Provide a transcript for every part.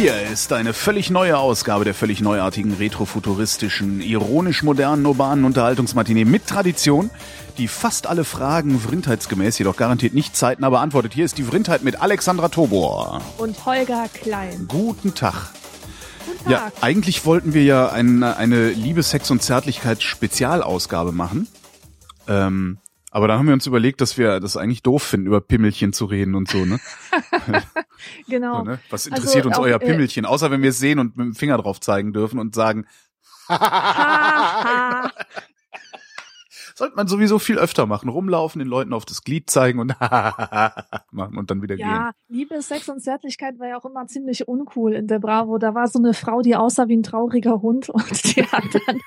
Hier ist eine völlig neue Ausgabe der völlig neuartigen, retrofuturistischen, ironisch modernen, urbanen Unterhaltungsmatinee mit Tradition, die fast alle Fragen vrindheitsgemäß, jedoch garantiert nicht zeitnah beantwortet. Hier ist die Vrindheit mit Alexandra Tobor. Und Holger Klein. Guten Tag. Guten Tag. Ja, eigentlich wollten wir ja eine, eine Liebe, Sex und Zärtlichkeit Spezialausgabe machen. Ähm, aber dann haben wir uns überlegt, dass wir das eigentlich doof finden, über Pimmelchen zu reden und so, ne? genau. So, ne? Was interessiert Also uns auch, euer äh, Pimmelchen? Außer wenn wir es sehen und mit dem Finger drauf zeigen dürfen und sagen, sollte man sowieso viel öfter machen. Rumlaufen, den Leuten auf das Glied zeigen und machen und dann wieder gehen. ja, Liebe, Sex und Zärtlichkeit war ja auch immer ziemlich uncool in der Bravo. Da war so eine Frau, die aussah wie ein trauriger Hund und die hat dann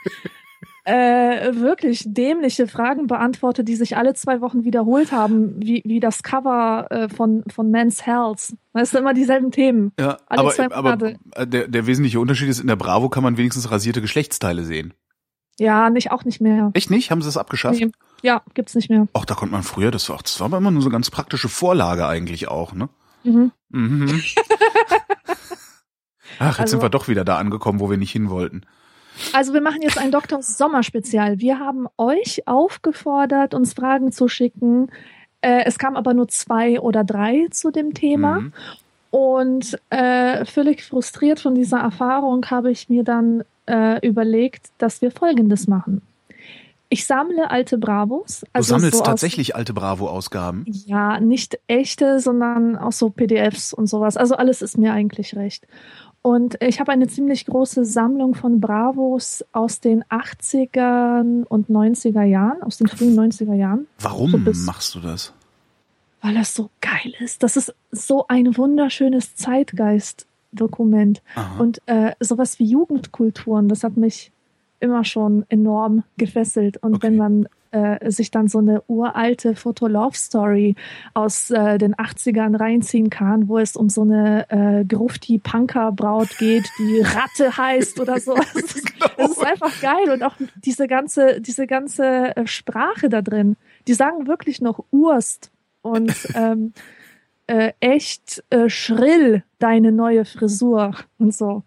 äh, wirklich dämliche Fragen beantwortet, die sich alle zwei Wochen wiederholt haben, wie, wie das Cover äh, von, von Men's Health. Weißt du, immer dieselben Themen. Ja, Alle aber, aber äh, der, der wesentliche Unterschied ist, in der Bravo kann man wenigstens rasierte Geschlechtsteile sehen. Ja, nicht, auch nicht mehr. Echt nicht? Haben sie das abgeschafft? Nee. Ja, gibt's nicht mehr. Ach, da konnte man früher, das war, das war aber immer nur so eine ganz praktische Vorlage eigentlich auch, ne? Mhm. Mhm. Ach, jetzt Also- sind wir doch wieder da angekommen, wo wir nicht hin wollten. Also wir machen jetzt ein Dr. Sommer-Spezial. Wir haben euch aufgefordert, uns Fragen zu schicken. Äh, es kam aber nur zwei oder drei zu dem Thema. Mhm. Und äh, völlig frustriert von dieser Erfahrung habe ich mir dann äh, überlegt, dass wir Folgendes machen. Ich sammle alte Bravos. Du Also sammelst so tatsächlich alte Bravo-Ausgaben. ja, nicht echte, sondern auch so PDFs und sowas. Also alles ist mir eigentlich recht. Und ich habe eine ziemlich große Sammlung von Bravos aus den 80er und 90er Jahren, aus den frühen 90er Jahren, Warum So bis- machst du das? weil das so geil ist. Das ist so ein wunderschönes Zeitgeist-Dokument. Und äh, sowas wie Jugendkulturen, das hat mich immer schon enorm gefesselt. Und Okay. wenn man äh, sich dann so eine uralte Foto-Love-Story aus äh, den 80ern reinziehen kann, wo es um so eine äh, Grufti-Punker-Braut geht, die Ratte heißt oder so. Das ist, das ist einfach geil. Und auch diese ganze, diese ganze äh, Sprache da drin, die sagen wirklich noch Urst und ähm, äh, echt äh, schrill deine neue Frisur und so.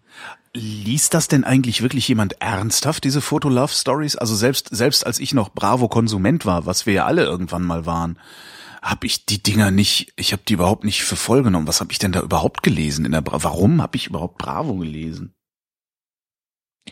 Liest das denn eigentlich wirklich jemand ernsthaft, diese Foto-Love-Stories? Also selbst, selbst als ich noch Bravo-Konsument war, was wir ja alle irgendwann mal waren, habe ich die Dinger nicht, ich habe die überhaupt nicht für voll genommen. Was habe ich denn da überhaupt gelesen in der Bra Warum habe ich überhaupt Bravo gelesen?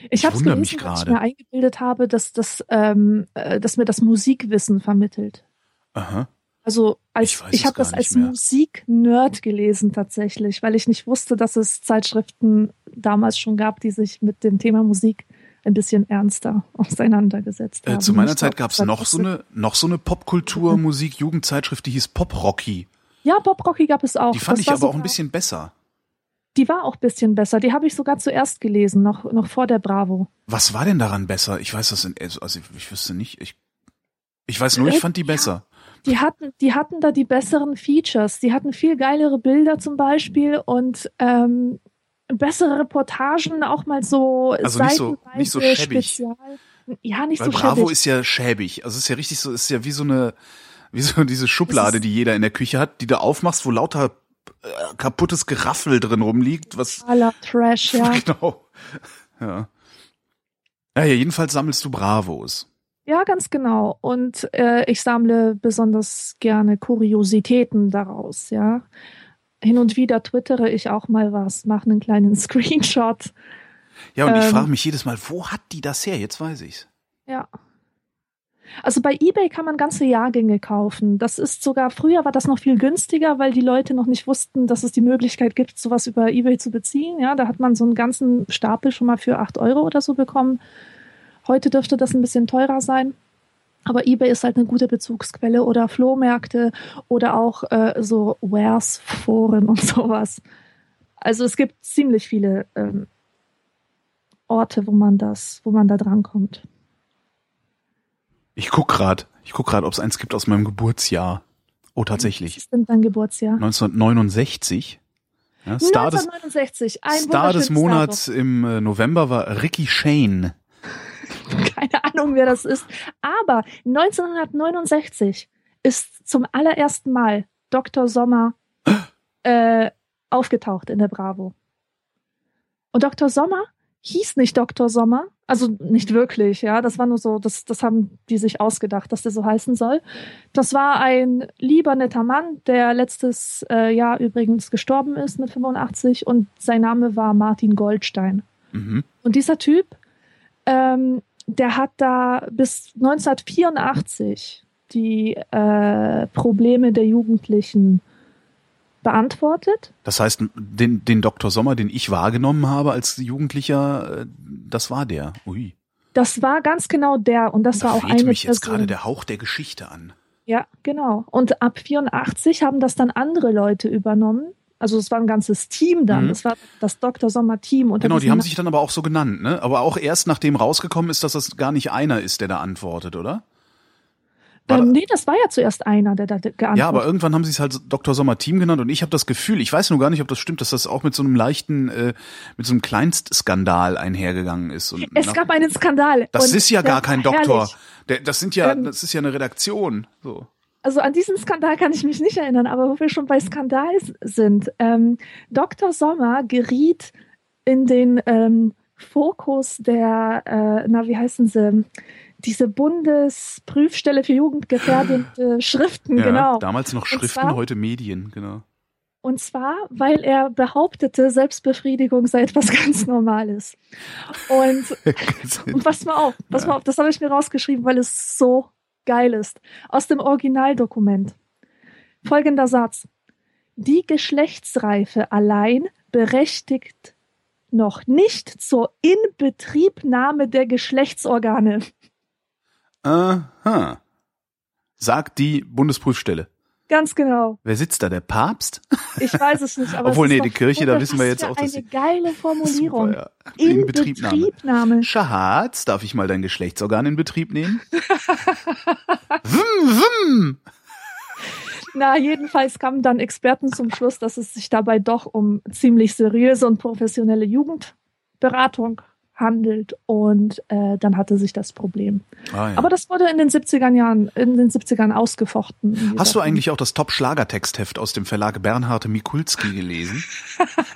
Ich habe wundere mich gelesen, dass ich mir eingebildet habe, dass das, ähm, äh, dass mir das Musikwissen vermittelt. Aha. Also als Ich ich, habe das als. Musiknerd gelesen tatsächlich, weil ich nicht wusste, dass es Zeitschriften damals schon gab, die sich mit dem Thema Musik ein bisschen ernster auseinandergesetzt haben. Äh, zu meiner Ich Zeit gab es noch so eine, noch so eine Popkultur, Musik, Jugendzeitschrift, die hieß Pop Rocky. Ja, Bob Rocky gab es auch. Die fand Das ich aber auch ein bisschen besser. Die war auch ein bisschen besser. Die habe ich sogar zuerst gelesen, noch, noch vor der Bravo. Was war denn daran besser? Ich weiß das in, also ich, ich wüsste nicht. Ich, ich weiß nur, ich Äh, fand die besser. Die hatten, die hatten da die besseren Features. Die hatten viel geilere Bilder zum Beispiel und ähm, bessere Reportagen, auch mal so Also nicht so- nicht so schäbig. Spezial. Ja, nicht Weil so Bravo schäbig. ist ja schäbig. Also es ist ja richtig so, es ist ja wie so eine, wie so diese Schublade, die jeder in der Küche hat, die du aufmachst, wo lauter äh, kaputtes Geraffel drin rumliegt, was Totaler Trash, ja. genau. Ja. Ja, ja, jedenfalls sammelst du Bravos. Ja, ganz genau. Und äh, ich sammle besonders gerne Kuriositäten daraus, ja. Hin und wieder twittere ich auch mal was, mache einen kleinen Screenshot. Ja, und ich Ähm. frage mich jedes Mal, wo hat die das her? Jetzt weiß ich's. Ja. Also bei eBay kann man ganze Jahrgänge kaufen. Das ist sogar, früher war das noch viel günstiger, weil die Leute noch nicht wussten, dass es die Möglichkeit gibt, sowas über eBay zu beziehen. Ja, da hat man so einen ganzen Stapel schon mal für acht Euro oder so bekommen. Heute dürfte das ein bisschen teurer sein. Aber eBay ist halt eine gute Bezugsquelle oder Flohmärkte oder auch äh, so Wares-Foren und sowas. Also es gibt ziemlich viele ähm, Orte, wo man das, wo man da drankommt. Ich guck grad, ich guck grad, ob es eins gibt aus meinem Geburtsjahr. Oh, Was tatsächlich. ist denn dein Geburtsjahr? 1969. Ja, Star 1969, ein des, Star des Monats im äh, November war Ricky Shane. Keine Ahnung, wer das ist. Aber 1969 ist zum allerersten Mal Dr. Sommer äh, aufgetaucht in der Bravo. Und Dr. Sommer hieß nicht Dr. Sommer, also nicht wirklich, ja, das war nur so, das, das haben die sich ausgedacht, dass der so heißen soll. Das war ein lieber, netter Mann, der letztes äh, Jahr übrigens gestorben ist mit 85 und sein Name war Martin Goldstein. Mhm. Und dieser Typ, ähm, der hat da bis 1984 die äh, Probleme der Jugendlichen beantwortet. Das heißt, den, den Dr. Sommer, den ich wahrgenommen habe als Jugendlicher, äh, das war der. Ui. Das war ganz genau der und das Da war auch eine mich jetzt Person. gerade der Hauch der Geschichte an. Ja, genau. Und ab 84 haben das dann andere Leute übernommen. Also es war ein ganzes Team dann. Mhm. Das war das Dr. Sommer Team. unter Genau, die haben sich dann aber auch so genannt, ne? Aber auch erst nachdem rausgekommen ist, dass das gar nicht einer ist, der da antwortet, oder? War ähm, nee, das war ja zuerst einer, der da geantwortet Ja, aber irgendwann haben sie es halt Dr. Sommer Team genannt und ich habe das Gefühl, ich weiß nur gar nicht, ob das stimmt, dass das auch mit so einem leichten, äh, mit so einem Kleinstskandal einhergegangen ist. Und Es nach- gab einen Skandal. das und ist ja gar kein Doktor. Der, das sind ja, Ähm, das ist ja eine Redaktion. So. Also an diesen Skandal kann ich mich nicht erinnern, aber wo wir schon bei Skandal sind, ähm, Dr. Sommer geriet in den ähm, Fokus der, äh, na wie heißen sie, diese Bundesprüfstelle für jugendgefährdende Schriften, Ja, genau. damals noch Schriften, zwar- heute Medien, genau. Und zwar, weil er behauptete, Selbstbefriedigung sei etwas ganz Normales. Und und pass mal auf, pass Ja. mal auf, das habe ich mir rausgeschrieben, weil es so geil ist. Aus dem Originaldokument. Folgender Satz. Die Geschlechtsreife allein berechtigt noch nicht zur Inbetriebnahme der Geschlechtsorgane. Aha. Sagt die Bundesprüfstelle. Ganz genau. Wer sitzt da? Der Papst? Ich weiß es nicht, aber Obwohl, ist nee, die Kirche, da wissen wir jetzt auch, dass eine sie- geile Formulierung. Super, ja. Inbetriebnahme. Inbetriebnahme. Schatz, darf ich mal dein Geschlechtsorgan in Betrieb nehmen? wum, wum. Na, jedenfalls kamen dann Experten zum Schluss, dass es sich dabei doch um ziemlich seriöse und professionelle Jugendberatung handelt und äh, dann hatte sich das Problem. Ah, ja. Aber das wurde in den 70er Jahren, in den 70ern ausgefochten. Hast du eigentlich auch das Top-Schlagertextheft aus dem Verlag Bernhard Mikulski gelesen?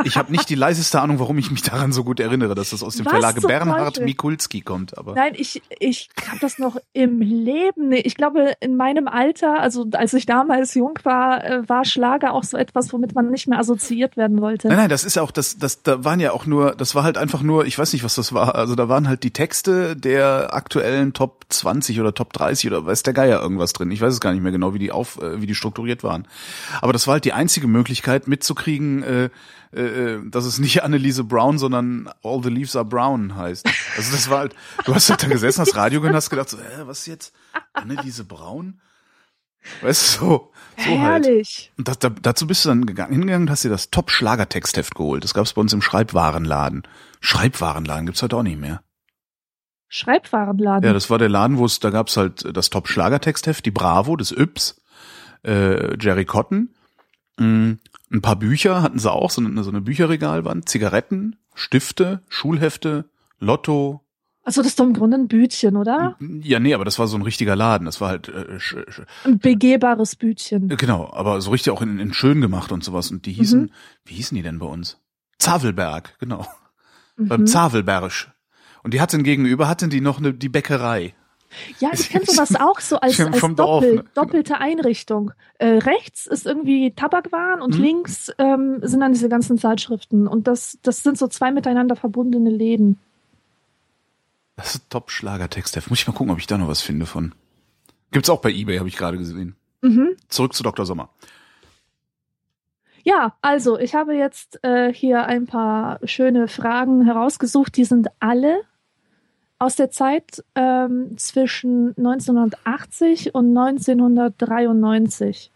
Ich habe nicht die leiseste Ahnung, warum ich mich daran so gut erinnere, dass das aus dem Was Verlag Bernhard Teufel? Mikulski kommt. Aber Nein, ich, ich habe das noch im Leben. Ich glaube, in meinem Alter, also als ich damals jung war, äh, war Schlager auch so etwas, womit man nicht mehr assoziiert werden wollte. Nein, nein, das ist ja auch, das, das, da waren ja auch nur, das war halt einfach nur, ich weiß nicht, was das war. Also da waren halt die Texte der aktuellen Top 20 oder Top 30 oder weiß der Geier irgendwas drin. Ich weiß es gar nicht mehr genau, wie die auf, äh, wie die strukturiert waren. Aber das war halt die einzige Möglichkeit mitzukriegen, äh, äh, dass es nicht Anneliese Brown, sondern All the Leaves are Brown heißt. Also das war halt, du hast halt da gesessen, hast Radio gehört, hast gedacht, so, hä, was jetzt? Anneliese Braun? Weißt du, so, so halt. Herrlich. Und das, da, dazu bist du dann gegangen, hingegangen und hast dir das Top-Schlagertextheft geholt. Das gab's bei uns im Schreibwarenladen. Schreibwarenladen gibt's heute auch nicht mehr. Schreibwarenladen. Ja, das war der Laden, wo es, da gab's halt das Top-Schlagertextheft, die Bravo, das Yps, äh, Jerry Cotton, mh, ein paar Bücher hatten sie auch, so eine, so eine Bücherregalwand, Zigaretten, Stifte, Schulhefte, Lotto. also das ist doch im Grunde ein Bütchen, oder? Ja, nee, aber das war so ein richtiger Laden. Das war halt äh, Ein begehbares Bütchen. Genau, aber so richtig auch in, in schön gemacht und sowas. Und die hießen, Mhm. wie hießen die denn bei uns? Zavelberg, genau. Beim Mhm. Zavelberg. Und die hatten gegenüber, hatten die noch eine, die Bäckerei. Ja, ich kenne sowas auch so als, als Dorf, Doppel, ne? doppelte Einrichtung. Äh, rechts ist irgendwie Tabakwaren und Mhm. links ähm, sind dann diese ganzen Zeitschriften. Und das, das sind so zwei miteinander verbundene Läden. Das ist Top-Schlager-Textheft. Muss ich mal gucken, ob ich da noch was finde von. Gibt's auch bei Ebay, habe ich gerade gesehen. Mhm. Zurück zu Dr. Sommer. Ja, also ich habe jetzt äh, hier ein paar schöne Fragen herausgesucht. Die sind alle aus der Zeit ähm, zwischen 1980 und 1993.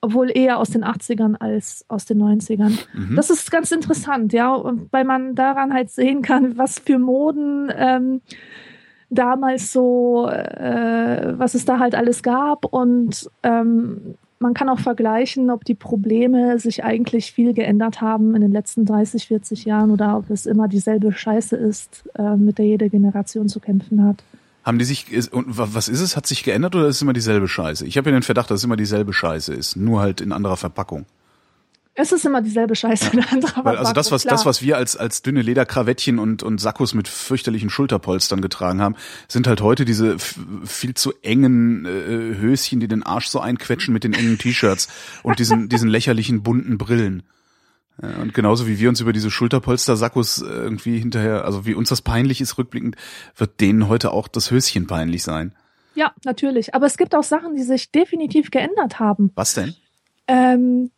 Obwohl eher aus den 80ern als aus den 90ern. Mhm. Das ist ganz interessant, ja, weil man daran halt sehen kann, was für Moden ähm, damals so, äh, was es da halt alles gab und ähm, man kann auch vergleichen, ob die Probleme sich eigentlich viel geändert haben in den letzten 30, 40 Jahren oder ob es immer dieselbe Scheiße ist, äh, mit der jede Generation zu kämpfen hat. Haben die sich, und was ist es? Hat sich geändert oder ist es immer dieselbe Scheiße? Ich habe ja den Verdacht, dass es immer dieselbe Scheiße ist, nur halt in anderer Verpackung. Es ist immer dieselbe Scheiße anderer Weil also das, was, das, was wir als, als dünne Lederkrawettchen und, und Sakkos mit fürchterlichen Schulterpolstern getragen haben, sind halt heute diese viel zu engen äh, Höschen, die den Arsch so einquetschen mit den engen T-Shirts und diesen, diesen lächerlichen bunten Brillen. Ja, und genauso wie wir uns über diese Schulterpolster-Sakkos irgendwie hinterher, also wie uns das peinlich ist rückblickend, wird denen heute auch das Höschen peinlich sein. Ja, natürlich. Aber es gibt auch Sachen, die sich definitiv geändert haben. Was denn? Ähm,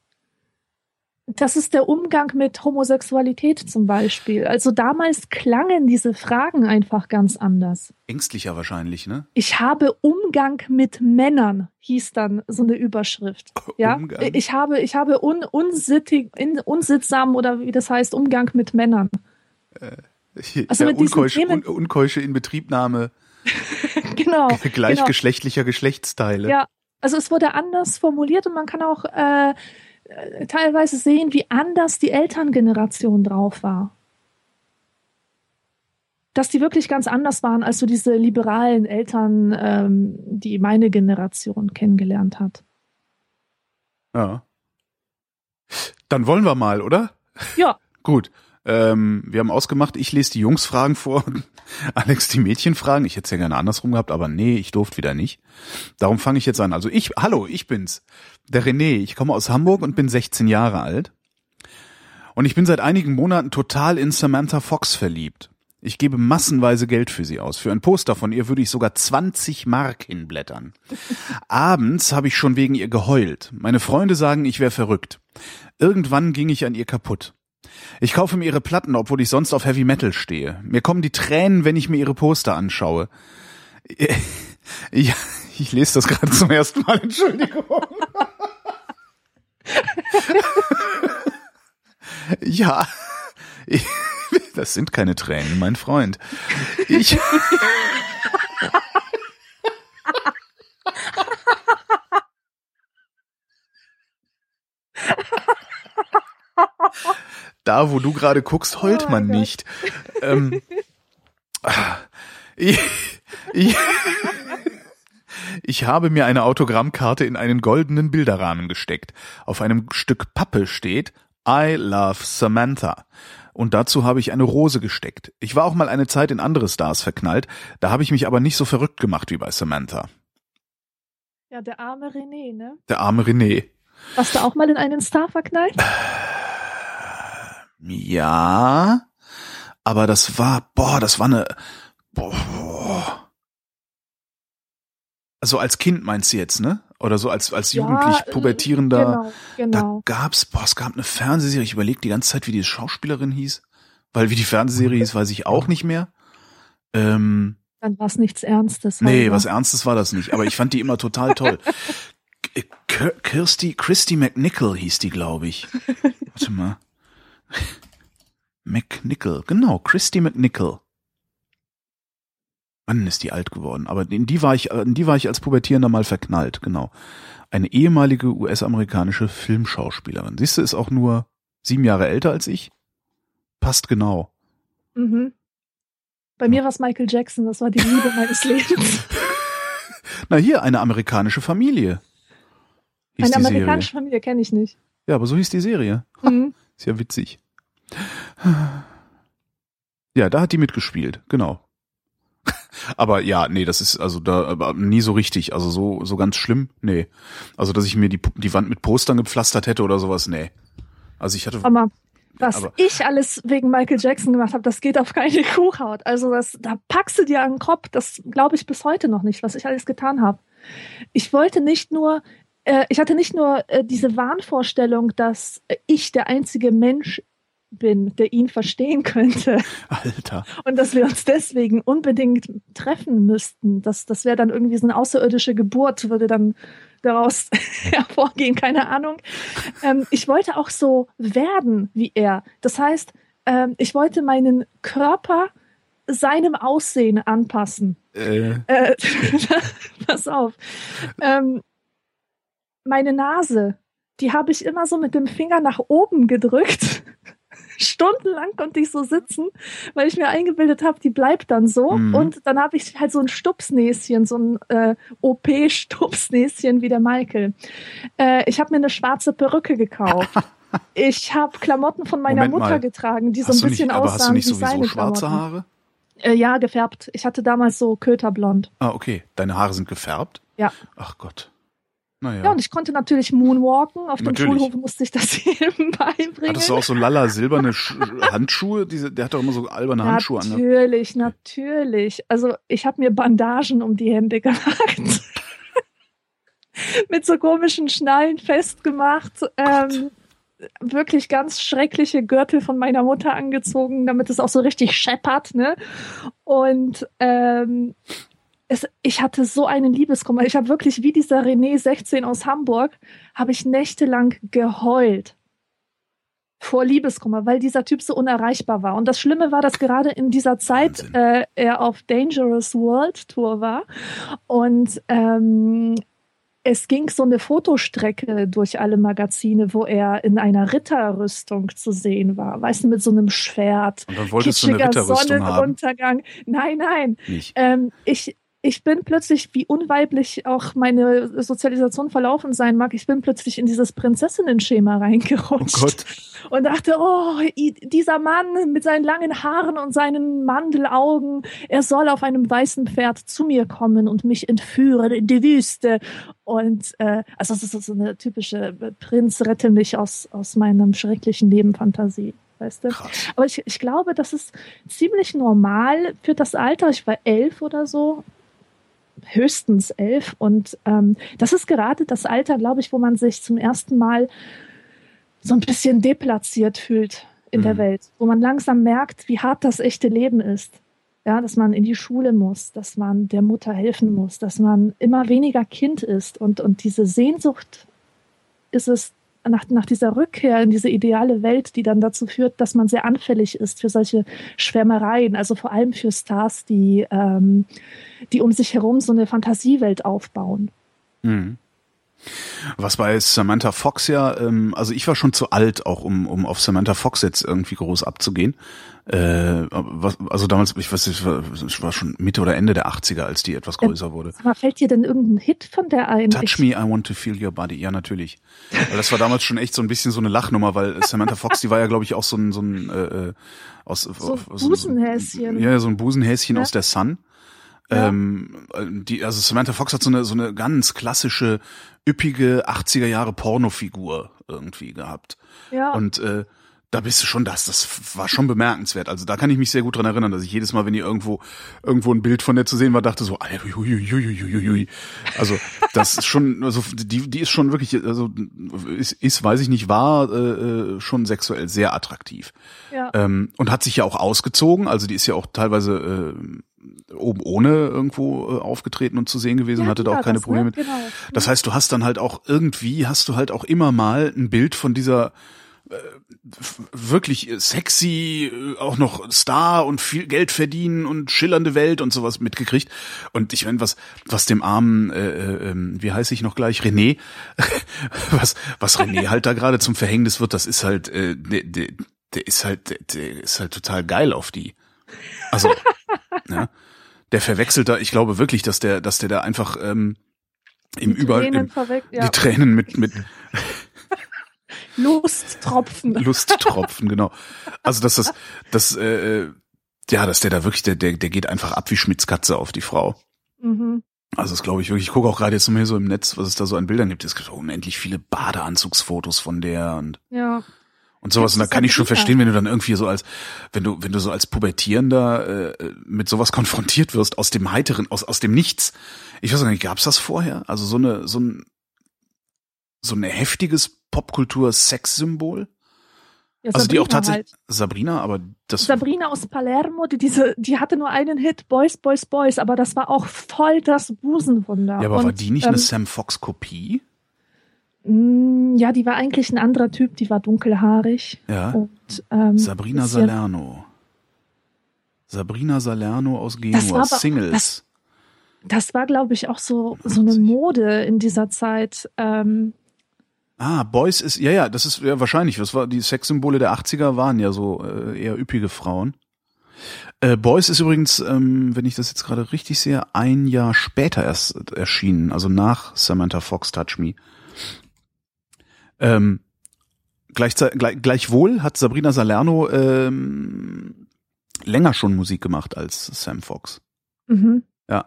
das ist der Umgang mit Homosexualität zum Beispiel. Also damals klangen diese Fragen einfach ganz anders. Ängstlicher wahrscheinlich, ne? Ich habe Umgang mit Männern, hieß dann so eine Überschrift. Ja, Umgang. ich habe, ich habe un, unsittig, in, unsittsam oder wie das heißt, Umgang mit Männern. Äh, also ja, mit unkeusche, un, unkeusche Inbetriebnahme. genau. Gleichgeschlechtlicher genau. Geschlechtsteile. Ja, also es wurde anders formuliert und man kann auch äh, teilweise sehen, wie anders die Elterngeneration drauf war. Dass die wirklich ganz anders waren als so diese liberalen Eltern, ähm, die meine Generation kennengelernt hat. Ja. Dann wollen wir mal, oder? Ja. Gut. Ähm, wir haben ausgemacht, ich lese die Jungsfragen vor Alex die Mädchenfragen. Ich hätte es ja gerne andersrum gehabt, aber nee, ich durfte wieder nicht. Darum fange ich jetzt an. Also ich, hallo, ich bin's. Der René. Ich komme aus Hamburg und bin 16 Jahre alt. Und ich bin seit einigen Monaten total in Samantha Fox verliebt. Ich gebe massenweise Geld für sie aus. Für ein Poster von ihr würde ich sogar 20 Mark hinblättern. Abends habe ich schon wegen ihr geheult. Meine Freunde sagen, ich wäre verrückt. Irgendwann ging ich an ihr kaputt. Ich kaufe mir ihre Platten, obwohl ich sonst auf Heavy Metal stehe. Mir kommen die Tränen, wenn ich mir ihre Poster anschaue. Ich, ich lese das gerade zum ersten Mal, Entschuldigung. ja, ich, das sind keine Tränen, mein Freund. Ich. Da, wo du gerade guckst, heult oh man Gott. nicht. Ähm, ich, ich, ich habe mir eine Autogrammkarte in einen goldenen Bilderrahmen gesteckt. Auf einem Stück Pappe steht I love Samantha. Und dazu habe ich eine Rose gesteckt. Ich war auch mal eine Zeit in andere Stars verknallt, da habe ich mich aber nicht so verrückt gemacht wie bei Samantha. Ja, der arme René, ne? Der arme René. Warst du auch mal in einen Star verknallt? Ja, aber das war, boah, das war eine, boah. Also als Kind meinst du jetzt, ne? Oder so als, als jugendlich ja, pubertierender. Genau, genau. Da gab's, boah, es gab eine Fernsehserie, ich überlege die ganze Zeit, wie die Schauspielerin hieß. Weil wie die Fernsehserie hieß, weiß ich auch nicht mehr. Ähm, Dann war es nichts Ernstes. Nee, was Ernstes war das nicht. Aber ich fand die immer total toll. Kirsty, Christy McNichol hieß die, glaube ich. Warte mal. McNichol, genau, Christy McNichol. Wann ist die alt geworden? Aber in die war ich, in die war ich als Pubertierender mal verknallt, genau. Eine ehemalige US-amerikanische Filmschauspielerin. Siehst du, ist auch nur sieben Jahre älter als ich. Passt genau. Mhm. Bei mir war es Michael Jackson, das war die Liebe meines Lebens. Na hier, eine amerikanische Familie. Eine amerikanische Serie. Familie kenne ich nicht. Ja, aber so hieß die Serie. Mhm. Ist ja witzig. Ja, da hat die mitgespielt, genau. Aber ja, nee, das ist also da nie so richtig, also so so ganz schlimm, nee. Also dass ich mir die die Wand mit Postern gepflastert hätte oder sowas, nee. Also ich hatte aber was aber, ich alles wegen Michael Jackson gemacht habe, das geht auf keine Kuhhaut. Also das da packst du dir an den Kopf, das glaube ich bis heute noch nicht, was ich alles getan habe. Ich wollte nicht nur ich hatte nicht nur äh, diese Wahnvorstellung, dass ich der einzige Mensch bin, der ihn verstehen könnte. Alter. Und dass wir uns deswegen unbedingt treffen müssten. Das, das wäre dann irgendwie so eine außerirdische Geburt, würde dann daraus hervorgehen, keine Ahnung. Ähm, ich wollte auch so werden wie er. Das heißt, ähm, ich wollte meinen Körper seinem Aussehen anpassen. Äh. Äh, pass auf. Ähm, meine Nase, die habe ich immer so mit dem Finger nach oben gedrückt. Stundenlang konnte ich so sitzen, weil ich mir eingebildet habe, die bleibt dann so. Mhm. Und dann habe ich halt so ein Stupsnäschen, so ein äh, OP-Stupsnäschen wie der Michael. Äh, ich habe mir eine schwarze Perücke gekauft. ich habe Klamotten von meiner Moment Mutter mal. getragen, die so Hast ein du nicht, bisschen aber hast du aussahen nicht wie sowieso seine schwarze Klamotten. Haare? Äh, ja, gefärbt. Ich hatte damals so Köterblond. Ah, okay. Deine Haare sind gefärbt? Ja. Ach Gott. Naja. Ja, und ich konnte natürlich Moonwalken. Auf dem Natürlich. Schulhof musste ich das jedem beibringen. Hattest du auch so lala silberne Sch Handschuhe? Diese, der hat doch immer so alberne Handschuhe an. Natürlich, natürlich. Also ich habe mir Bandagen um die Hände gehakt. Mit so komischen Schnallen festgemacht. Ähm, wirklich ganz schreckliche Gürtel von meiner Mutter angezogen, damit es auch so richtig scheppert, ne? Und ähm, es, ich hatte so einen Liebeskummer. Ich habe wirklich wie dieser René 16 aus Hamburg, habe ich nächtelang geheult vor Liebeskummer, weil dieser Typ so unerreichbar war. Und das Schlimme war, dass gerade in dieser Zeit äh, er auf Dangerous World Tour war und ähm, es ging so eine Fotostrecke durch alle Magazine, wo er in einer Ritterrüstung zu sehen war. Weißt du, mit so einem Schwert. Und dann wolltest du eine Ritterrüstung haben. Sonnenuntergang. Nein, nein. Nicht. Ähm, ich, ich bin plötzlich, wie unweiblich auch meine Sozialisation verlaufen sein mag, ich bin plötzlich in dieses Prinzessinnen-Schema Oh reingerutscht. Gott. Und dachte, oh, dieser Mann mit seinen langen Haaren und seinen Mandelaugen, er soll auf einem weißen Pferd zu mir kommen und mich entführen in die Wüste. Und äh, also das ist so eine typische Prinz, rette mich aus, aus meinem schrecklichen Leben Fantasie. Weißt du? Aber ich, ich glaube, das ist ziemlich normal für das Alter. Ich war elf oder so. Höchstens elf. Und ähm, das ist gerade das Alter, glaube ich, wo man sich zum ersten Mal so ein bisschen deplatziert fühlt in der Mhm. Welt. Wo man langsam merkt, wie hart das echte Leben ist. Ja, dass man in die Schule muss, dass man der Mutter helfen muss, dass man immer weniger Kind ist. Und, und diese Sehnsucht ist es, nach, nach dieser Rückkehr in diese ideale Welt, die dann dazu führt, dass man sehr anfällig ist für solche Schwärmereien, also vor allem für Stars, die, ähm, die um sich herum so eine Fantasiewelt aufbauen. Mhm. Was bei Samantha Fox ja, ähm, also ich war schon zu alt, auch um, um auf Samantha Fox jetzt irgendwie groß abzugehen. Äh, was, also damals, ich weiß nicht, ich war, schon Mitte oder Ende der 80er, als die etwas größer wurde. Mal, fällt dir denn irgendein Hit von der ein? Touch Ich- me, I want to feel your body. Ja, natürlich. Weil das war damals schon echt so ein bisschen so eine Lachnummer, weil Samantha Fox, die war ja, glaube ich, auch so ein, so ein äh, äh, aus So aus- Busenhäschen. Ja, so ein Busenhäschen Ja. aus der Sun. Ja. Ähm, die, also Samantha Fox hat so eine so eine ganz klassische üppige 80er Jahre Pornofigur irgendwie gehabt. Ja, Und äh, da bist du schon das, das war schon bemerkenswert. Also da kann ich mich sehr gut dran erinnern, dass ich jedes Mal, wenn ihr irgendwo irgendwo ein Bild von der zu sehen war, dachte so, also das ist schon, also die die ist schon wirklich, also ist, ist weiß ich nicht, war äh, schon sexuell sehr attraktiv ja. ähm, und hat sich ja auch ausgezogen. Also die ist ja auch teilweise äh, oben ohne irgendwo äh, aufgetreten und zu sehen gewesen und Ja, hatte da auch keine das, Probleme ne? mit. Genau. Das heißt, du hast dann halt auch irgendwie, hast du halt auch immer mal ein Bild von dieser wirklich sexy, äh, auch noch Star und viel Geld verdienen und schillernde Welt und sowas mitgekriegt. Und ich meine, was, was dem armen, äh, äh, ähm, wie heiße ich noch gleich, René, was, was René halt da gerade zum Verhängnis wird, das ist halt, äh, der, der, der ist halt, der, ist halt total geil auf die. Also, ja, der verwechselt da, ich glaube wirklich, dass der, dass der da einfach ähm, im Die Über, Tränen im, ja. die Tränen mit, mit Lusttropfen. Lusttropfen, genau. Also dass das, das, äh, ja, dass der da wirklich, der, der, der geht einfach ab wie Schmitz Katze auf die Frau. Mhm. Also das glaube ich wirklich. Ich gucke auch gerade jetzt mal hier so im Netz, was es da so an Bildern gibt. Es gibt unendlich viele Badeanzugsfotos von der und Ja. und sowas. Und da kann ich schon verstehen, wenn du dann irgendwie so als, wenn du, wenn du so als Pubertierender äh, mit sowas konfrontiert wirst aus dem heiteren, aus aus dem Nichts. Ich weiß gar nicht, gab's das vorher? Also so eine, so ein, so ein heftiges Popkultur-Sex-Symbol? ja Also die auch Sabrina tatsächlich Halt. Sabrina, aber das Sabrina aus Palermo, die diese, die hatte nur einen Hit, Boys, Boys, Boys, aber das war auch voll das Busenwunder. ja, aber Und, war die nicht ähm, eine Sam Fox Kopie? mh, Ja, die war eigentlich ein anderer Typ, die war dunkelhaarig. Ja. Und, ähm, Sabrina Salerno. Sabrina Salerno aus Das Genua, aber- Singles. Das war, glaube ich, auch so, so eine Mode in dieser Zeit. Ähm, Ah, Boys ist, ja, ja, das ist ja wahrscheinlich. Das war, die Sexsymbole der 80er waren ja so äh, eher üppige Frauen. Äh, Boys ist übrigens, ähm, wenn ich das jetzt gerade richtig sehe, ein Jahr später erst erschienen, also nach Samantha Fox Touch Me. Ähm, gleichzeitig, gleich, gleichwohl hat Sabrina Salerno ähm, länger schon Musik gemacht als Sam Fox. mhm. Ja.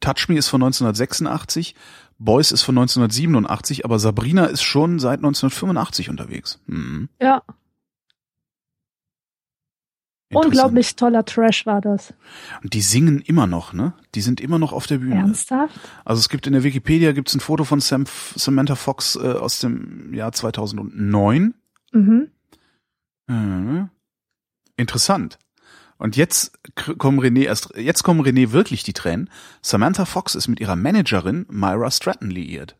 Touch Me ist von 1986, Boys ist von 1987, aber Sabrina ist schon seit 1985 unterwegs. Mhm. Ja, unglaublich toller Trash war das. Und die singen immer noch, ne? Die sind immer noch auf der Bühne. Ernsthaft? Also es gibt in der Wikipedia gibt's ein Foto von Sam, Samantha Fox äh, aus dem Jahr 2009. Mhm. Äh, interessant. Und jetzt kommen René erst, jetzt kommen René wirklich die Tränen. Samantha Fox ist mit ihrer Managerin Myra Stratton liiert.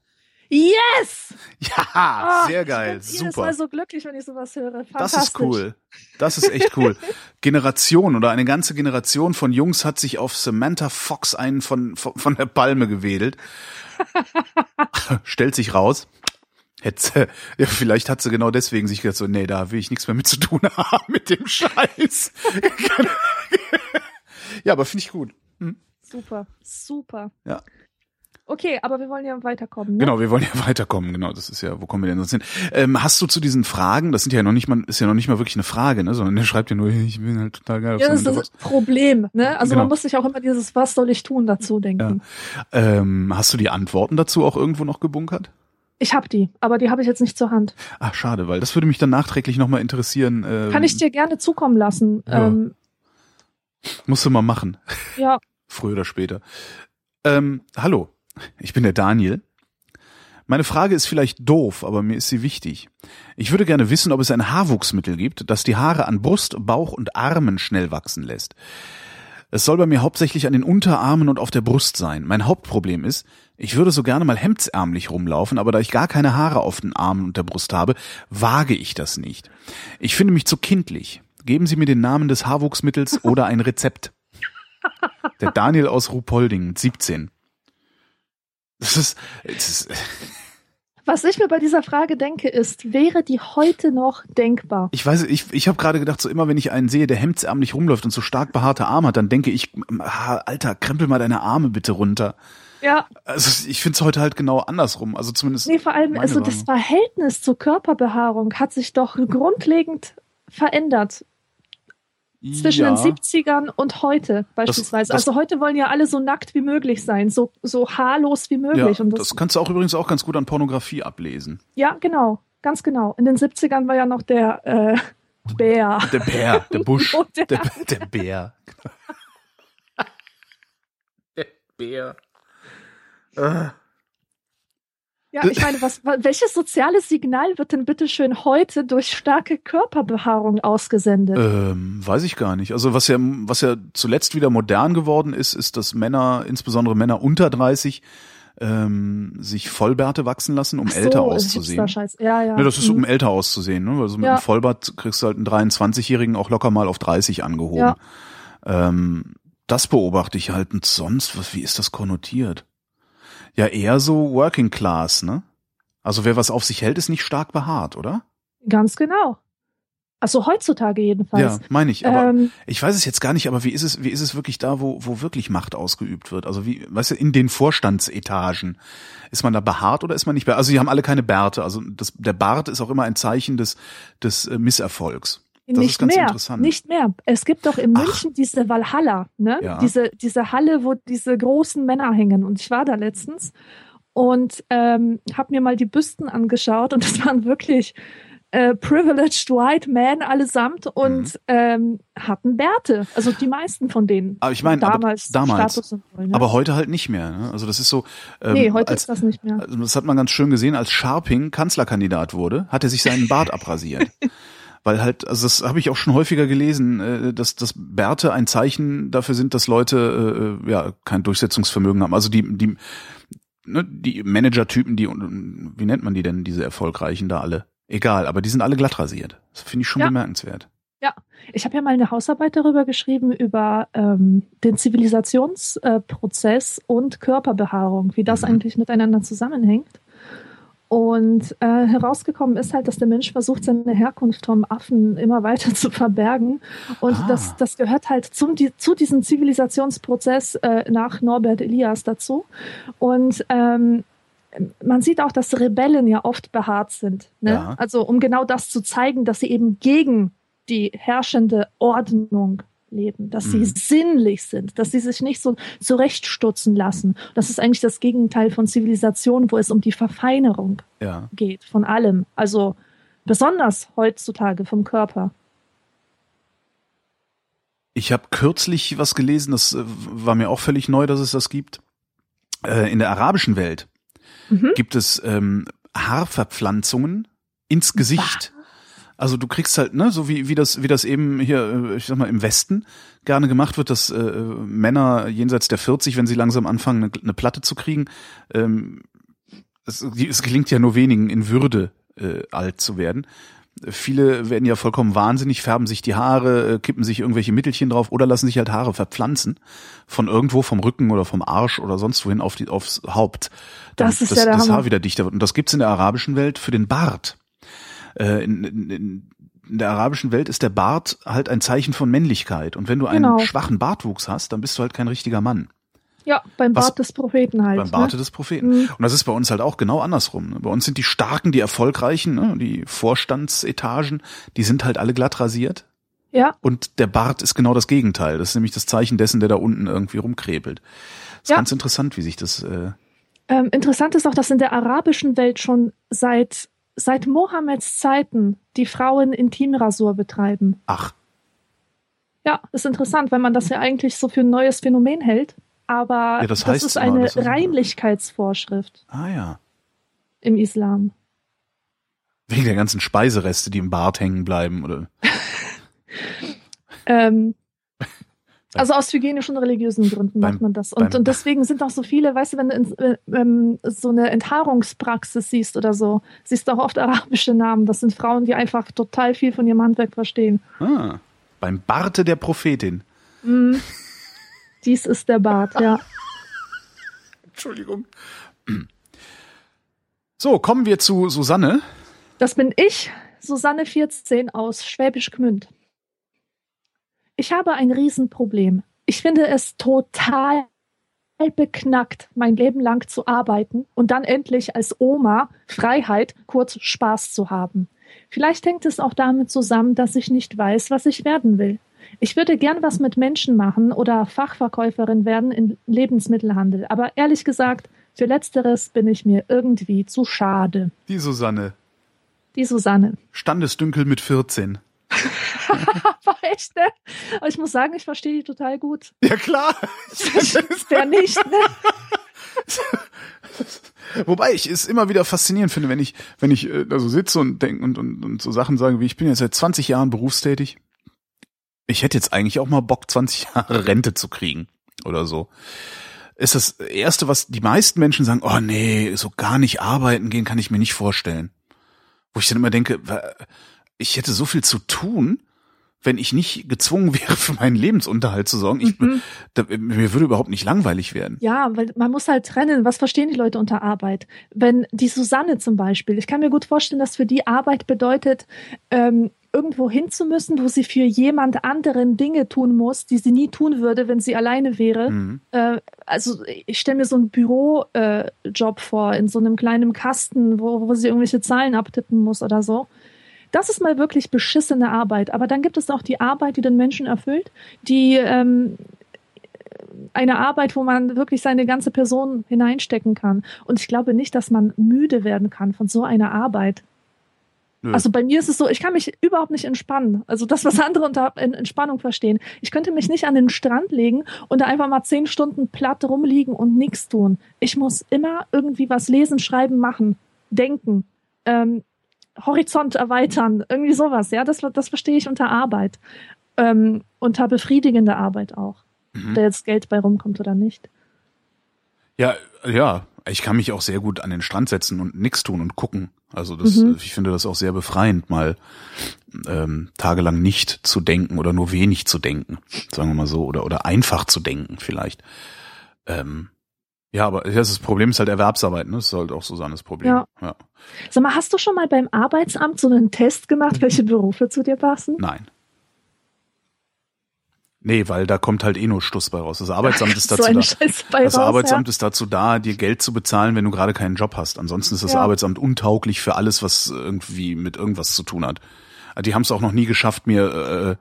Yes! Ja, Ah, sehr ich geil, bin jedes super. Mal so glücklich, wenn ich sowas höre. Das ist cool. Das ist echt cool. Generation oder eine ganze Generation von Jungs hat sich auf Samantha Fox einen von, von, von der Palme gewedelt. Stellt sich raus. Hätte, ja, vielleicht hat sie genau deswegen sich gedacht, so, nee, da will ich nichts mehr mit zu tun haben mit dem Scheiß. ja, aber finde ich gut. Super, super. Ja. Okay, aber wir wollen ja weiterkommen. Ne? Genau, wir wollen ja weiterkommen. Genau, das ist ja, wo kommen wir denn sonst hin? Ähm, hast du zu diesen Fragen, das sind ja noch nicht mal, ist ja noch nicht mal wirklich eine Frage, ne, sondern der schreibt ja nur, ich bin halt total geil auf Ja, das ist das Problem. Ne? Also Genau. man muss sich auch immer dieses Was soll ich tun dazu denken. Ähm, hast du die Antworten dazu auch irgendwo noch gebunkert? Ich habe die, aber die habe ich jetzt nicht zur Hand. Ach, schade, weil das würde mich dann nachträglich nochmal interessieren. Ähm, Kann ich dir gerne zukommen lassen. Ja. Ähm, Musst du mal machen, ja, früher oder später. Ähm, hallo, ich bin der Daniel. Meine Frage ist vielleicht doof, aber mir ist sie wichtig. Ich würde gerne wissen, ob es ein Haarwuchsmittel gibt, das die Haare an Brust, Bauch und Armen schnell wachsen lässt. Es soll bei mir hauptsächlich an den Unterarmen und auf der Brust sein. Mein Hauptproblem ist, ich würde so gerne mal hemdsärmlich rumlaufen, aber da ich gar keine Haare auf den Armen und der Brust habe, wage ich das nicht. Ich finde mich zu kindlich. Geben Sie mir den Namen des Haarwuchsmittels oder ein Rezept. Der Daniel aus Ruhpolding, 17. Das ist, das ist was ich mir bei dieser Frage denke, ist, wäre die heute noch denkbar? ich weiß, ich, ich habe gerade gedacht, so immer wenn ich einen sehe, der hemdsärmlich rumläuft und so stark behaarte Arme hat, dann denke ich, ah, Alter, krempel mal deine Arme bitte runter. Ja, Also ich finde es heute halt genau andersrum. Also zumindest. nee, vor allem, also das Wahrnehmung. Verhältnis zur Körperbehaarung hat sich doch grundlegend verändert zwischen ja, den 70ern und heute beispielsweise. das- also heute wollen ja alle so nackt wie möglich sein, so, so haarlos wie möglich. ja, und das, kannst du auch übrigens auch ganz gut an Pornografie ablesen. Ja, genau, ganz genau. In den 70ern war ja noch der äh, Bär. Der Bär, der Busch, der- der, der Bär. Der Bär. Äh. Ja, ich meine, was, wa- welches soziales Signal wird denn bitte schön heute durch starke Körperbehaarung ausgesendet? Ähm, weiß ich gar nicht. Also was ja, was ja zuletzt wieder modern geworden ist, ist, dass Männer, insbesondere Männer unter 30, ähm, sich Vollbärte wachsen lassen, um so, älter auszusehen. Ja, ja. Ne, das ist, Mhm. um älter auszusehen. Ne? Also mit Ja. einem Vollbart kriegst du halt einen 23-Jährigen auch locker mal auf 30 angehoben. Ja. Ähm, das beobachte ich halt. Und sonst, was, wie ist das konnotiert? Ja, eher so Working Class, ne? Also wer was auf sich hält, ist nicht stark behaart, oder? Ganz genau. Also heutzutage jedenfalls. Ja, meine ich. Aber ähm, ich weiß es jetzt gar nicht, aber wie ist es, wie ist es wirklich da, wo, wo wirklich Macht ausgeübt wird? Also wie, weißt du, in den Vorstandsetagen. Ist man da behaart oder ist man nicht behaart? Also die haben alle keine Bärte. Also das, der Bart ist auch immer ein Zeichen des, des äh, Misserfolgs. Das nicht ist ganz mehr, interessant. nicht mehr. Es gibt doch in Ach. München diese Valhalla, ne? Ja. Diese, diese Halle, wo diese großen Männer hängen. Und ich war da letztens und ähm, habe mir mal die Büsten angeschaut und das waren wirklich äh, privileged white men allesamt und Mhm. ähm, hatten Bärte. Also die meisten von denen. Aber ich meine, aber damals, damals. Statussymbol, ne? Aber heute halt nicht mehr. Ne? Also das ist so. Ähm, nee, heute als, ist das nicht mehr. also das hat man ganz schön gesehen, als Scharping Kanzlerkandidat wurde, hat er sich seinen Bart abrasiert. Weil halt, also das habe ich auch schon häufiger gelesen, äh, dass, dass Bärte ein Zeichen dafür sind, dass Leute äh, ja kein Durchsetzungsvermögen haben. Also die, die, ne, die Manager-Typen, die, wie nennt man die denn, diese erfolgreichen da alle? Egal, aber die sind alle glatt rasiert. Das finde ich schon Ja. bemerkenswert. Ja, ich habe ja mal eine Hausarbeit darüber geschrieben, über ähm, den Zivilisationsprozess äh, und Körperbehaarung, wie das mhm. eigentlich miteinander zusammenhängt. Und äh, herausgekommen ist halt, dass der Mensch versucht, seine Herkunft vom Affen immer weiter zu verbergen. Und ah. das, das gehört halt zum, die, zu diesem Zivilisationsprozess äh, nach Norbert Elias dazu. Und ähm, man sieht auch, dass Rebellen ja oft behaart sind. Ne? Ja. Also um genau das zu zeigen, dass sie eben gegen die herrschende Ordnung leben, dass sie mhm. sinnlich sind, dass sie sich nicht so zurechtstutzen lassen. Das ist eigentlich das Gegenteil von Zivilisation, wo es um die Verfeinerung ja. geht, von allem. Also besonders heutzutage vom Körper. Ich habe kürzlich was gelesen, das äh, war mir auch völlig neu, dass es das gibt. Äh, in der arabischen Welt mhm. gibt es ähm, Haarverpflanzungen ins Gesicht. Also du kriegst halt, ne, so wie, wie das, wie das eben hier, äh, ich sag mal, im Westen gerne gemacht wird, dass äh, Männer jenseits der 40, wenn sie langsam anfangen, eine, eine Platte zu kriegen, ähm, es, es gelingt ja nur wenigen in Würde äh, alt zu werden. Viele werden ja vollkommen wahnsinnig, färben sich die Haare, äh, kippen sich irgendwelche Mittelchen drauf oder lassen sich halt Haare verpflanzen. Von irgendwo, vom Rücken oder vom Arsch oder sonst wohin auf die, aufs Haupt. Damit das, ist das, ja das Haar wieder dichter wird. Und das gibt's in der arabischen Welt für den Bart. Äh, in, in, in der arabischen Welt ist der Bart halt ein Zeichen von Männlichkeit. Und wenn du einen genau. schwachen Bartwuchs hast, dann bist du halt kein richtiger Mann. Ja, beim Bart Was, des Propheten halt. Beim Barte ne? des Propheten. Mhm. Und das ist bei uns halt auch genau andersrum. Bei uns sind die Starken, die Erfolgreichen, ne? die Vorstandsetagen, die sind halt alle glatt rasiert. Ja. Und der Bart ist genau das Gegenteil. Das ist nämlich das Zeichen dessen, der da unten irgendwie rumkrebelt. Das ist ja. ganz interessant, wie sich das. Äh ähm, interessant ist auch, dass in der arabischen Welt schon seit seit Mohammeds Zeiten die Frauen Intimrasur betreiben. Ach. Ja, ist interessant, wenn man das ja eigentlich so für ein neues Phänomen hält. Aber ja, das, das ist eine das Reinlichkeitsvorschrift. Ah ja. Im Islam. Wegen der ganzen Speisereste, die im Bart hängen bleiben, oder? ähm, also aus hygienischen und religiösen Gründen beim, macht man das. Und, und deswegen sind auch so viele, weißt du, wenn du in, ähm, so eine Enthaarungspraxis siehst oder so, siehst du auch oft arabische Namen. Das sind Frauen, die einfach total viel von ihrem Handwerk verstehen. Ah, beim Barte der Prophetin. Mm, dies ist der Bart, ja. Entschuldigung. So, kommen wir zu Susanne. Das bin ich, Susanne 14 aus Schwäbisch Gmünd. Ich habe ein Riesenproblem. Ich finde es total beknackt, mein Leben lang zu arbeiten und dann endlich als Oma Freiheit, kurz Spaß zu haben. Vielleicht hängt es auch damit zusammen, dass ich nicht weiß, was ich werden will. Ich würde gern was mit Menschen machen oder Fachverkäuferin werden im Lebensmittelhandel, aber ehrlich gesagt, für letzteres bin ich mir irgendwie zu schade. Die Susanne. Die Susanne. Standesdünkel mit 14. Aber echt, ne? Aber ich muss sagen, ich verstehe die total gut. Ja, klar. Wer nicht, ne? Wobei ich es immer wieder faszinierend finde, wenn ich, wenn ich äh, da so sitze und denke und, und, und so Sachen sage, wie ich bin jetzt seit 20 Jahren berufstätig. Ich hätte jetzt eigentlich auch mal Bock, 20 Jahre Rente zu kriegen oder so. Ist das erste, was die meisten Menschen sagen, oh nee, so gar nicht arbeiten gehen kann ich mir nicht vorstellen. Wo ich dann immer denke, ich hätte so viel zu tun, wenn ich nicht gezwungen wäre, für meinen Lebensunterhalt zu sorgen. Ich, mhm. da, mir würde überhaupt nicht langweilig werden. Ja, weil man muss halt trennen, was verstehen die Leute unter Arbeit. Wenn die Susanne zum Beispiel, ich kann mir gut vorstellen, dass für die Arbeit bedeutet, ähm, irgendwo hin zu müssen, wo sie für jemand anderen Dinge tun muss, die sie nie tun würde, wenn sie alleine wäre. Mhm. Äh, also ich stelle mir so einen Bürojob äh, vor, in so einem kleinen Kasten, wo, wo sie irgendwelche Zahlen abtippen muss oder so. Das ist mal wirklich beschissene Arbeit. Aber dann gibt es auch die Arbeit, die den Menschen erfüllt, die ähm, eine Arbeit, wo man wirklich seine ganze Person hineinstecken kann. Und ich glaube nicht, dass man müde werden kann von so einer Arbeit. Nö. Also bei mir ist es so, ich kann mich überhaupt nicht entspannen. Also das, was andere unter Entspannung verstehen. Ich könnte mich nicht an den Strand legen und da einfach mal zehn Stunden platt rumliegen und nichts tun. Ich muss immer irgendwie was lesen, schreiben, machen, denken. Ähm, Horizont erweitern, irgendwie sowas, ja, das, das verstehe ich unter Arbeit. Ähm, unter befriedigende Arbeit auch. Mhm. Da jetzt Geld bei rumkommt oder nicht. Ja, ja, ich kann mich auch sehr gut an den Strand setzen und nichts tun und gucken. Also das, mhm. ich finde das auch sehr befreiend, mal ähm, tagelang nicht zu denken oder nur wenig zu denken, sagen wir mal so, oder oder einfach zu denken vielleicht. Ähm, ja, aber das Problem ist halt Erwerbsarbeit, ne? Das ist halt auch Susannes Problem. Ja. ja. Sag mal, hast du schon mal beim Arbeitsamt so einen Test gemacht, welche Berufe zu dir passen? Nein. Nee, weil da kommt halt eh nur Stuss bei raus. Das Arbeitsamt ist dazu so da. Das raus, Arbeitsamt ja. ist dazu da, dir Geld zu bezahlen, wenn du gerade keinen Job hast. Ansonsten ist das ja. Arbeitsamt untauglich für alles, was irgendwie mit irgendwas zu tun hat. Die haben es auch noch nie geschafft, mir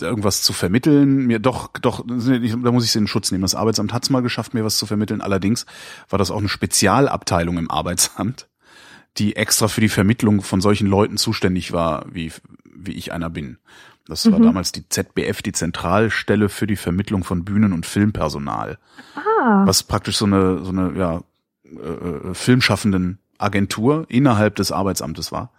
äh, irgendwas zu vermitteln. Mir doch, doch, da muss ich sie in Schutz nehmen. Das Arbeitsamt hat es mal geschafft, mir was zu vermitteln. Allerdings war das auch eine Spezialabteilung im Arbeitsamt, die extra für die Vermittlung von solchen Leuten zuständig war, wie wie ich einer bin. Das war mhm. damals die ZBF, die Zentralstelle für die Vermittlung von Bühnen- und Filmpersonal. Ah. Was praktisch so eine, so eine, ja, äh, äh, filmschaffenden Agentur innerhalb des Arbeitsamtes war.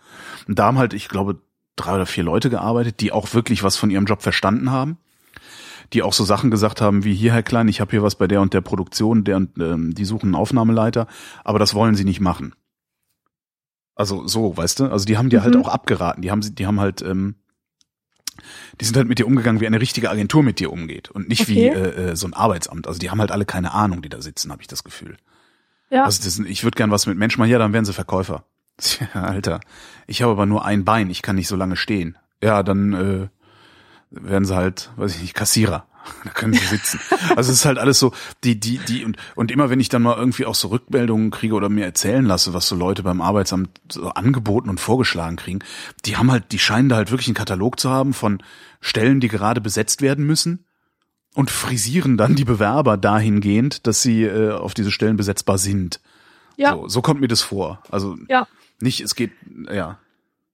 Und da haben halt, ich glaube, drei oder vier Leute gearbeitet, die auch wirklich was von ihrem Job verstanden haben. Die auch so Sachen gesagt haben wie hier, Herr Klein, ich habe hier was bei der und der Produktion, der und ähm, die suchen einen Aufnahmeleiter, aber das wollen sie nicht machen. Also so, weißt du? Also die haben dir halt mhm. halt auch abgeraten. Die haben, die haben halt ähm, die sind halt mit dir umgegangen, wie eine richtige Agentur mit dir umgeht und nicht okay. wie äh, äh, so ein Arbeitsamt. Also die haben halt alle keine Ahnung, die da sitzen, habe ich das Gefühl. Ja. Also das, ich würde gern was mit Menschen machen, ja, dann wären sie Verkäufer. Ja, Alter, ich habe aber nur ein Bein, ich kann nicht so lange stehen. Ja, dann äh, werden sie halt, weiß ich nicht, Kassierer. da können sie sitzen. Also es ist halt alles so, die, die, die, und, und immer wenn ich dann mal irgendwie auch so Rückmeldungen kriege oder mir erzählen lasse, was so Leute beim Arbeitsamt so angeboten und vorgeschlagen kriegen, die haben halt, die scheinen da halt wirklich einen Katalog zu haben von Stellen, die gerade besetzt werden müssen und frisieren dann die Bewerber dahingehend, dass sie äh, auf diese Stellen besetzbar sind. Ja. So, so kommt mir das vor. Also ja. Nicht, es geht, ja.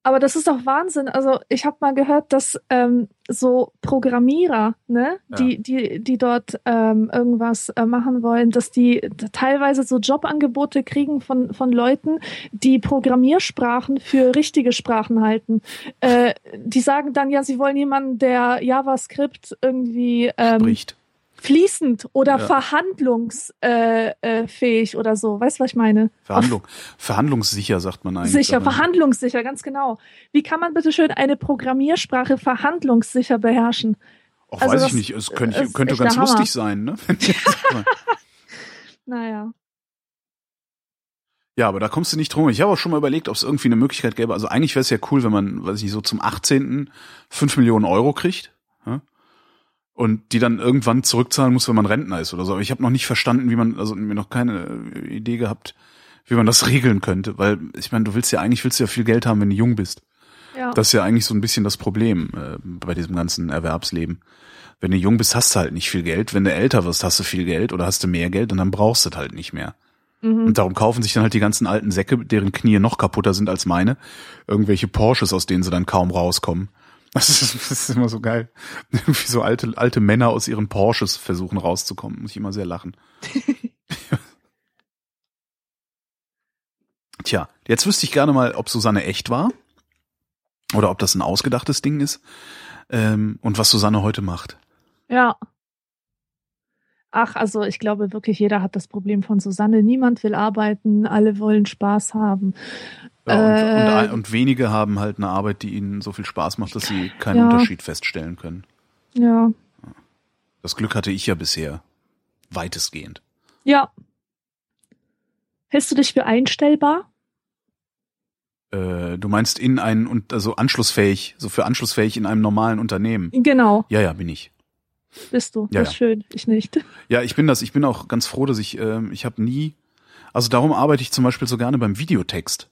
Aber das ist doch Wahnsinn. Also ich habe mal gehört, dass ähm, so Programmierer, ne, ja. die die die dort ähm, irgendwas äh, machen wollen, dass die teilweise so Jobangebote kriegen von von Leuten, die Programmiersprachen für richtige Sprachen halten. Äh, die sagen dann ja, sie wollen jemanden, der JavaScript irgendwie ähm, spricht fließend oder ja. verhandlungsfähig äh, äh, oder so. Weißt du, was ich meine? Verhandlung, verhandlungssicher sagt man eigentlich. Sicher, verhandlungssicher, ganz genau. Wie kann man bitte schön eine Programmiersprache verhandlungssicher beherrschen? Auch also weiß das, ich nicht. Es könnte, könnte ganz lustig sein, ne? naja. Ja, aber da kommst du nicht drum. Ich habe auch schon mal überlegt, ob es irgendwie eine Möglichkeit gäbe. Also eigentlich wäre es ja cool, wenn man, weiß ich, so zum 18. 5 Millionen Euro kriegt und die dann irgendwann zurückzahlen muss, wenn man Rentner ist oder so. Aber ich habe noch nicht verstanden, wie man, also mir noch keine Idee gehabt, wie man das regeln könnte, weil ich meine, du willst ja eigentlich willst du ja viel Geld haben, wenn du jung bist. Ja. Das ist ja eigentlich so ein bisschen das Problem äh, bei diesem ganzen Erwerbsleben. Wenn du jung bist, hast du halt nicht viel Geld. Wenn du älter wirst, hast du viel Geld oder hast du mehr Geld und dann brauchst du es halt nicht mehr. Mhm. Und darum kaufen sich dann halt die ganzen alten Säcke, deren Knie noch kaputter sind als meine, irgendwelche Porsches, aus denen sie dann kaum rauskommen. Das ist, das ist immer so geil. Wie so alte, alte Männer aus ihren Porsches versuchen rauszukommen. Muss ich immer sehr lachen. Tja, jetzt wüsste ich gerne mal, ob Susanne echt war. Oder ob das ein ausgedachtes Ding ist. Ähm, und was Susanne heute macht. Ja. Ach, also ich glaube wirklich, jeder hat das Problem von Susanne. Niemand will arbeiten, alle wollen Spaß haben. Ja, und, äh, und, und, wenige haben halt eine Arbeit, die ihnen so viel Spaß macht, dass sie keinen ja. Unterschied feststellen können. Ja. Das Glück hatte ich ja bisher. Weitestgehend. Ja. Hältst du dich für einstellbar? Äh, du meinst in einen und also anschlussfähig, so für anschlussfähig in einem normalen Unternehmen. Genau. Ja, ja, bin ich. Bist du? Ja, das ist ja. schön. Ich nicht. Ja, ich bin das. Ich bin auch ganz froh, dass ich, äh, ich habe nie, also darum arbeite ich zum Beispiel so gerne beim Videotext.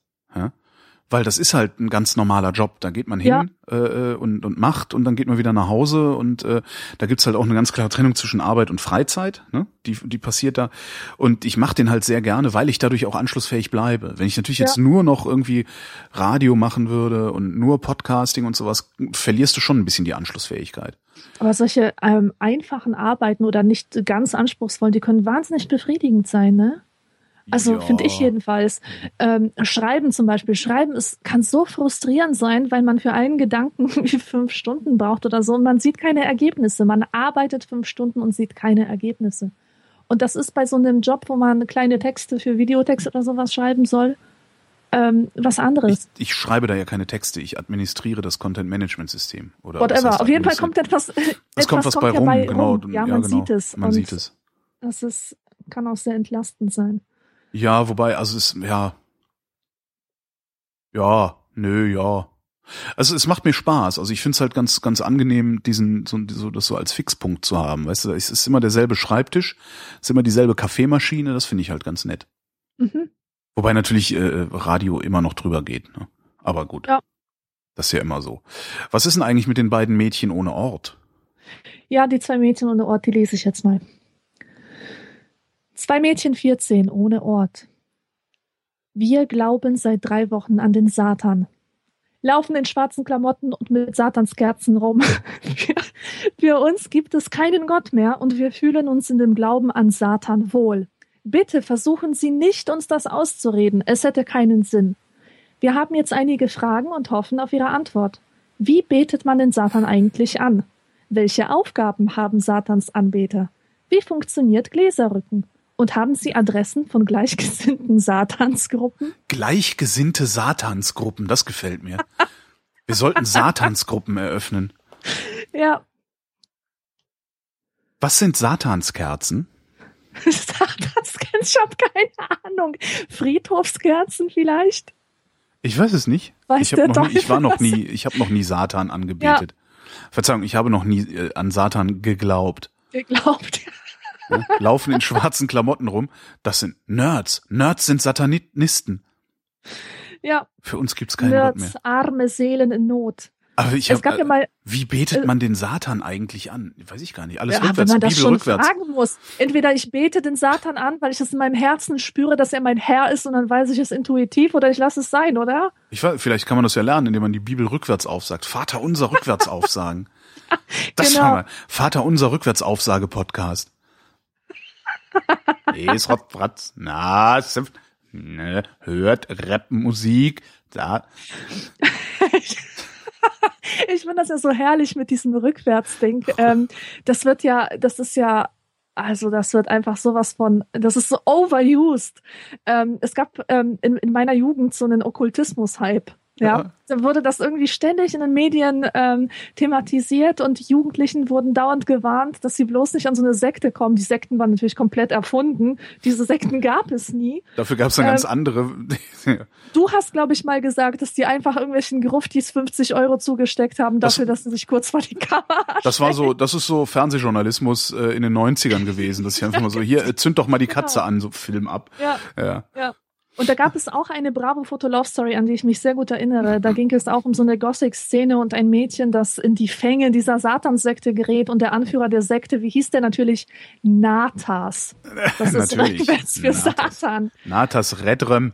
Weil das ist halt ein ganz normaler Job. Da geht man hin ja. äh, und, und macht und dann geht man wieder nach Hause und äh, da gibt's halt auch eine ganz klare Trennung zwischen Arbeit und Freizeit. Ne? Die, die passiert da. Und ich mache den halt sehr gerne, weil ich dadurch auch anschlussfähig bleibe. Wenn ich natürlich ja. jetzt nur noch irgendwie Radio machen würde und nur Podcasting und sowas, verlierst du schon ein bisschen die Anschlussfähigkeit. Aber solche ähm, einfachen Arbeiten oder nicht ganz anspruchsvoll, die können wahnsinnig befriedigend sein, ne? Also ja. finde ich jedenfalls. Ähm, Schreiben zum Beispiel. Schreiben ist, kann so frustrierend sein, weil man für einen Gedanken fünf Stunden braucht oder so und man sieht keine Ergebnisse. Man arbeitet fünf Stunden und sieht keine Ergebnisse. Und das ist bei so einem Job, wo man kleine Texte für Videotext oder sowas schreiben soll, ähm, was anderes. Ich, ich schreibe da ja keine Texte, ich administriere das Content-Management-System. Oder was Whatever. heißt Auf jeden Fall kommt etwas. Es etwas kommt was bei ja rum, genau. Ja, man genau. sieht es. Man und sieht es. Das ist, kann auch sehr entlastend sein. Ja, wobei, also es, ja. Ja, nö, ja. Also es macht mir Spaß. Also ich finde es halt ganz, ganz angenehm, diesen, so, so, das so als Fixpunkt zu haben. Weißt du, es ist immer derselbe Schreibtisch, es ist immer dieselbe Kaffeemaschine, das finde ich halt ganz nett. Mhm. Wobei natürlich äh, Radio immer noch drüber geht, ne? Aber gut. Ja. Das ist ja immer so. Was ist denn eigentlich mit den beiden Mädchen ohne Ort? Ja, die zwei Mädchen ohne Ort, die lese ich jetzt mal. Zwei Mädchen 14 ohne Ort. Wir glauben seit drei Wochen an den Satan. Laufen in schwarzen Klamotten und mit Satanskerzen rum. Für, uns gibt es keinen Gott mehr und wir fühlen uns in dem Glauben an Satan wohl. Bitte versuchen Sie nicht, uns das auszureden. Es hätte keinen Sinn. Wir haben jetzt einige Fragen und hoffen auf Ihre Antwort. Wie betet man den Satan eigentlich an? Welche Aufgaben haben Satans Anbeter? Wie funktioniert Gläserrücken? Und haben Sie Adressen von gleichgesinnten Satansgruppen? Gleichgesinnte Satansgruppen, das gefällt mir. Wir sollten Satansgruppen eröffnen. Ja, Was sind Satanskerzen? Satanskerzen, ich habe keine Ahnung. Friedhofskerzen vielleicht? Ich weiß es nicht. Weiß ich, hab noch nie, ich war noch nie, ich habe noch nie Satan angebetet. Verzeihung, ich habe noch nie äh, an Satan geglaubt. Geglaubt. Ne? Laufen in schwarzen Klamotten rum. Das sind Nerds. Nerds sind Satanisten. Ja, Für uns gibt's keinen Gott mehr. Nerds, arme Seelen in Not. Aber ich hab, ja äh, mal, wie betet äh, man den Satan eigentlich an? Weiß ich gar nicht. Alles ja, wenn rückwärts, man das Bibel schon rückwärts. fragen muss. Entweder ich bete den Satan an, weil ich es in meinem Herzen spüre, dass er mein Herr ist und dann weiß ich es intuitiv oder ich lasse es sein, oder? Ich weiß, vielleicht kann man das ja lernen, indem man die Bibel rückwärts aufsagt. Vater unser rückwärts aufsagen. Das Genau. war mal Vater unser rückwärts Aufsage Podcast. Es rot, ratz, na, ne, hört Rapmusik, da, Ich finde das ja so herrlich mit diesem Rückwärtsding. Ähm, das wird ja, das ist ja, also das wird einfach sowas von, das ist so overused. Ähm, es gab ähm, in, in meiner Jugend so einen Okkultismus-Hype. Ja, Ja. da wurde das irgendwie ständig in den Medien ähm, thematisiert und die Jugendlichen wurden dauernd gewarnt, dass sie bloß nicht an so eine Sekte kommen. Die Sekten waren natürlich komplett erfunden. Diese Sekten gab es nie. dafür gab es dann Ähm, ganz andere. Du hast, glaube ich, mal gesagt, dass die einfach irgendwelchen Gruftis 50 Euro zugesteckt haben Das- dafür, dass sie sich kurz vor die Kamera Das war so, das ist so Fernsehjournalismus äh, in den 90ern gewesen, dass ich einfach mal so, hier, äh, zünd doch mal die Katze Genau. an, so Film ab. Ja, Ja. ja. Und da gab es auch eine Bravo Foto Love Story, an die ich mich sehr gut erinnere. Da ging es auch um so eine Gothic-Szene und ein Mädchen, das in die Fänge dieser Satanssekte gerät und der Anführer der Sekte, wie hieß der natürlich? Natas. Das ist Natürlich. rückwärts für Natas. Satan. Natas Redrem.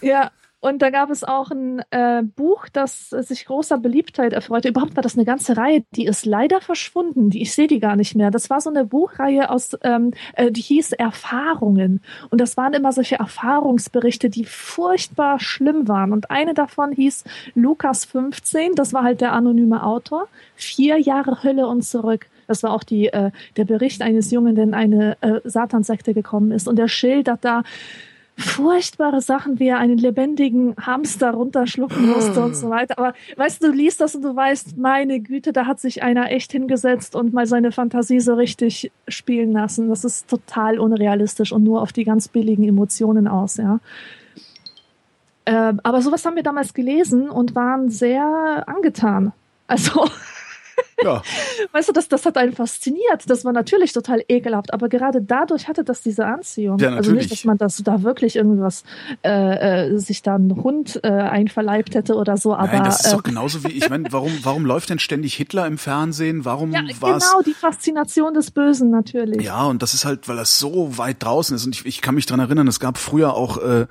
Ja, und da gab es auch ein äh, Buch, das sich großer Beliebtheit erfreute. Überhaupt war das eine ganze Reihe, die ist leider verschwunden. Die, ich sehe die gar nicht mehr. Das war so eine Buchreihe aus, ähm, äh, die hieß Erfahrungen. Und das waren immer solche Erfahrungsberichte, die furchtbar schlimm waren. Und eine davon hieß Lukas 15, das war halt der anonyme Autor. Vier Jahre Hölle und zurück. Das war auch die, äh, der Bericht eines Jungen, der in eine äh, Satansekte gekommen ist. Und er schildert da, furchtbare Sachen, wie er einen lebendigen Hamster runterschlucken musste und so weiter. Aber weißt du, du liest das und du weißt, meine Güte, da hat sich einer echt hingesetzt und mal seine Fantasie so richtig spielen lassen. Das ist total unrealistisch und nur auf die ganz billigen Emotionen aus, ja. Ähm, aber sowas haben wir damals gelesen und waren sehr angetan. Also, Ja, weißt du, das, das hat einen fasziniert. Das war natürlich total ekelhaft, aber gerade dadurch hatte das diese Anziehung. Ja, also natürlich. nicht, dass man das da wirklich irgendwas äh, äh, sich da ein Hund äh, einverleibt hätte oder so, aber Nein, das ist äh, doch genauso wie, ich meine, warum, warum läuft denn ständig Hitler im Fernsehen? Warum ja, war's? genau die Faszination des Bösen natürlich. Ja, und das ist halt, weil das so weit draußen ist. Und ich, ich kann mich dran erinnern, es gab früher auch, äh,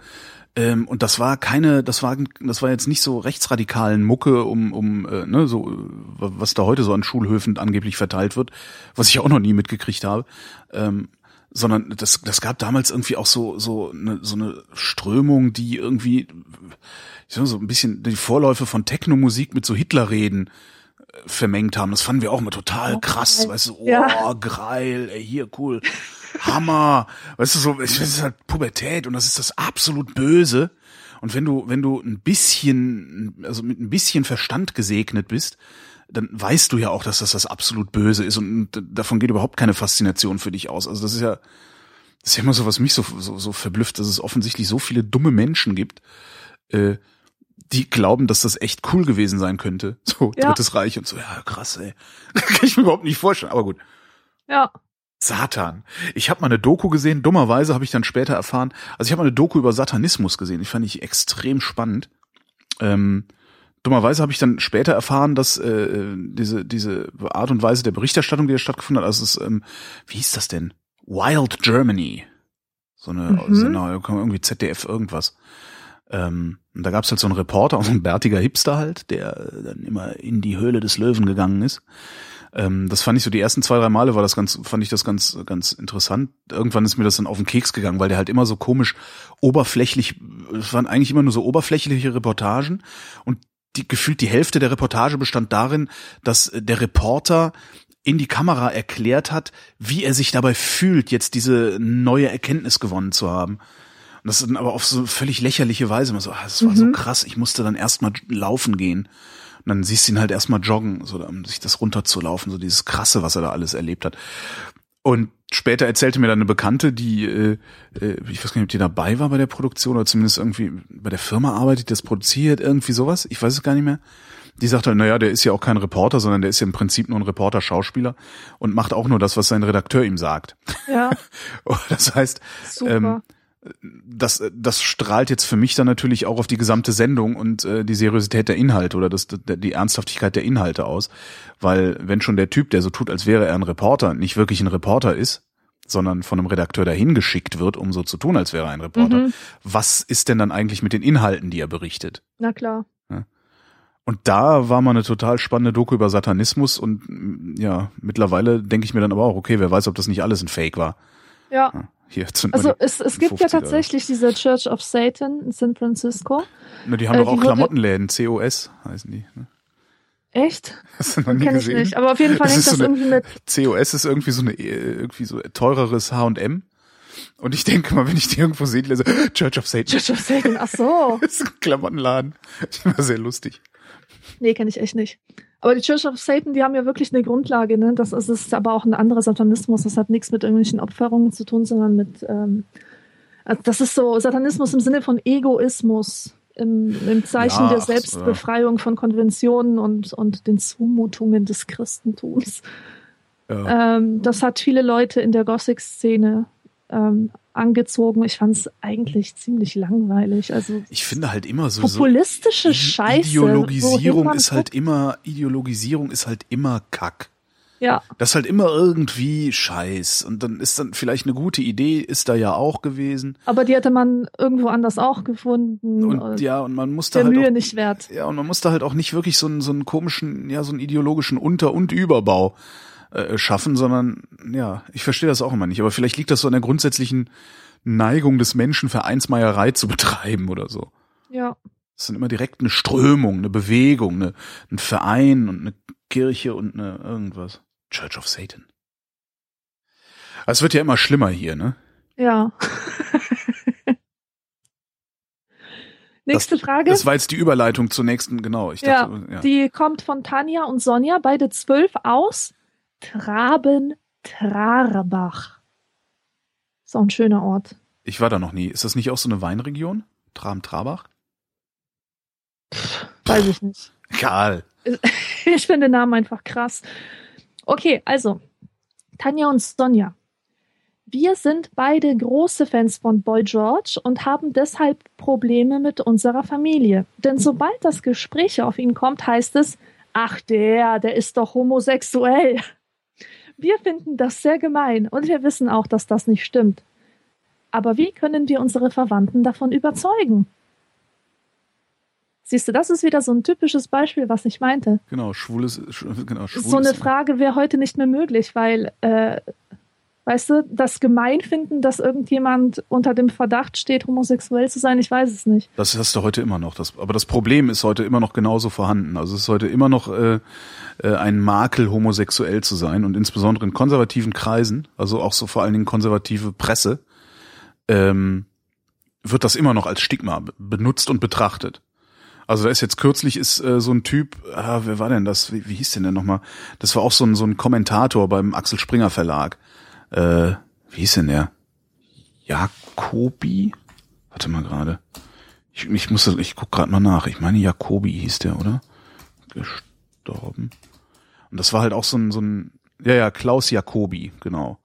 ähm, und das war keine, das war, das war jetzt nicht so rechtsradikalen Mucke, um, um, äh, ne, so, äh, was da heute so an Schulhöfen angeblich verteilt wird, was ich auch noch nie mitgekriegt habe. Ähm, sondern das, das gab damals irgendwie auch so, so eine, so eine Strömung, die irgendwie, ich sag mal, so ein bisschen die Vorläufe von Technomusik mit so Hitlerreden äh, vermengt haben. Das fanden wir auch mal total Oh, krass, geil. weißt du, oh, Ja. geil, ey, hier, cool. Hammer. Weißt du, so, es ist halt Pubertät und das ist das absolut Böse. Und wenn du, wenn du ein bisschen, also mit ein bisschen Verstand gesegnet bist, dann weißt du ja auch, dass das das absolut Böse ist und davon geht überhaupt keine Faszination für dich aus. Also das ist ja, das ist ja immer so, was mich so, so, so verblüfft, dass es offensichtlich so viele dumme Menschen gibt, äh, die glauben, dass das echt cool gewesen sein könnte. So, Ja. Drittes Reich und so, ja, krass, ey. Kann ich mir überhaupt nicht vorstellen, aber gut. Ja. Satan. Ich habe mal eine Doku gesehen, dummerweise habe ich dann später erfahren, also ich habe mal eine Doku über Satanismus gesehen, die fand ich extrem spannend. Ähm, dummerweise habe ich dann später erfahren, dass äh, diese, diese Art und Weise der Berichterstattung, die da stattgefunden hat, also es ähm, wie hieß das denn? Wild Germany. So eine, Mhm. so eine irgendwie ZDF irgendwas. Ähm, und da gab's halt so einen Reporter, so ein bärtiger Hipster halt, der dann immer in die Höhle des Löwen gegangen ist. Ähm, das fand ich so die ersten zwei, drei Male war das ganz, fand ich das ganz, ganz interessant. Irgendwann ist mir das dann auf den Keks gegangen, weil der halt immer so komisch oberflächlich, es waren eigentlich immer nur so oberflächliche Reportagen und die, gefühlt die Hälfte der Reportage bestand darin, dass äh, der Reporter in die Kamera erklärt hat, wie er sich dabei fühlt, jetzt diese neue Erkenntnis gewonnen zu haben. Und das ist dann aber auf so völlig lächerliche Weise. Man so, ah, das war so krass, ich musste dann erstmal laufen gehen. Und dann siehst du ihn halt erstmal joggen, so um sich das runterzulaufen, so dieses Krasse, was er da alles erlebt hat. Und später erzählte mir dann eine Bekannte, die, äh, äh, ich weiß gar nicht, ob die dabei war bei der Produktion oder zumindest irgendwie bei der Firma arbeitet, die das produziert, irgendwie sowas. Ich weiß es gar nicht mehr. Die sagt halt, naja, der ist ja auch kein Reporter, sondern der ist ja im Prinzip nur ein Reporter-Schauspieler und macht auch nur das, was sein Redakteur ihm sagt. Ja. Das heißt, Super. Ähm, das, das strahlt jetzt für mich dann natürlich auch auf die gesamte Sendung und äh, die Seriosität der Inhalte oder das, die Ernsthaftigkeit der Inhalte aus. Weil wenn schon der Typ, der so tut, als wäre er ein Reporter, nicht wirklich ein Reporter ist, sondern von einem Redakteur dahin geschickt wird, um so zu tun, als wäre er ein Reporter, Mhm. was ist denn dann eigentlich mit den Inhalten, die er berichtet? Na klar. Und da war mal eine total spannende Doku über Satanismus und ja, mittlerweile denke ich mir dann aber auch, okay, wer weiß, ob das nicht alles ein Fake war. Ja. Hier zünd Also es, es gibt ja 50er. tatsächlich diese Church of Satan in San Francisco. Ne, die haben äh, doch auch Klamottenläden, COS heißen die. ne? Echt? Hast du noch nie Kenn ich gesehen? nicht. Aber auf jeden Fall Das hängt das so eine- irgendwie mit. COS ist irgendwie so eine äh, irgendwie so teureres H&M. Und ich denke mal, wenn ich die irgendwo sehe, lese Church of Satan. Church of Satan. Ach so. Das ist ein Klamottenladen. Das war sehr lustig. Nee, kenne ich echt nicht. Aber die Church of Satan, die haben ja wirklich eine Grundlage, ne? Das ist, ist aber auch ein anderer Satanismus. Das hat nichts mit irgendwelchen Opferungen zu tun, sondern mit, ähm, also das ist so Satanismus im Sinne von Egoismus, im, im Zeichen Ja, der so, Selbstbefreiung von Konventionen und, und den Zumutungen des Christentums. Ja. Ähm, das hat viele Leute in der Gothic-Szene ähm, angezogen. Ich fand es eigentlich ziemlich langweilig. Also Ich finde halt immer so, so populistische I- Scheiße. Ideologisierung ist halt guckt. immer, Ideologisierung ist halt immer Kack. Ja, Das ist halt immer irgendwie Scheiß. Und dann ist dann vielleicht eine gute Idee, ist da ja auch gewesen. aber die hätte man irgendwo anders auch gefunden. Und ja, und man muss da der halt Mühe auch, nicht wert. ja, und man muss da halt auch nicht wirklich so einen, so einen komischen, ja, so einen ideologischen Unter- und Überbau äh, schaffen, sondern, ja, ich verstehe das auch immer nicht. Aber vielleicht liegt das so an der grundsätzlichen Neigung des Menschen, Vereinsmeierei zu betreiben oder so. Ja. Es sind immer direkt eine Strömung, eine Bewegung, eine, ein Verein und eine Kirche und eine irgendwas. Church of Satan. Es wird ja immer schlimmer hier, ne? Ja. Nächste das, Frage. Das war jetzt die Überleitung zur nächsten, genau. Ich ja, dachte, ja. die kommt von Tanja und Sonja, beide zwölf aus Traben-Trarbach. Ist auch ein schöner Ort. Ich war da noch nie. Ist das nicht auch so eine Weinregion? Tram-Trabach? Weiß ich nicht. Egal. Ich finde den Namen einfach krass. Okay, also, Tanja und Sonja. Wir sind beide große Fans von Boy George und haben deshalb Probleme mit unserer Familie. Denn sobald das Gespräch auf ihn kommt, heißt es, ach der, der ist doch homosexuell. Wir finden das sehr gemein und wir wissen auch, dass das nicht stimmt. Aber wie können wir unsere Verwandten davon überzeugen? Siehst du, das ist wieder so ein typisches Beispiel, was ich meinte. Genau, schwules, sch- genau, schwules. So eine Frage wäre heute nicht mehr möglich, weil, äh, weißt du, das Gemeinfinden, dass irgendjemand unter dem Verdacht steht, homosexuell zu sein, ich weiß es nicht. Das hast du heute immer noch. Das, aber das Problem ist heute immer noch genauso vorhanden. Also es ist heute immer noch äh, äh, ein Makel, homosexuell zu sein und insbesondere in konservativen Kreisen, also auch so vor allen Dingen konservative Presse, ähm, wird das immer noch als Stigma benutzt und betrachtet. Also da ist jetzt kürzlich ist äh, so ein Typ, ah, wer war denn das? Wie, wie hieß denn der nochmal? Das war auch so ein, so ein Kommentator beim Axel Springer Verlag. Äh, wie hieß denn der? Jakobi? Warte mal gerade. Ich, ich muss, ich guck gerade mal nach. Ich meine Jakobi hieß der, oder? Gestorben. Und das war halt auch so ein, so ein, ja, ja, Klaus Jakobi, genau.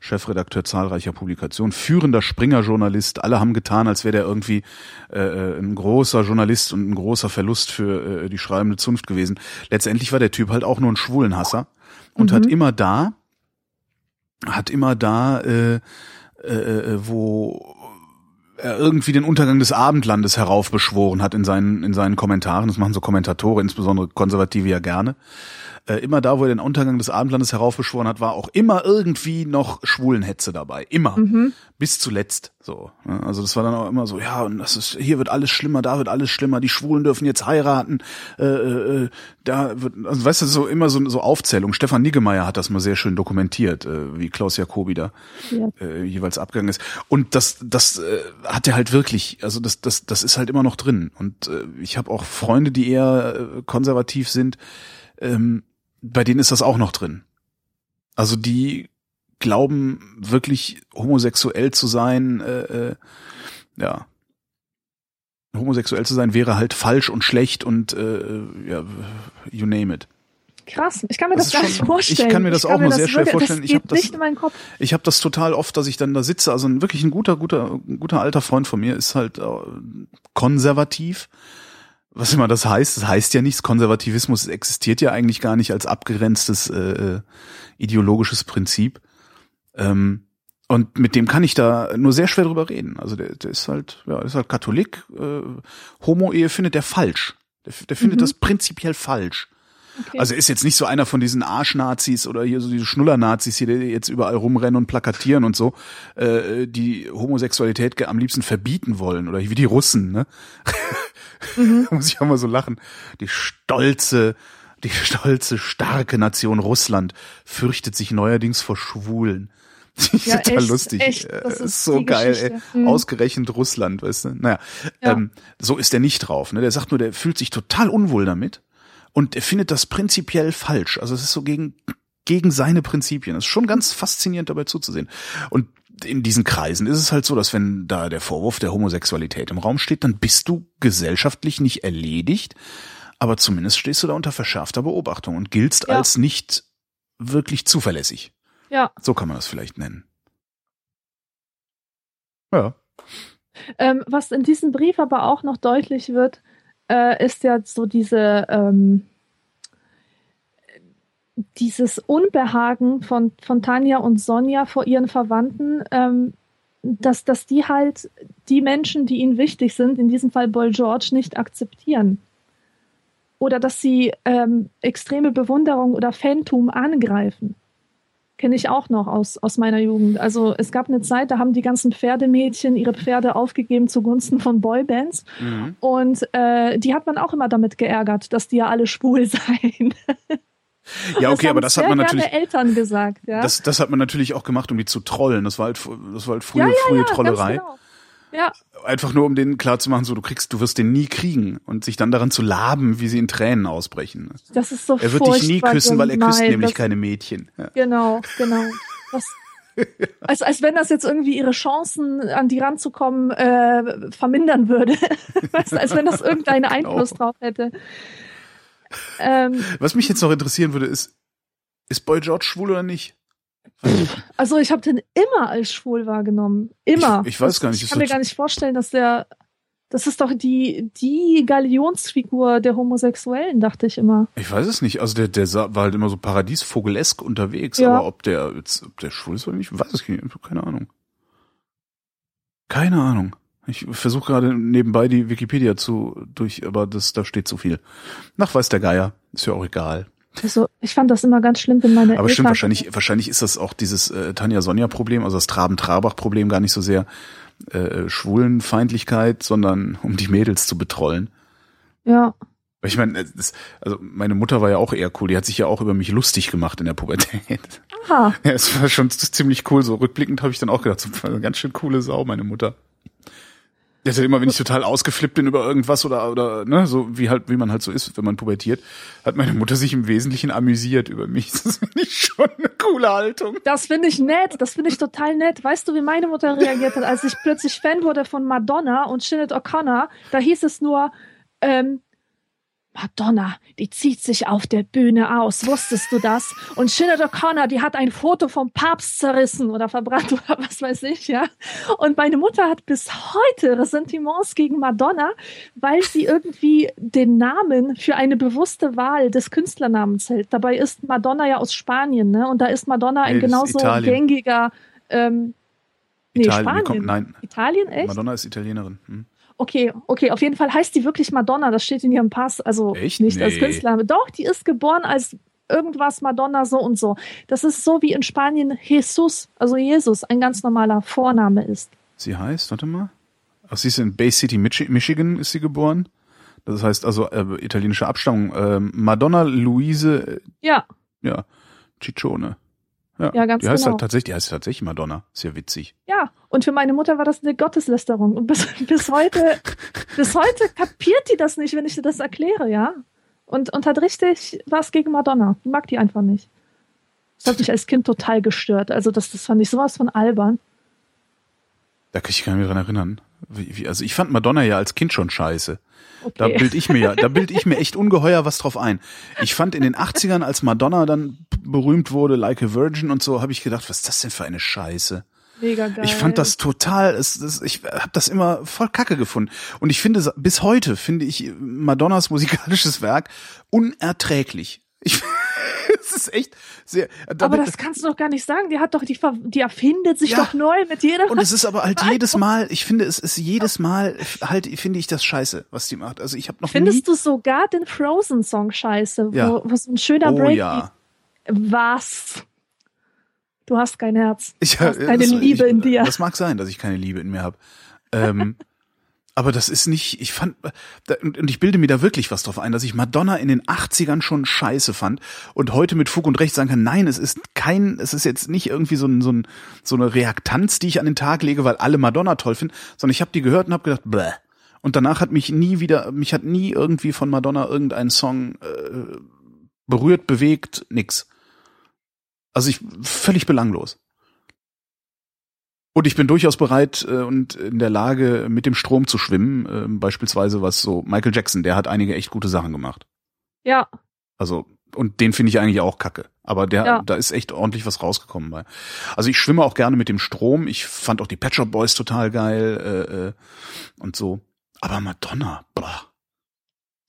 Chefredakteur zahlreicher Publikationen, führender Springer-Journalist. Alle haben getan, als wäre der irgendwie äh, äh, ein großer Journalist und ein großer Verlust für äh, die schreibende Zunft gewesen. Letztendlich war der Typ halt auch nur ein Schwulenhasser und mhm. hat immer da, hat immer da, äh, äh, äh, wo er irgendwie den Untergang des Abendlandes heraufbeschworen hat in seinen in seinen Kommentaren. Das machen so Kommentatoren, insbesondere Konservative ja gerne äh, immer da, wo er den Untergang des Abendlandes heraufbeschworen hat, war auch immer irgendwie noch Schwulenhetze dabei. Immer. Mhm. Bis zuletzt. So. Also das war dann auch immer so, ja, und das ist, hier wird alles schlimmer, da wird alles schlimmer, die Schwulen dürfen jetzt heiraten, äh, äh, da wird, also weißt du, so immer so, so Aufzählung. Stefan Niggemeier hat das mal sehr schön dokumentiert, äh, wie Klaus Jacobi da ja. äh, jeweils abgegangen ist. Und das, das äh, hat er halt wirklich, also das, das, das ist halt immer noch drin. Und äh, ich habe auch Freunde, die eher äh, konservativ sind, ähm, bei denen ist das auch noch drin. Also die glauben wirklich homosexuell zu sein, äh, äh, ja. Homosexuell zu sein wäre halt falsch und schlecht und äh, ja, you name it. Krass, ich kann mir das, das gar nicht vorstellen. Ich kann mir das ich auch nur sehr schwer vorstellen. Ich habe das. Ich habe das total oft, dass ich dann da sitze. Also ein, wirklich ein guter, guter, guter alter Freund von mir ist halt äh, konservativ was immer das heißt, das heißt ja nichts. Konservativismus existiert ja eigentlich gar nicht als abgegrenztes äh, äh, ideologisches Prinzip. Ähm, und mit dem kann ich da nur sehr schwer drüber reden. Also der, der ist halt, ja, ist halt Katholik. Äh, Homo-Ehe findet der falsch. Der, der findet mhm. das prinzipiell falsch. Okay. Also er ist jetzt nicht so einer von diesen Arschnazis oder hier so diese Schnuller-Nazis hier, die jetzt überall rumrennen und plakatieren und so, äh, die Homosexualität am liebsten verbieten wollen oder wie die Russen, ne? Mhm. muss ich auch mal so lachen. Die stolze, die stolze, starke Nation Russland fürchtet sich neuerdings vor Schwulen. Ja, total echt, lustig. Echt, das ist, ist so geil, ey. Mhm. Ausgerechnet Russland, weißt du? Naja, ja. ähm, so ist er nicht drauf. Ne? Der sagt nur, der fühlt sich total unwohl damit und er findet das prinzipiell falsch. Also es ist so gegen, gegen seine Prinzipien. Das ist schon ganz faszinierend dabei zuzusehen. Und in diesen Kreisen ist es halt so, dass wenn da der Vorwurf der Homosexualität im Raum steht, dann bist du gesellschaftlich nicht erledigt, aber zumindest stehst du da unter verschärfter Beobachtung und giltst ja. als nicht wirklich zuverlässig. Ja. So kann man das vielleicht nennen. Ja. Ähm, was in diesem Brief aber auch noch deutlich wird, äh, ist ja so diese ähm, dieses Unbehagen von, von Tanja und Sonja vor ihren Verwandten, ähm, dass, dass die halt die Menschen, die ihnen wichtig sind, in diesem Fall Boy George, nicht akzeptieren. Oder dass sie ähm, extreme Bewunderung oder Phantom angreifen. Kenne ich auch noch aus, aus meiner Jugend. Also es gab eine Zeit, da haben die ganzen Pferdemädchen ihre Pferde aufgegeben zugunsten von Boybands. Mhm. Und äh, die hat man auch immer damit geärgert, dass die ja alle schwul seien. Ja, okay, aber das hat man natürlich. Eltern gesagt, ja. Das, das hat man natürlich auch gemacht, um die zu trollen. Das war halt, das war halt frühe, ja, ja, frühe Trollerei. Genau. Ja. Einfach nur, um denen klarzumachen, so, du kriegst, du wirst den nie kriegen und sich dann daran zu laben, wie sie in Tränen ausbrechen. Das ist so Er wird dich nie küssen, weil er küsst nämlich keine Mädchen. Ja. Genau, genau. Das, als, als wenn das jetzt irgendwie ihre Chancen, an die ranzukommen, äh, vermindern würde. weißt als wenn das irgendeinen genau. Einfluss drauf hätte. Ähm, Was mich jetzt noch interessieren würde, ist, ist Boy George schwul oder nicht? Also ich habe den immer als schwul wahrgenommen. Immer. Ich, ich weiß gar nicht. Ich kann mir gar nicht vorstellen, dass der. Das ist doch die, die Galionsfigur der Homosexuellen, dachte ich immer. Ich weiß es nicht. Also der, der war halt immer so paradiesvogelesk unterwegs, ja. aber ob der jetzt, ob der schwul ist oder nicht, weiß ich nicht. Keine Ahnung. Keine Ahnung. Ich versuche gerade nebenbei die Wikipedia zu durch, aber das da steht zu viel. Nach weiß der Geier, ist ja auch egal. Also ich fand das immer ganz schlimm, wenn meine Aber Eltern stimmt wahrscheinlich wahrscheinlich ist das auch dieses äh, Tanja Sonja Problem, also das Traben Trabach Problem gar nicht so sehr äh, Schwulenfeindlichkeit, sondern um die Mädels zu betrollen. Ja. Ich meine, also meine Mutter war ja auch eher cool, die hat sich ja auch über mich lustig gemacht in der Pubertät. Aha. Ja, es war schon ziemlich cool. So rückblickend habe ich dann auch gedacht, so ganz schön coole Sau, meine Mutter. Das ist ja immer, wenn ich total ausgeflippt bin über irgendwas oder, oder, ne, so wie halt, wie man halt so ist, wenn man pubertiert, hat meine Mutter sich im Wesentlichen amüsiert über mich. Das finde ich schon eine coole Haltung. Das finde ich nett, das finde ich total nett. Weißt du, wie meine Mutter reagiert hat, als ich plötzlich Fan wurde von Madonna und Sinead O'Connor? Da hieß es nur, ähm, Madonna, die zieht sich auf der Bühne aus. Wusstest du das? Und Sinead O'Connor, die hat ein Foto vom Papst zerrissen oder verbrannt oder was weiß ich, ja. Und meine Mutter hat bis heute Ressentiments gegen Madonna, weil sie irgendwie den Namen für eine bewusste Wahl des Künstlernamens hält. Dabei ist Madonna ja aus Spanien, ne? Und da ist Madonna ein das ist genauso gängiger, ähm, nee, Italien, Spanien. kommt- nein. Italien, echt? Madonna ist Italienerin. Hm. Okay, okay, auf jeden Fall heißt die wirklich Madonna, das steht in ihrem Pass, also Echt? nicht als Nee. Künstlername. Doch, die ist geboren als irgendwas Madonna so und so. Das ist so wie in Spanien Jesus, also Jesus, ein ganz normaler Vorname ist. Sie heißt, warte mal. Ach, sie ist in Bay City, Michi Michigan ist sie geboren. Das heißt also äh, italienische Abstammung. Ähm, Madonna Luise, Ja, äh, ja, Ciccione. Ja, Ja, ganz die heißt genau. halt tatsächlich, die heißt tatsächlich Madonna. Ja witzig. ja. Und für meine Mutter war das eine Gotteslästerung. Und bis, bis heute, bis heute kapiert die das nicht, wenn ich dir das erkläre, ja. Und, und hat richtig was gegen Madonna. Die mag die einfach nicht. Das hat mich als Kind total gestört. Also das, das fand ich sowas von albern. Da kann ich mich gar nicht mehr dran erinnern. Wie, wie, also ich fand Madonna ja als Kind schon scheiße. Da Okay. bild ich mir ja, da bild ich mir echt ungeheuer was drauf ein. Ich fand in den 80ern, als Madonna dann berühmt wurde, Like a Virgin und so, habe ich gedacht, was ist das denn für eine Scheiße? Mega geil. Ich fand das total, es, es, ich habe das immer voll kacke gefunden. Und ich finde, bis heute finde ich Madonnas musikalisches Werk unerträglich. Ich, es ist echt sehr. Aber das kannst du doch gar nicht sagen. Die hat doch, die, die erfindet sich Ja. doch neu mit jeder. und es ist aber halt jedes Mal, ich finde, es ist jedes Mal halt, finde ich das scheiße, was die macht. Also ich habe noch nie. Findest du sogar den Frozen-Song scheiße, wo, Ja. wo so ein schöner oh Break. ja. Was? Du hast kein Herz. Ich, Du hast keine Liebe ich, in dir. Das mag sein, dass ich keine Liebe in mir habe. Ähm, aber das ist nicht, ich fand, und ich bilde mir da wirklich was drauf ein, dass ich Madonna in den 80ern schon scheiße fand und heute mit Fug und Recht sagen kann, nein, es ist kein, es ist jetzt nicht irgendwie so, ein, so, ein, so eine Reaktanz, die ich an den Tag lege, weil alle Madonna toll finden, sondern ich habe die gehört und habe gedacht, bäh. Und danach hat mich nie wieder, mich hat nie irgendwie von Madonna irgendein Song äh, berührt, bewegt, nix. Also ich völlig belanglos. Und ich bin durchaus bereit äh, und in der Lage, mit dem Strom zu schwimmen. Äh, beispielsweise was so Michael Jackson, der hat einige echt gute Sachen gemacht. Ja, Also, und den finde ich eigentlich auch kacke. Aber der, Ja. da ist echt ordentlich was rausgekommen bei. Also ich schwimme auch gerne mit dem Strom. Ich fand auch die Pet Shop Boys total geil äh, äh, und so. Aber Madonna, boah.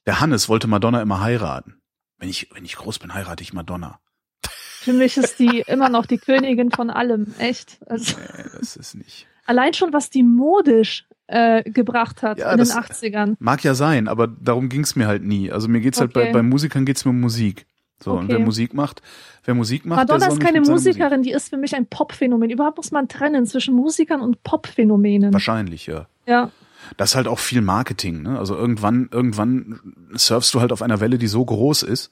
Der Hannes wollte Madonna immer heiraten. Wenn ich, wenn ich groß bin, heirate ich Madonna. Für mich ist die immer noch die Königin von allem. Echt. Also, Nee, das ist nicht. allein schon, was die modisch äh, gebracht hat Ja, in den das- 80ern. Mag ja sein, aber darum ging's mir halt nie. Also mir geht's halt bei, Okay. bei Musikern geht's mir um Musik. So, und wer Okay. Musik macht, wer Musik macht, Madonna ist keine Musikerin, die ist für mich ein Popphänomen. Überhaupt muss man trennen zwischen Musikern und Popphänomenen. Musik. Wahrscheinlich, ja. Ja, Das ist halt auch viel Marketing, ne? Also irgendwann, irgendwann surfst du halt auf einer Welle, die so groß ist,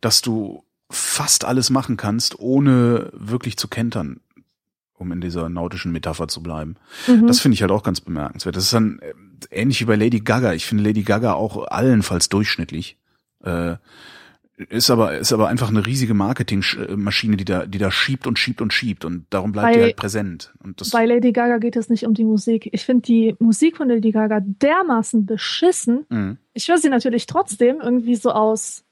dass du fast alles machen kannst, ohne wirklich zu kentern, um in dieser nautischen Metapher zu bleiben. mhm. Das finde ich halt auch ganz bemerkenswert. Das ist dann äh, ähnlich wie bei Lady Gaga. Ich finde Lady Gaga auch allenfalls durchschnittlich. Äh, ist aber ist aber einfach eine riesige Marketingmaschine, die da die da schiebt und schiebt und schiebt und darum bleibt die Bei- halt präsent. Und das Bei Lady Gaga geht es nicht um die Musik. Ich finde die Musik von Lady Gaga dermaßen beschissen. mh, Ich höre sie natürlich trotzdem irgendwie so aus,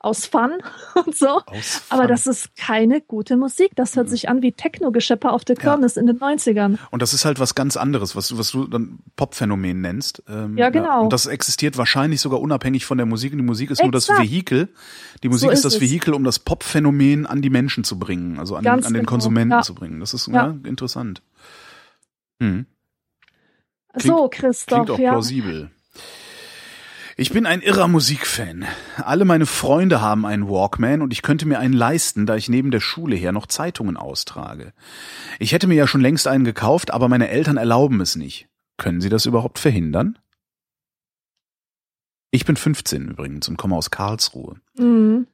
aus Fun und so. aus Aber Fun. das ist keine gute Musik. Das hört Mhm. sich an wie Techno-Geschepper auf der Ja. Kirmes in den 90ern. Und das ist halt was ganz anderes, was du, was du dann Popphänomen nennst. Ähm, Ja, genau. Und das existiert wahrscheinlich sogar unabhängig von der Musik. Und die Musik ist nur das Exakt. Vehikel. Die Musik So ist ist das es. Vehikel, um das Popphänomen an die Menschen zu bringen, also an, an den genau, Konsumenten ja. zu bringen. Das ist Ja. ja. interessant. Hm. so, Christoph, Klingt auch ja. plausibel. Ich bin ein irrer Musikfan. Alle meine Freunde haben einen Walkman und ich könnte mir einen leisten, da ich neben der Schule her noch Zeitungen austrage. Ich hätte mir ja schon längst einen gekauft, aber meine Eltern erlauben es nicht. Können Sie das überhaupt verhindern? Ich bin 15 übrigens und komme aus Karlsruhe. Mhm.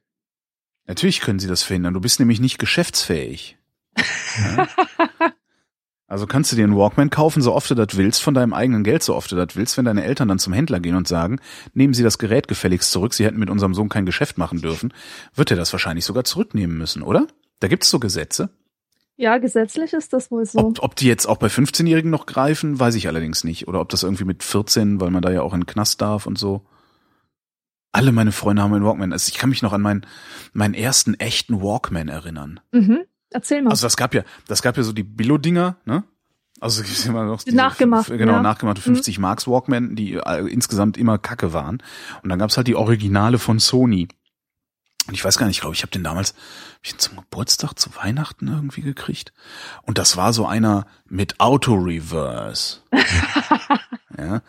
Natürlich können Sie das verhindern. Du bist nämlich nicht geschäftsfähig. Ja? Also kannst du dir einen Walkman kaufen, so oft du das willst, von deinem eigenen Geld, so oft du das willst, wenn deine Eltern dann zum Händler gehen und sagen, nehmen Sie das Gerät gefälligst zurück, Sie hätten mit unserem Sohn kein Geschäft machen dürfen, wird er das wahrscheinlich sogar zurücknehmen müssen, oder? Da gibt's so Gesetze. Ja, gesetzlich ist das wohl so. Ob, ob die jetzt auch bei 15-Jährigen noch greifen, weiß ich allerdings nicht. Oder ob das irgendwie mit 14, weil man da ja auch in den Knast darf und so. Alle meine Freunde haben einen Walkman. Also ich kann mich noch an meinen, meinen ersten echten Walkman erinnern. Mhm. Erzähl mal. Also das gab ja, das gab ja so die Billo-Dinger, ne? Also es gibt immer noch diese, Nachgemacht, genau, ja. nachgemachte 50 Marks Walkman, die äh, insgesamt immer Kacke waren. Und dann gab's halt die Originale von Sony. Und ich weiß gar nicht, ich glaube, ich habe den damals hab ich den zum Geburtstag, zu Weihnachten irgendwie gekriegt. Und das war so einer mit Auto-Reverse. ja,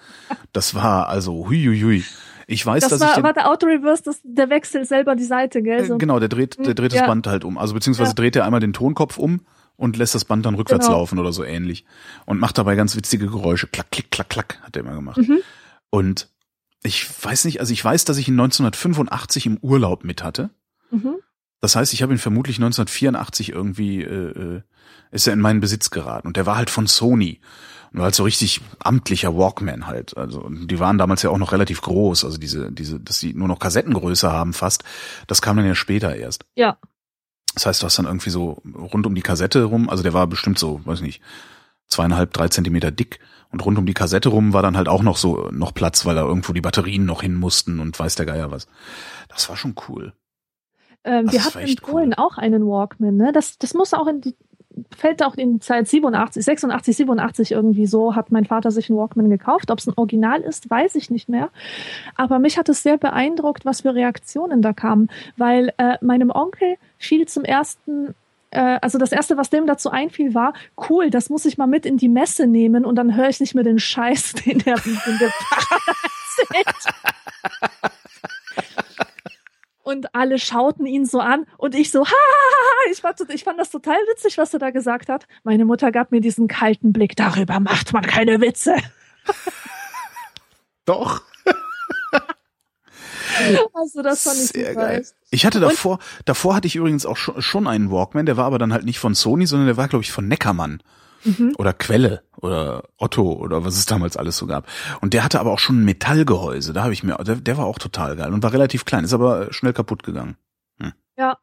das war also hui, hui, hui. Ich weiß, das dass war, ich den, war der Auto-Reverse, das, der wechselt selber die Seite, gell? So. äh, genau, der dreht, der dreht das Ja. Band halt um. Also beziehungsweise Ja. dreht er einmal den Tonkopf um und lässt das Band dann rückwärts Genau. laufen oder so ähnlich. Und macht dabei ganz witzige Geräusche. Klack, klick, klack, klack, hat er immer gemacht. Mhm. Und ich weiß nicht, also ich weiß, dass ich ihn 1985 im Urlaub mit hatte. Mhm. Das heißt, ich habe ihn vermutlich 1984 irgendwie, äh, äh, ist er in meinen Besitz geraten. Und der war halt von Sony. Und war halt so richtig amtlicher Walkman halt. Also die waren damals ja auch noch relativ groß. Also diese, diese, dass sie nur noch Kassettengröße haben fast. Das kam dann ja später erst. Ja. Das heißt, du hast dann irgendwie so rund um die Kassette rum, also der war bestimmt so, weiß nicht, zweieinhalb, drei Zentimeter dick. Und rund um die Kassette rum war dann halt auch noch so noch Platz, weil da irgendwo die Batterien noch hin mussten und weiß der Geier was. Das war schon cool. Ähm, wir hatten in Polen cool. auch einen Walkman, ne? Das, das muss auch in die, fällt auch in die Zeit 87, 86, 87 irgendwie so, hat mein Vater sich einen Walkman gekauft. Ob es ein Original ist, weiß ich nicht mehr. Aber mich hat es sehr beeindruckt, was für Reaktionen da kamen, weil äh, meinem Onkel fiel zum ersten äh, also das erste, was dem dazu einfiel, war, cool, das muss ich mal mit in die Messe nehmen und dann höre ich nicht mehr den Scheiß, den der, den der Pfarrer erzählt. Und alle schauten ihn so an und ich so, ha, ich, fand, ich fand das total witzig, was er da gesagt hat. Meine Mutter gab mir diesen kalten Blick, darüber macht man keine Witze. Doch. Also das fand ich Sehr geil. Ich hatte Und- davor, davor hatte ich übrigens auch schon, schon einen Walkman, der war aber dann halt nicht von Sony, sondern der war, glaube ich, von Neckermann. Mhm. Oder Quelle oder Otto oder was es damals alles so gab. Und der hatte aber auch schon ein Metallgehäuse. Da habe ich mir, der, der war auch total geil und war relativ klein, ist aber schnell kaputt gegangen. Ja.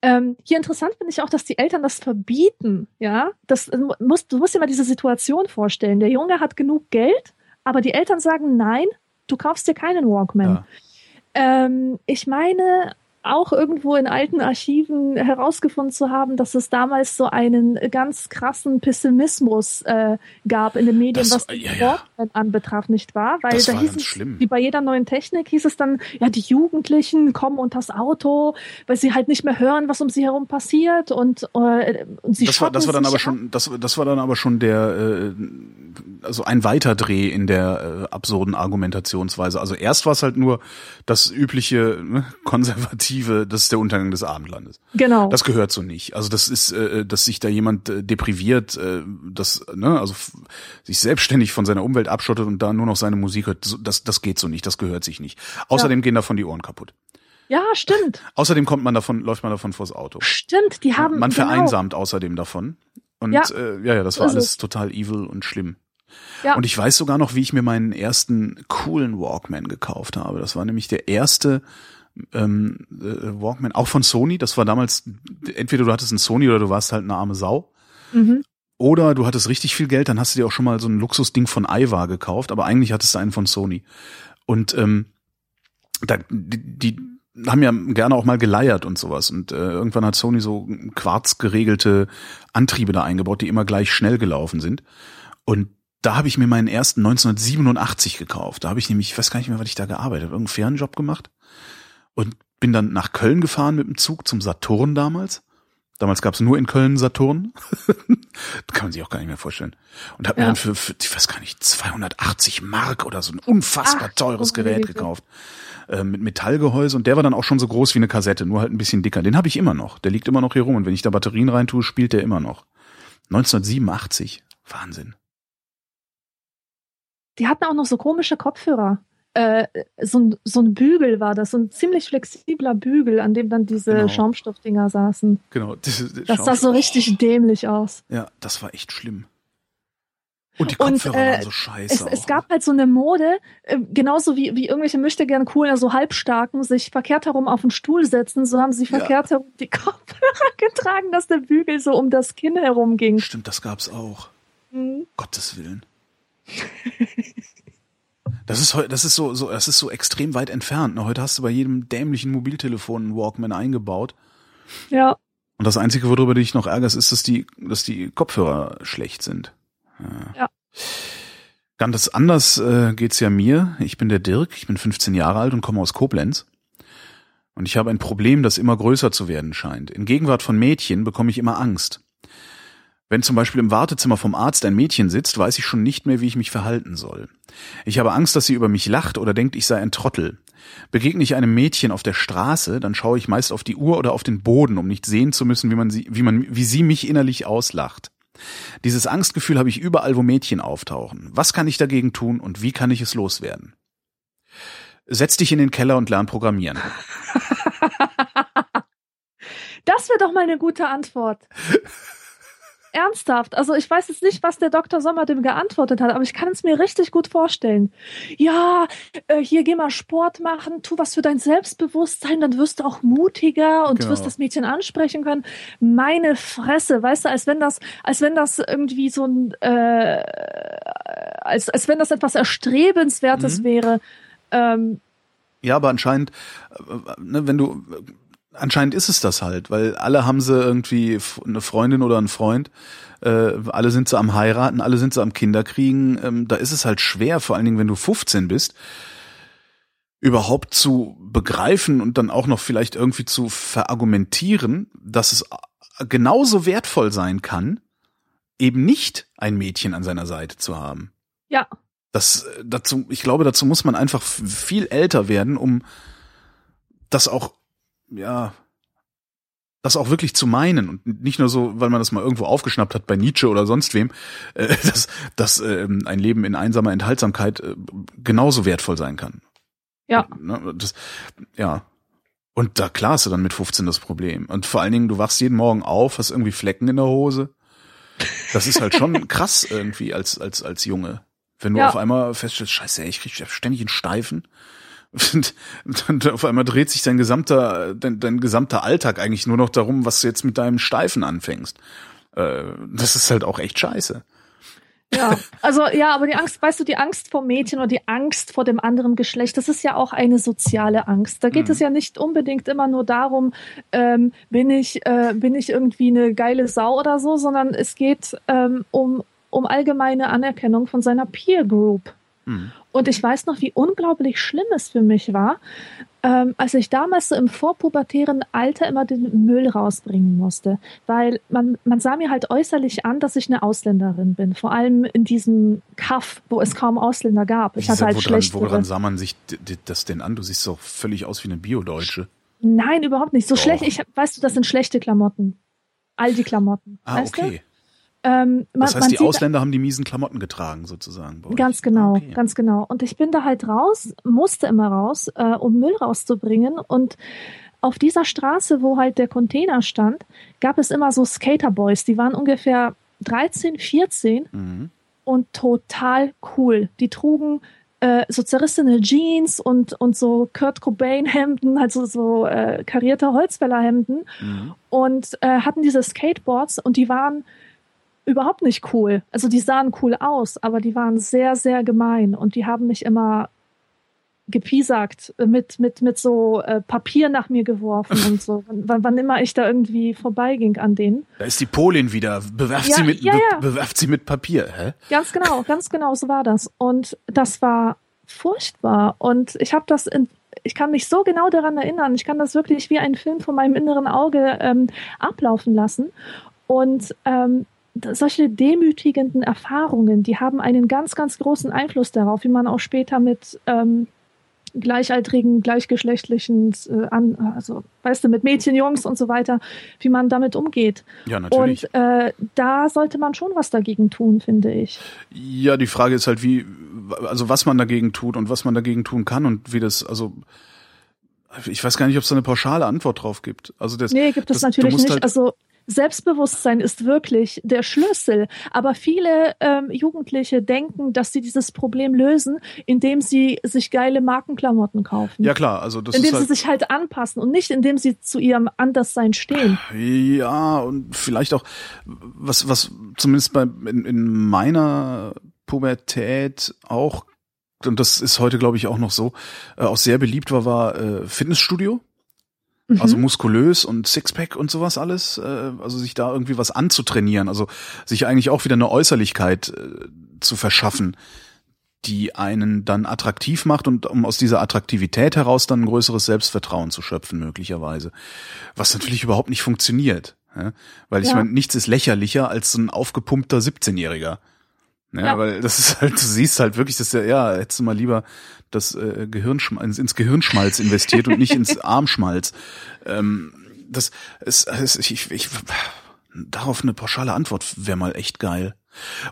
Ähm, hier interessant finde ich auch, dass die Eltern das verbieten, ja. Das äh, musst, du musst dir mal diese Situation vorstellen. Der Junge hat genug Geld, aber die Eltern sagen, nein, du kaufst dir keinen Walkman. Ja. Ähm, ich meine, auch irgendwo in alten Archiven herausgefunden zu haben, dass es damals so einen ganz krassen Pessimismus äh, gab in den Medien, Das- was den ja, ja. Anbetraf, nicht wahr? Weil Das da war hieß ganz es, schlimm. wie bei jeder neuen Technik hieß es dann, ja, die Jugendlichen kommen unter das Auto, weil sie halt nicht mehr hören, was um sie herum passiert und, äh, und sie Das war, das war dann aber schon, das, das war dann aber schon der, äh, also ein Weiterdreh in der äh, absurden Argumentationsweise. Also erst war es halt nur das übliche ne, konservative, das ist der Untergang des Abendlandes. ab. Genau. Das gehört so nicht. Also das ist, äh, dass sich da jemand äh, depriviert, äh, das, ne, also sich selbstständig von seiner Umwelt abschottet und da nur noch seine Musik hört, das, das geht so nicht, das gehört sich nicht. Außerdem gehen davon die Ohren kaputt. ja, stimmt. Außerdem kommt man davon, läuft man davon vors Auto. Stimmt, die haben. man genau. vereinsamt außerdem davon. Und Ja. äh, ja, ja, das war alles es. total evil und schlimm. Ja. Und ich weiß sogar noch, wie ich mir meinen ersten coolen Walkman gekauft habe. Das war nämlich der erste ähm, äh, Walkman, auch von Sony. Das war damals, entweder du hattest einen Sony oder du warst halt eine arme Sau. Mhm. Oder du hattest richtig viel Geld, dann hast du dir auch schon mal so ein Luxusding von Aiwa gekauft, aber eigentlich hattest du einen von Sony. Und ähm, da, die, die haben ja gerne auch mal geleiert und sowas. Und äh, irgendwann hat Sony so quarzgeregelte Antriebe da eingebaut, die immer gleich schnell gelaufen sind. Und da habe ich mir meinen ersten 1987 gekauft. Da habe ich nämlich, ich weiß gar nicht mehr, was ich da gearbeitet habe, irgendeinen Fernjob gemacht und bin dann nach Köln gefahren mit dem Zug zum Saturn damals. Damals gab es nur in Köln Saturn. Kann man sich auch gar nicht mehr vorstellen. Und habe mir Ja. dann für, für, ich weiß gar nicht, 280 Mark oder so ein unfassbar Ach, teures Gerät gekauft. Äh, mit Metallgehäuse und der war dann auch schon so groß wie eine Kassette, nur halt ein bisschen dicker. Den habe ich immer noch. Der liegt immer noch hier rum und wenn ich da Batterien reintue, spielt der immer noch. 1987. Wahnsinn. Die hatten auch noch so komische Kopfhörer. Äh, so, ein, so ein Bügel war das, so ein ziemlich flexibler Bügel, an dem dann diese genau. Schaumstoffdinger saßen. Genau. Das, das sah so richtig dämlich aus. Ja, das war echt schlimm. Und die Kopfhörer und, äh, waren so scheiße. Es, es, gab halt so eine Mode, äh, genauso wie, wie irgendwelche möchte gern coolen, so halbstarken, sich verkehrt herum auf den Stuhl setzen, so haben sie verkehrt ja. herum die Kopfhörer getragen, dass der Bügel so um das Kinn herum ging. Stimmt, das gab's auch. Mhm. Gottes Willen. Das ist heute, das ist so, so, das ist so extrem weit entfernt. Ne? Heute hast du bei jedem dämlichen Mobiltelefon einen Walkman eingebaut. Ja. Und das Einzige, worüber du dich noch ärgerst, ist, dass die, dass die Kopfhörer schlecht sind. Ja. Ganz anders äh, geht's ja mir. Ich bin der Dirk, ich bin 15 Jahre alt und komme aus Koblenz. Und ich habe ein Problem, das immer größer zu werden scheint. In Gegenwart von Mädchen bekomme ich immer Angst. Wenn zum Beispiel im Wartezimmer vom Arzt ein Mädchen sitzt, weiß ich schon nicht mehr, wie ich mich verhalten soll. Ich habe Angst, dass sie über mich lacht oder denkt, ich sei ein Trottel. Begegne ich einem Mädchen auf der Straße, dann schaue ich meist auf die Uhr oder auf den Boden, um nicht sehen zu müssen, wie man sie, wie man, wie sie mich innerlich auslacht. Dieses Angstgefühl habe ich überall, wo Mädchen auftauchen. Was kann ich dagegen tun und wie kann ich es loswerden? Setz dich in den Keller und lern programmieren. Das wäre doch mal eine gute Antwort. Ernsthaft. Also ich weiß jetzt nicht, was der Dr. Sommer dem geantwortet hat, aber ich kann es mir richtig gut vorstellen. Ja, äh, hier geh mal Sport machen, tu was für dein Selbstbewusstsein, dann wirst du auch mutiger und genau. wirst das Mädchen ansprechen können. Meine Fresse, weißt du, als wenn das, als wenn das irgendwie so ein, äh, als, als wenn das etwas Erstrebenswertes mhm. wäre. Ähm, ja, aber anscheinend, äh, ne, wenn du anscheinend ist es das halt, weil alle haben sie irgendwie eine Freundin oder einen Freund, äh, alle sind sie am heiraten, alle sind sie am Kinderkriegen, ähm, da ist es halt schwer, vor allen Dingen, wenn du 15 bist, überhaupt zu begreifen und dann auch noch vielleicht irgendwie zu verargumentieren, dass es genauso wertvoll sein kann, eben nicht ein Mädchen an seiner Seite zu haben. Ja. Das dazu, ich glaube, dazu muss man einfach viel älter werden, um das auch ja, das auch wirklich zu meinen und nicht nur so, weil man das mal irgendwo aufgeschnappt hat bei Nietzsche oder sonst wem, äh, dass, dass äh, ein Leben in einsamer Enthaltsamkeit äh, genauso wertvoll sein kann. Ja. Ne, das, ja. Und da klar hast du dann mit 15 das Problem. Und vor allen Dingen, du wachst jeden Morgen auf, hast irgendwie Flecken in der Hose. Das ist halt schon krass irgendwie als, als, als Junge. Wenn du ja. auf einmal feststellst, scheiße, ey, ich krieg ständig einen Steifen. Und, und auf einmal dreht sich dein gesamter, dein, dein gesamter Alltag eigentlich nur noch darum, was du jetzt mit deinem Steifen anfängst. Äh, das ist halt auch echt scheiße. Ja, also ja, aber die Angst, weißt du, die Angst vor Mädchen oder die Angst vor dem anderen Geschlecht, das ist ja auch eine soziale Angst. Da geht mhm. es ja nicht unbedingt immer nur darum, ähm, bin ich äh, bin ich irgendwie eine geile Sau oder so, sondern es geht ähm, um um allgemeine Anerkennung von seiner Peer Group. Mhm. Und ich weiß noch, wie unglaublich schlimm es für mich war, ähm, als ich damals so im vorpubertären Alter immer den Müll rausbringen musste. Weil man, man sah mir halt äußerlich an, dass ich eine Ausländerin bin. Vor allem in diesem Kaff, wo es kaum Ausländer gab. Ich hatte halt woran, schlecht. Woran sah man sich das denn an? Du siehst doch völlig aus wie eine Biodeutsche. Nein, überhaupt nicht. So doch. schlecht. Ich, weißt du, das sind schlechte Klamotten. All die Klamotten. Ah, okay. Du? Ähm, man, das heißt, die Ausländer haben die miesen Klamotten getragen, sozusagen. Ganz genau, okay. ganz genau. Und ich bin da halt raus, musste immer raus, äh, um Müll rauszubringen. Und auf dieser Straße, wo halt der Container stand, gab es immer so Skaterboys. Die waren ungefähr 13, 14 mhm. und total cool. Die trugen äh, so zerrissene Jeans und, und so Kurt Cobain Hemden, also so äh, karierte Holzfäller Hemden mhm. und äh, hatten diese Skateboards und die waren überhaupt nicht cool. Also die sahen cool aus, aber die waren sehr, sehr gemein und die haben mich immer gepiesackt, mit, mit, mit so äh, Papier nach mir geworfen und so, wann, wann immer ich da irgendwie vorbeiging an denen. Da ist die Polin wieder, bewerft ja, sie mit, ja, ja. Be bewerft sie mit Papier, hä? Ganz genau, ganz genau, so war das. Und das war furchtbar. Und ich habe das in, ich kann mich so genau daran erinnern. Ich kann das wirklich wie ein Film vor meinem inneren Auge ähm, ablaufen lassen. Und ähm, solche demütigenden Erfahrungen, die haben einen ganz, ganz großen Einfluss darauf, wie man auch später mit ähm, gleichaltrigen, gleichgeschlechtlichen, äh, an, also weißt du, mit Mädchen, Jungs und so weiter, wie man damit umgeht. Ja, natürlich. Und äh, da sollte man schon was dagegen tun, finde ich. Ja, die Frage ist halt, wie, also was man dagegen tut und was man dagegen tun kann und wie das, also ich weiß gar nicht, ob es da eine pauschale Antwort drauf gibt. Also das, nee, gibt es natürlich nicht. Halt also Selbstbewusstsein ist wirklich der Schlüssel. Aber viele ähm, Jugendliche denken, dass sie dieses Problem lösen, indem sie sich geile Markenklamotten kaufen. Ja klar, also das indem ist halt sie sich halt anpassen und nicht indem sie zu ihrem Anderssein stehen. Ja und vielleicht auch was was zumindest bei in, in meiner Pubertät auch und das ist heute glaube ich auch noch so äh, auch sehr beliebt war war äh, Fitnessstudio also mhm. muskulös und Sixpack und sowas alles, äh, also sich da irgendwie was anzutrainieren, also sich eigentlich auch wieder eine Äußerlichkeit äh, zu verschaffen, die einen dann attraktiv macht und um aus dieser Attraktivität heraus dann ein größeres Selbstvertrauen zu schöpfen möglicherweise, was natürlich überhaupt nicht funktioniert, ja? weil ich ja. meine, nichts ist lächerlicher als so ein aufgepumpter 17-Jähriger. Ja, ja, weil das ist halt, du siehst halt wirklich, dass ja, ja, hättest du mal lieber das äh, Gehirnschmalz, ins Gehirnschmalz investiert und nicht ins Armschmalz. Ähm, das ist, ist ich, ich, darauf eine pauschale Antwort wäre mal echt geil.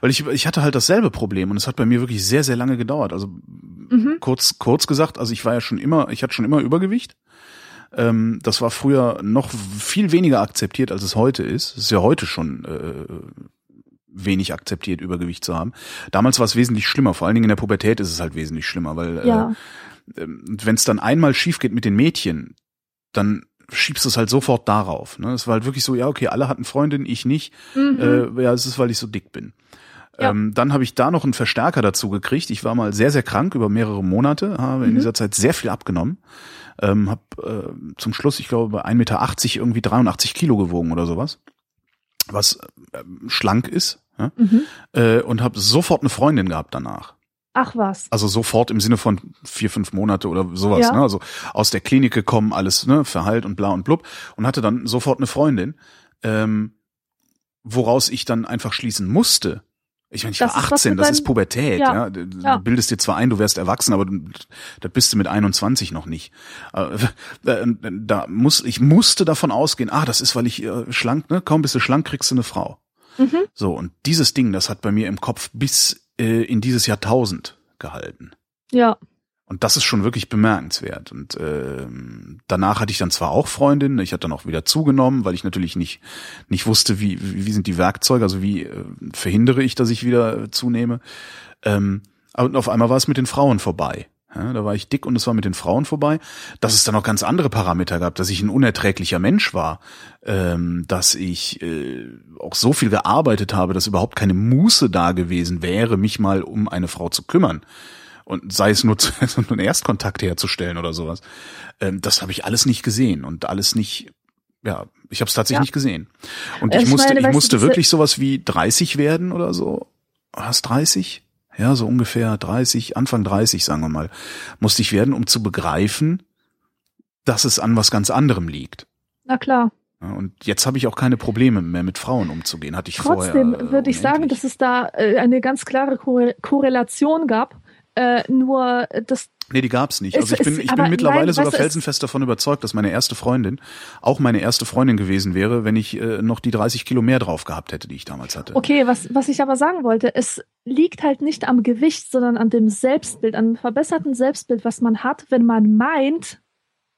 Weil ich, ich hatte halt dasselbe Problem und es hat bei mir wirklich sehr, sehr lange gedauert. Also mhm. kurz, kurz gesagt, also ich war ja schon immer, ich hatte schon immer Übergewicht. Ähm, das war früher noch viel weniger akzeptiert, als es heute ist. Es ist ja heute schon äh, wenig akzeptiert, Übergewicht zu haben. Damals war es wesentlich schlimmer, vor allen Dingen in der Pubertät ist es halt wesentlich schlimmer, weil ja. äh, wenn es dann einmal schief geht mit den Mädchen, dann schiebst du es halt sofort darauf. Ne? Es war halt wirklich so, ja, okay, alle hatten Freundinnen, ich nicht. Mhm. Äh, ja, es ist, weil ich so dick bin. Ja. Ähm, dann habe ich da noch einen Verstärker dazu gekriegt. Ich war mal sehr, sehr krank über mehrere Monate, habe mhm. in dieser Zeit sehr viel abgenommen. Ähm, hab äh, zum Schluss, ich glaube, bei 1,80 Meter irgendwie 83 Kilo gewogen oder sowas was äh, schlank ist ja? mhm. äh, und habe sofort eine Freundin gehabt danach. Ach was. Also sofort im Sinne von vier, fünf Monate oder sowas. Ja. Ne? Also aus der Klinik gekommen, alles ne, verheilt und bla und blub und hatte dann sofort eine Freundin, ähm, woraus ich dann einfach schließen musste, ich meine, ich das war 18, ist das ist Pubertät, ja. ja. Du ja. bildest dir zwar ein, du wärst erwachsen, aber da bist du mit 21 noch nicht. Äh, da muss, ich musste davon ausgehen, ah, das ist, weil ich äh, schlank, ne, kaum bist du schlank, kriegst du eine Frau. Mhm. So, und dieses Ding, das hat bei mir im Kopf bis äh, in dieses Jahrtausend gehalten. Ja. Und das ist schon wirklich bemerkenswert. Und äh, danach hatte ich dann zwar auch Freundinnen, ich hatte dann auch wieder zugenommen, weil ich natürlich nicht nicht wusste, wie wie sind die Werkzeuge, also wie äh, verhindere ich, dass ich wieder zunehme. Ähm, und auf einmal war es mit den Frauen vorbei. Ja, da war ich dick und es war mit den Frauen vorbei. Dass es dann noch ganz andere Parameter gab, dass ich ein unerträglicher Mensch war, ähm, dass ich äh, auch so viel gearbeitet habe, dass überhaupt keine Muße da gewesen wäre, mich mal um eine Frau zu kümmern und sei es nur zu, einen Erstkontakt herzustellen oder sowas. Ähm, das habe ich alles nicht gesehen und alles nicht, ja, ich habe es tatsächlich ja. nicht gesehen. Und ich, ich musste, meine, ich musste wirklich sowas wie 30 werden oder so. Hast 30? Ja, so ungefähr 30, Anfang 30, sagen wir mal, musste ich werden, um zu begreifen, dass es an was ganz anderem liegt. Na klar. Und jetzt habe ich auch keine Probleme mehr mit Frauen umzugehen, hatte ich Trotzdem vorher. Trotzdem würde ich sagen, dass es da äh, eine ganz klare Korrelation gab äh, nur das. Nee, die gab's nicht. Also ich bin, ich bin mittlerweile nein, sogar felsenfest davon überzeugt, dass meine erste Freundin auch meine erste Freundin gewesen wäre, wenn ich äh, noch die 30 Kilo mehr drauf gehabt hätte, die ich damals hatte. Okay, was, was ich aber sagen wollte, es liegt halt nicht am Gewicht, sondern an dem Selbstbild, an dem verbesserten Selbstbild, was man hat, wenn man meint,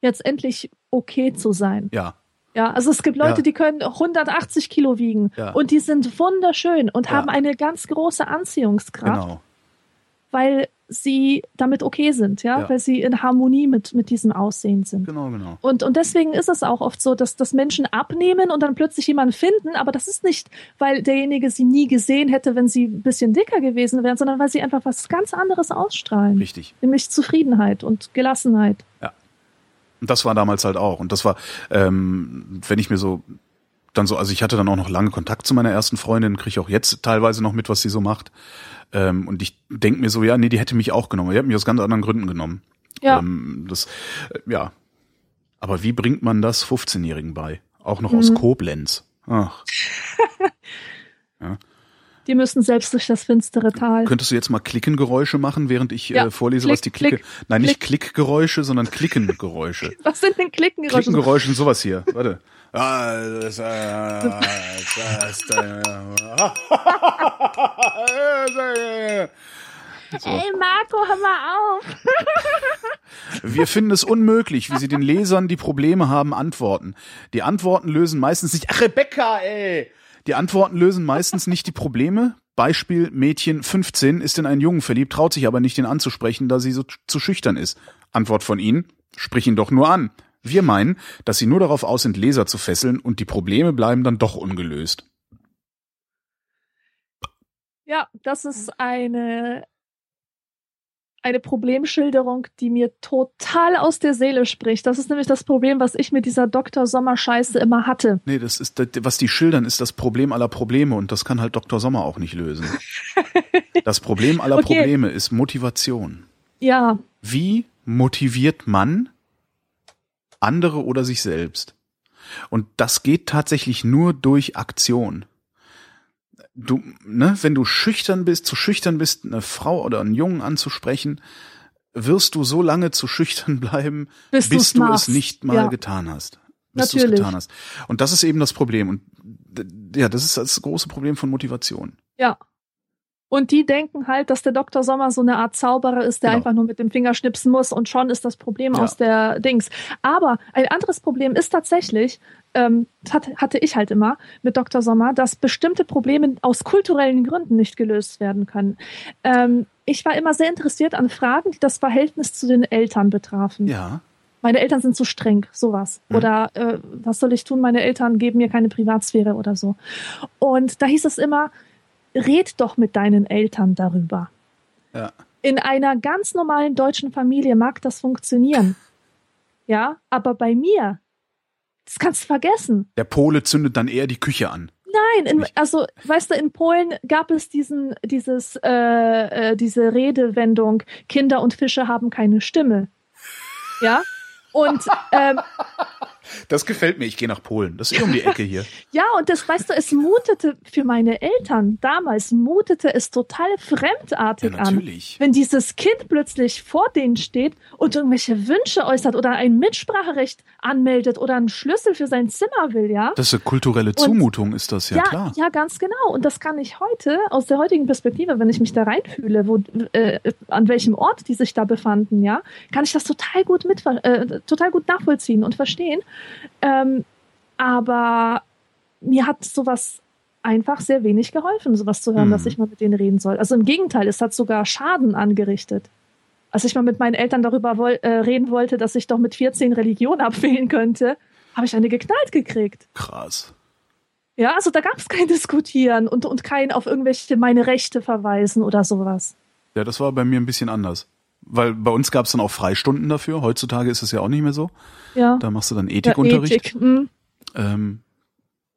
jetzt endlich okay zu sein. Ja. Ja, also es gibt Leute, ja. die können 180 Kilo wiegen ja. und die sind wunderschön und ja. haben eine ganz große Anziehungskraft. Genau. Weil sie damit okay sind, ja? ja, weil sie in Harmonie mit, mit diesem Aussehen sind. Genau, genau. Und, und deswegen ist es auch oft so, dass, dass Menschen abnehmen und dann plötzlich jemanden finden, aber das ist nicht, weil derjenige sie nie gesehen hätte, wenn sie ein bisschen dicker gewesen wären, sondern weil sie einfach was ganz anderes ausstrahlen. Richtig. Nämlich Zufriedenheit und Gelassenheit. Ja. Und das war damals halt auch. Und das war, ähm, wenn ich mir so dann so, also ich hatte dann auch noch lange Kontakt zu meiner ersten Freundin, kriege auch jetzt teilweise noch mit, was sie so macht. Ähm, und ich denk mir so, ja, nee, die hätte mich auch genommen. Die hat mich aus ganz anderen Gründen genommen. Ja. Ähm, das, äh, ja. Aber wie bringt man das 15-Jährigen bei? Auch noch mhm. aus Koblenz. Ach. ja. Die müssen selbst durch das finstere Tal. Könntest du jetzt mal Klickengeräusche machen, während ich ja. äh, vorlese, Klick, was die Klicke. Klick, Nein, nicht Klick. Klickgeräusche, sondern Klickengeräusche. was sind denn Klickengeräusche? Klickengeräusche sind sowas hier. Warte. Das, äh, das, äh, So. Ey, Marco, hör mal auf. Wir finden es unmöglich, wie sie den Lesern, die Probleme haben, antworten. Die Antworten lösen meistens nicht. Ach, Rebecca, ey! Die Antworten lösen meistens nicht die Probleme. Beispiel Mädchen 15 ist in einen Jungen verliebt, traut sich aber nicht, ihn anzusprechen, da sie so zu schüchtern ist. Antwort von Ihnen, sprich ihn doch nur an. Wir meinen, dass sie nur darauf aus sind, Leser zu fesseln und die Probleme bleiben dann doch ungelöst. Ja, das ist eine eine Problemschilderung, die mir total aus der Seele spricht. Das ist nämlich das Problem, was ich mit dieser Dr. Sommer Scheiße immer hatte. Nee, das ist was die schildern ist das Problem aller Probleme und das kann halt Dr. Sommer auch nicht lösen. das Problem aller okay. Probleme ist Motivation. Ja. Wie motiviert man andere oder sich selbst? Und das geht tatsächlich nur durch Aktion du, ne, wenn du schüchtern bist, zu schüchtern bist, eine Frau oder einen Jungen anzusprechen, wirst du so lange zu schüchtern bleiben, bis, bis du machst. es nicht mal ja. getan hast. Bis Natürlich. getan hast. Und das ist eben das Problem. Und ja, das ist das große Problem von Motivation. Ja. Und die denken halt, dass der Dr. Sommer so eine Art Zauberer ist, der genau. einfach nur mit dem Finger schnipsen muss und schon ist das Problem ja. aus der Dings. Aber ein anderes Problem ist tatsächlich, ähm, hatte ich halt immer mit Dr. Sommer, dass bestimmte Probleme aus kulturellen Gründen nicht gelöst werden können. Ähm, ich war immer sehr interessiert an Fragen, die das Verhältnis zu den Eltern betrafen. Ja. Meine Eltern sind zu streng, sowas. Mhm. Oder äh, was soll ich tun? Meine Eltern geben mir keine Privatsphäre oder so. Und da hieß es immer, red doch mit deinen Eltern darüber. Ja. In einer ganz normalen deutschen Familie mag das funktionieren. Ja, aber bei mir das kannst du vergessen. Der Pole zündet dann eher die Küche an. Nein, in, also weißt du, in Polen gab es diesen, dieses, äh, äh, diese Redewendung: Kinder und Fische haben keine Stimme. Ja. Und ähm, das gefällt mir. Ich gehe nach Polen. Das ist eh um die Ecke hier. ja, und das, weißt du, es mutete für meine Eltern damals, mutete es total fremdartig ja, an. Wenn dieses Kind plötzlich vor denen steht und irgendwelche Wünsche äußert oder ein Mitspracherecht anmeldet oder einen Schlüssel für sein Zimmer will, ja. Das ist eine kulturelle Zumutung, und, ist das ja, ja, klar. Ja, ganz genau. Und das kann ich heute aus der heutigen Perspektive, wenn ich mich da reinfühle, wo, äh, an welchem Ort die sich da befanden, ja, kann ich das total gut mit, äh, total gut nachvollziehen und verstehen. Ähm, aber mir hat sowas einfach sehr wenig geholfen, sowas zu hören, mhm. dass ich mal mit denen reden soll. Also im Gegenteil, es hat sogar Schaden angerichtet. Als ich mal mit meinen Eltern darüber woll äh, reden wollte, dass ich doch mit 14 Religion abwählen könnte, habe ich eine geknallt gekriegt. Krass. Ja, also da gab es kein Diskutieren und, und kein auf irgendwelche meine Rechte verweisen oder sowas. Ja, das war bei mir ein bisschen anders. Weil bei uns gab es dann auch Freistunden dafür. Heutzutage ist es ja auch nicht mehr so. Ja. Da machst du dann Ethikunterricht. Ja, Ethik. Mhm. Ähm,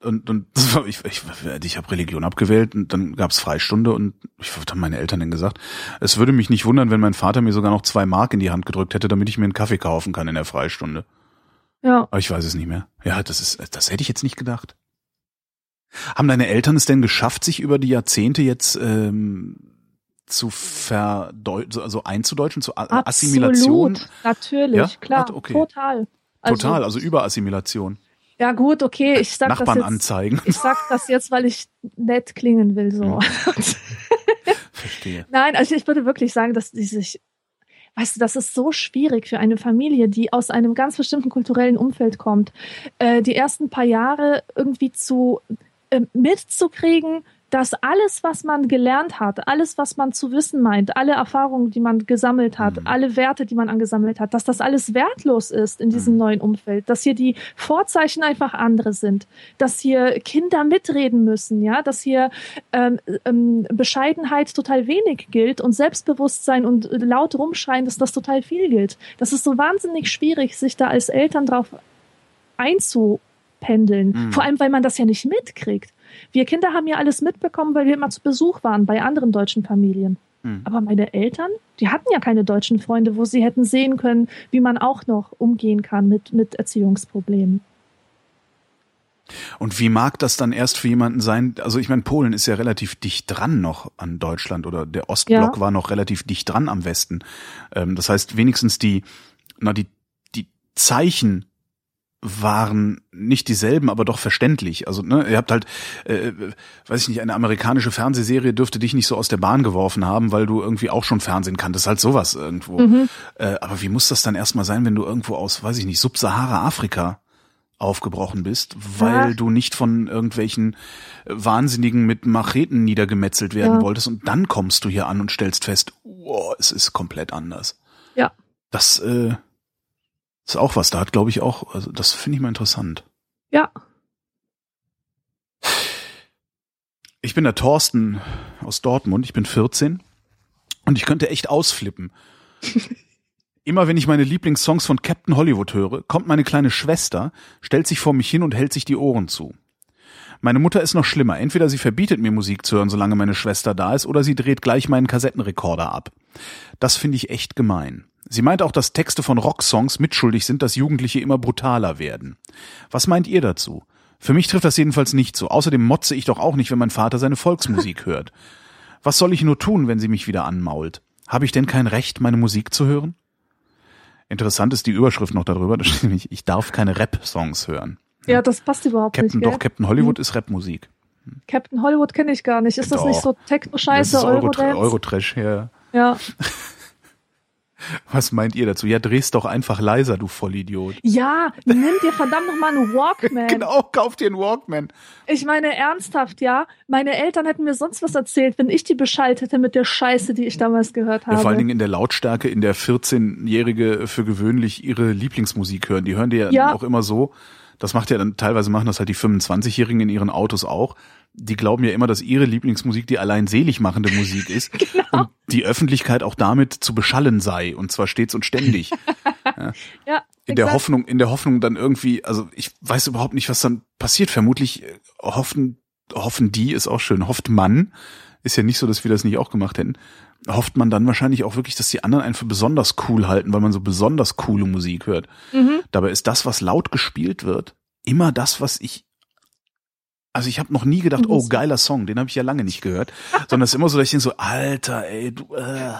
und, und war, ich, ich, ich habe Religion abgewählt und dann gab's Freistunde und ich was haben meine Eltern denn gesagt? Es würde mich nicht wundern, wenn mein Vater mir sogar noch zwei Mark in die Hand gedrückt hätte, damit ich mir einen Kaffee kaufen kann in der Freistunde. Ja. Aber ich weiß es nicht mehr. Ja, das ist, das hätte ich jetzt nicht gedacht. Haben deine Eltern es denn geschafft, sich über die Jahrzehnte jetzt ähm, zu verdeutschen, also einzudeutschen, zu Absolut, Assimilation? Natürlich, ja? klar, okay. total. Also, total, also über Assimilation. Ja gut, okay, ich sag Nachbarn das jetzt, anzeigen. Ich sag das jetzt, weil ich nett klingen will, so. Verstehe. Nein, also ich würde wirklich sagen, dass die sich, weißt du, das ist so schwierig für eine Familie, die aus einem ganz bestimmten kulturellen Umfeld kommt, äh, die ersten paar Jahre irgendwie zu äh, mitzukriegen, dass alles, was man gelernt hat, alles, was man zu wissen meint, alle Erfahrungen, die man gesammelt hat, mhm. alle Werte, die man angesammelt hat, dass das alles wertlos ist in diesem mhm. neuen Umfeld, dass hier die Vorzeichen einfach andere sind, dass hier Kinder mitreden müssen, ja, dass hier ähm, ähm, Bescheidenheit total wenig gilt und Selbstbewusstsein und laut rumschreien, dass das total viel gilt. Das ist so wahnsinnig schwierig, sich da als Eltern drauf einzupendeln. Mhm. Vor allem, weil man das ja nicht mitkriegt. Wir Kinder haben ja alles mitbekommen, weil wir immer zu Besuch waren bei anderen deutschen Familien. Mhm. Aber meine Eltern, die hatten ja keine deutschen Freunde, wo sie hätten sehen können, wie man auch noch umgehen kann mit, mit Erziehungsproblemen. Und wie mag das dann erst für jemanden sein? Also ich meine, Polen ist ja relativ dicht dran noch an Deutschland oder der Ostblock ja. war noch relativ dicht dran am Westen. Ähm, das heißt, wenigstens die, na die, die Zeichen waren nicht dieselben, aber doch verständlich. Also ne, ihr habt halt, äh, weiß ich nicht, eine amerikanische Fernsehserie dürfte dich nicht so aus der Bahn geworfen haben, weil du irgendwie auch schon Fernsehen kanntest, halt sowas irgendwo. Mhm. Äh, aber wie muss das dann erstmal sein, wenn du irgendwo aus, weiß ich nicht, Subsahara-Afrika aufgebrochen bist, weil Ach. du nicht von irgendwelchen Wahnsinnigen mit Macheten niedergemetzelt werden ja. wolltest und dann kommst du hier an und stellst fest, wow, es ist komplett anders. Ja. Das äh, ist auch was. Da hat, glaube ich, auch, also das finde ich mal interessant. Ja. Ich bin der Thorsten aus Dortmund, ich bin 14 und ich könnte echt ausflippen. Immer wenn ich meine Lieblingssongs von Captain Hollywood höre, kommt meine kleine Schwester, stellt sich vor mich hin und hält sich die Ohren zu. Meine Mutter ist noch schlimmer. Entweder sie verbietet mir Musik zu hören, solange meine Schwester da ist, oder sie dreht gleich meinen Kassettenrekorder ab. Das finde ich echt gemein. Sie meint auch, dass Texte von Rocksongs mitschuldig sind, dass Jugendliche immer brutaler werden. Was meint ihr dazu? Für mich trifft das jedenfalls nicht so. Außerdem motze ich doch auch nicht, wenn mein Vater seine Volksmusik hört. Was soll ich nur tun, wenn sie mich wieder anmault? Habe ich denn kein Recht, meine Musik zu hören? Interessant ist die Überschrift noch darüber, da steht nämlich, ich darf keine Rap-Songs hören. Ja, das passt überhaupt Captain, nicht. Doch, Captain Hollywood hm. ist Rapmusik. Captain Hollywood kenne ich gar nicht. Ist das doch. nicht so Techno-Scheiße? Eurotrash, ja. Ja. Was meint ihr dazu? Ja, drehst doch einfach leiser, du Vollidiot. Ja, nimm dir verdammt nochmal einen Walkman. genau, kauf dir einen Walkman. Ich meine, ernsthaft, ja. Meine Eltern hätten mir sonst was erzählt, wenn ich die Bescheid hätte mit der Scheiße, die ich damals gehört habe. Ja, vor allen Dingen in der Lautstärke, in der 14-Jährige für gewöhnlich ihre Lieblingsmusik hören. Die hören dir ja auch immer so. Das macht ja dann, teilweise machen das halt die 25-Jährigen in ihren Autos auch die glauben ja immer, dass ihre Lieblingsmusik die allein selig machende Musik ist genau. und die Öffentlichkeit auch damit zu beschallen sei und zwar stets und ständig. ja. ja in der Hoffnung, in der Hoffnung dann irgendwie, also ich weiß überhaupt nicht, was dann passiert. Vermutlich äh, hoffen, hoffen die ist auch schön, hofft man, ist ja nicht so, dass wir das nicht auch gemacht hätten, hofft man dann wahrscheinlich auch wirklich, dass die anderen einen für besonders cool halten, weil man so besonders coole Musik hört. Mhm. Dabei ist das, was laut gespielt wird, immer das, was ich also ich habe noch nie gedacht, oh geiler Song, den habe ich ja lange nicht gehört, sondern es ist immer so, dass ich denke so, Alter, ey, du, äh,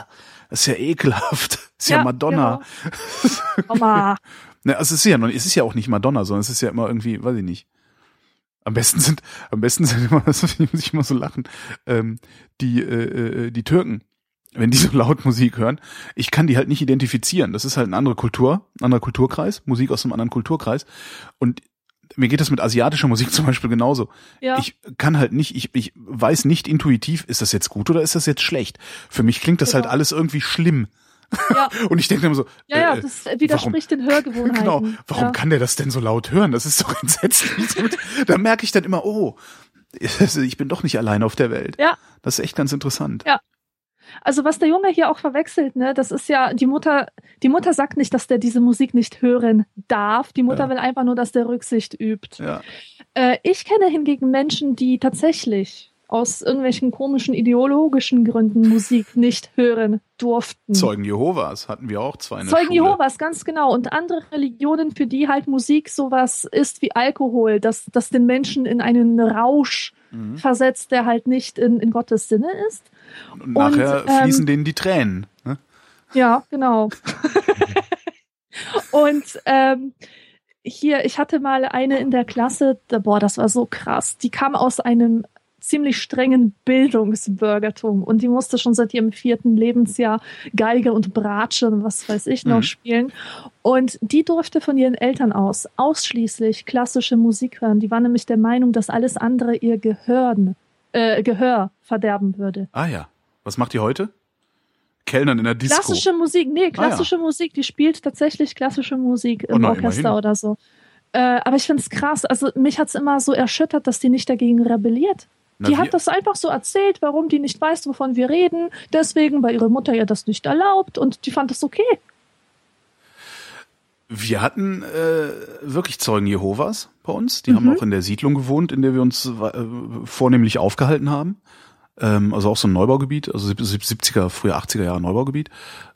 das ist ja ekelhaft, das ist ja, ja Madonna. Genau. Mama. ne, also es ist ja noch, es ist ja auch nicht Madonna, sondern es ist ja immer irgendwie, weiß ich nicht. Am besten sind, am besten sind immer, das muss ich immer so lachen, ähm, die äh, äh, die Türken, wenn die so laut Musik hören, ich kann die halt nicht identifizieren. Das ist halt eine andere Kultur, ein anderer Kulturkreis, Musik aus einem anderen Kulturkreis. Und mir geht das mit asiatischer Musik zum Beispiel genauso. Ja. Ich kann halt nicht, ich, ich weiß nicht intuitiv, ist das jetzt gut oder ist das jetzt schlecht? Für mich klingt das halt genau. halt alles irgendwie schlimm. Ja. Und ich denke immer so, ja, ja, äh, das widerspricht warum, den Hörgewohnheiten. Genau, warum ja. kann der das denn so laut hören? Das ist doch entsetzlich. da merke ich dann immer, oh, ich bin doch nicht allein auf der Welt. Ja. Das ist echt ganz interessant. Ja. Also was der Junge hier auch verwechselt, ne, das ist ja, die Mutter, die Mutter sagt nicht, dass der diese Musik nicht hören darf. Die Mutter ja. will einfach nur, dass der Rücksicht übt. Ja. Äh, ich kenne hingegen Menschen, die tatsächlich aus irgendwelchen komischen ideologischen Gründen Musik nicht hören durften. Zeugen Jehovas hatten wir auch zwei. Zeugen Schule. Jehovas, ganz genau. Und andere Religionen, für die halt Musik sowas ist wie Alkohol, dass das den Menschen in einen Rausch mhm. versetzt, der halt nicht in, in Gottes Sinne ist. Und nachher und, ähm, fließen denen die Tränen. Ne? Ja, genau. und ähm, hier, ich hatte mal eine in der Klasse, boah, das war so krass. Die kam aus einem ziemlich strengen Bildungsbürgertum und die musste schon seit ihrem vierten Lebensjahr Geige und Bratsche und was weiß ich noch mhm. spielen. Und die durfte von ihren Eltern aus ausschließlich klassische Musik hören. Die war nämlich der Meinung, dass alles andere ihr Gehirn äh, Gehör verderben würde. Ah ja. Was macht die heute? Kellnern in der Disco. Klassische Musik, nee, klassische ah, ja. Musik, die spielt tatsächlich klassische Musik im oh, Orchester immerhin. oder so. Äh, aber ich finde es krass, also mich hat es immer so erschüttert, dass die nicht dagegen rebelliert. Na, die hat das einfach so erzählt, warum die nicht weiß, wovon wir reden. Deswegen, weil ihre Mutter ihr das nicht erlaubt und die fand das okay. Wir hatten äh, wirklich Zeugen Jehovas bei uns. Die mhm. haben auch in der Siedlung gewohnt, in der wir uns äh, vornehmlich aufgehalten haben. Ähm, also auch so ein Neubaugebiet, also 70er, früher 80er Jahre Neubaugebiet.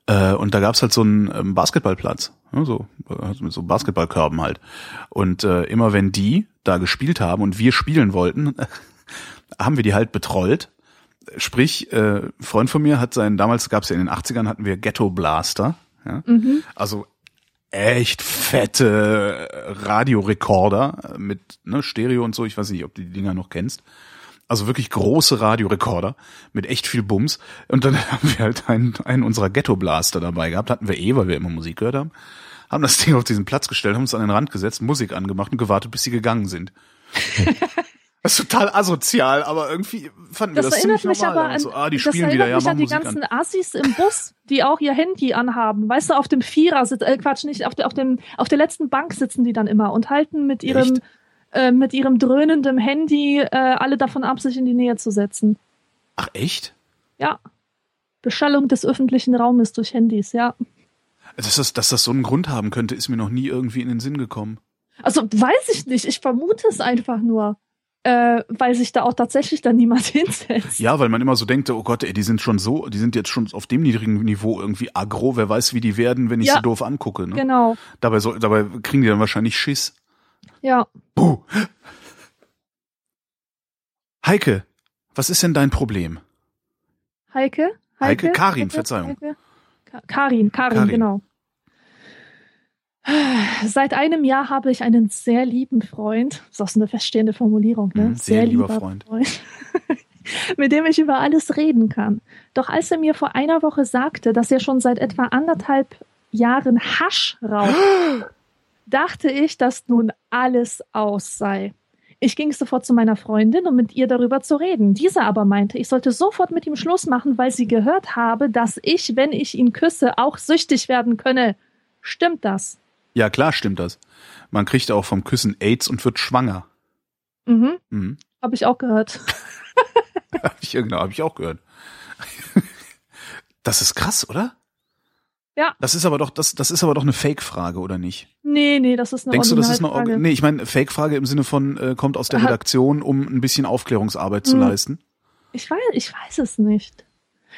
Äh, und da gab's halt so einen ähm, Basketballplatz, ne, so also mit so Basketballkörben halt. Und äh, immer wenn die da gespielt haben und wir spielen wollten, haben wir die halt betrollt. Sprich, äh, Freund von mir hat seinen, damals gab's ja in den 80ern hatten wir Ghetto Blaster. Ja? Mhm. Also echt fette Radiorekorder mit ne, Stereo und so. Ich weiß nicht, ob du die Dinger noch kennst. Also wirklich große Radiorekorder mit echt viel Bums. Und dann haben wir halt einen, einen unserer Ghetto-Blaster dabei gehabt. Hatten wir eh, weil wir immer Musik gehört haben. Haben das Ding auf diesen Platz gestellt, haben uns an den Rand gesetzt, Musik angemacht und gewartet, bis sie gegangen sind. Das ist total asozial, aber irgendwie fanden wir das, das ziemlich normal. Aber an, so, ah, die spielen wieder, ja, mich an die Musik ganzen an. Assis im Bus, die auch ihr Handy anhaben. Weißt du, auf dem Vierer sitzen, äh, Quatsch, nicht, auf der, auf dem, auf der letzten Bank sitzen die dann immer und halten mit ihrem, äh, mit ihrem dröhnenden Handy äh, alle davon ab, sich in die Nähe zu setzen. Ach, echt? Ja. Beschallung des öffentlichen Raumes durch Handys, ja. Dass das, dass das so einen Grund haben könnte, ist mir noch nie irgendwie in den Sinn gekommen. Also weiß ich nicht, ich vermute es einfach nur äh, weil sich da auch tatsächlich dann niemand hinsetzt. Ja, weil man immer so denkt, oh Gott, ey, die sind schon so, die sind jetzt schon auf dem niedrigen Niveau irgendwie aggro, wer weiß, wie die werden, wenn ich ja, sie doof angucke. Ne? Genau. Dabei, so, dabei kriegen die dann wahrscheinlich Schiss. Ja. Buh. Heike, was ist denn dein Problem? Heike? Heike, Heike Karin, Heike? Verzeihung. Heike? Karin, Karin, Karin, genau. Seit einem Jahr habe ich einen sehr lieben Freund. Das ist auch so eine feststehende Formulierung, ne? Mhm, sehr, sehr lieber, lieber Freund. Freund. mit dem ich über alles reden kann. Doch als er mir vor einer Woche sagte, dass er schon seit etwa anderthalb Jahren Hasch raucht, dachte ich, dass nun alles aus sei. Ich ging sofort zu meiner Freundin, um mit ihr darüber zu reden. Diese aber meinte, ich sollte sofort mit ihm Schluss machen, weil sie gehört habe, dass ich, wenn ich ihn küsse, auch süchtig werden könne. Stimmt das? Ja, klar stimmt das. Man kriegt auch vom Küssen AIDS und wird schwanger. Mhm. mhm. Habe ich auch gehört. hab ich, genau, habe ich auch gehört. Das ist krass, oder? Ja. Das ist aber doch, das, das ist aber doch eine Fake-Frage, oder nicht? Nee, nee, das ist eine Denkst du, das ist eine, nee, ich meine, Fake-Frage im Sinne von, äh, kommt aus der Redaktion, um ein bisschen Aufklärungsarbeit zu hm. leisten? Ich weiß, ich weiß es nicht.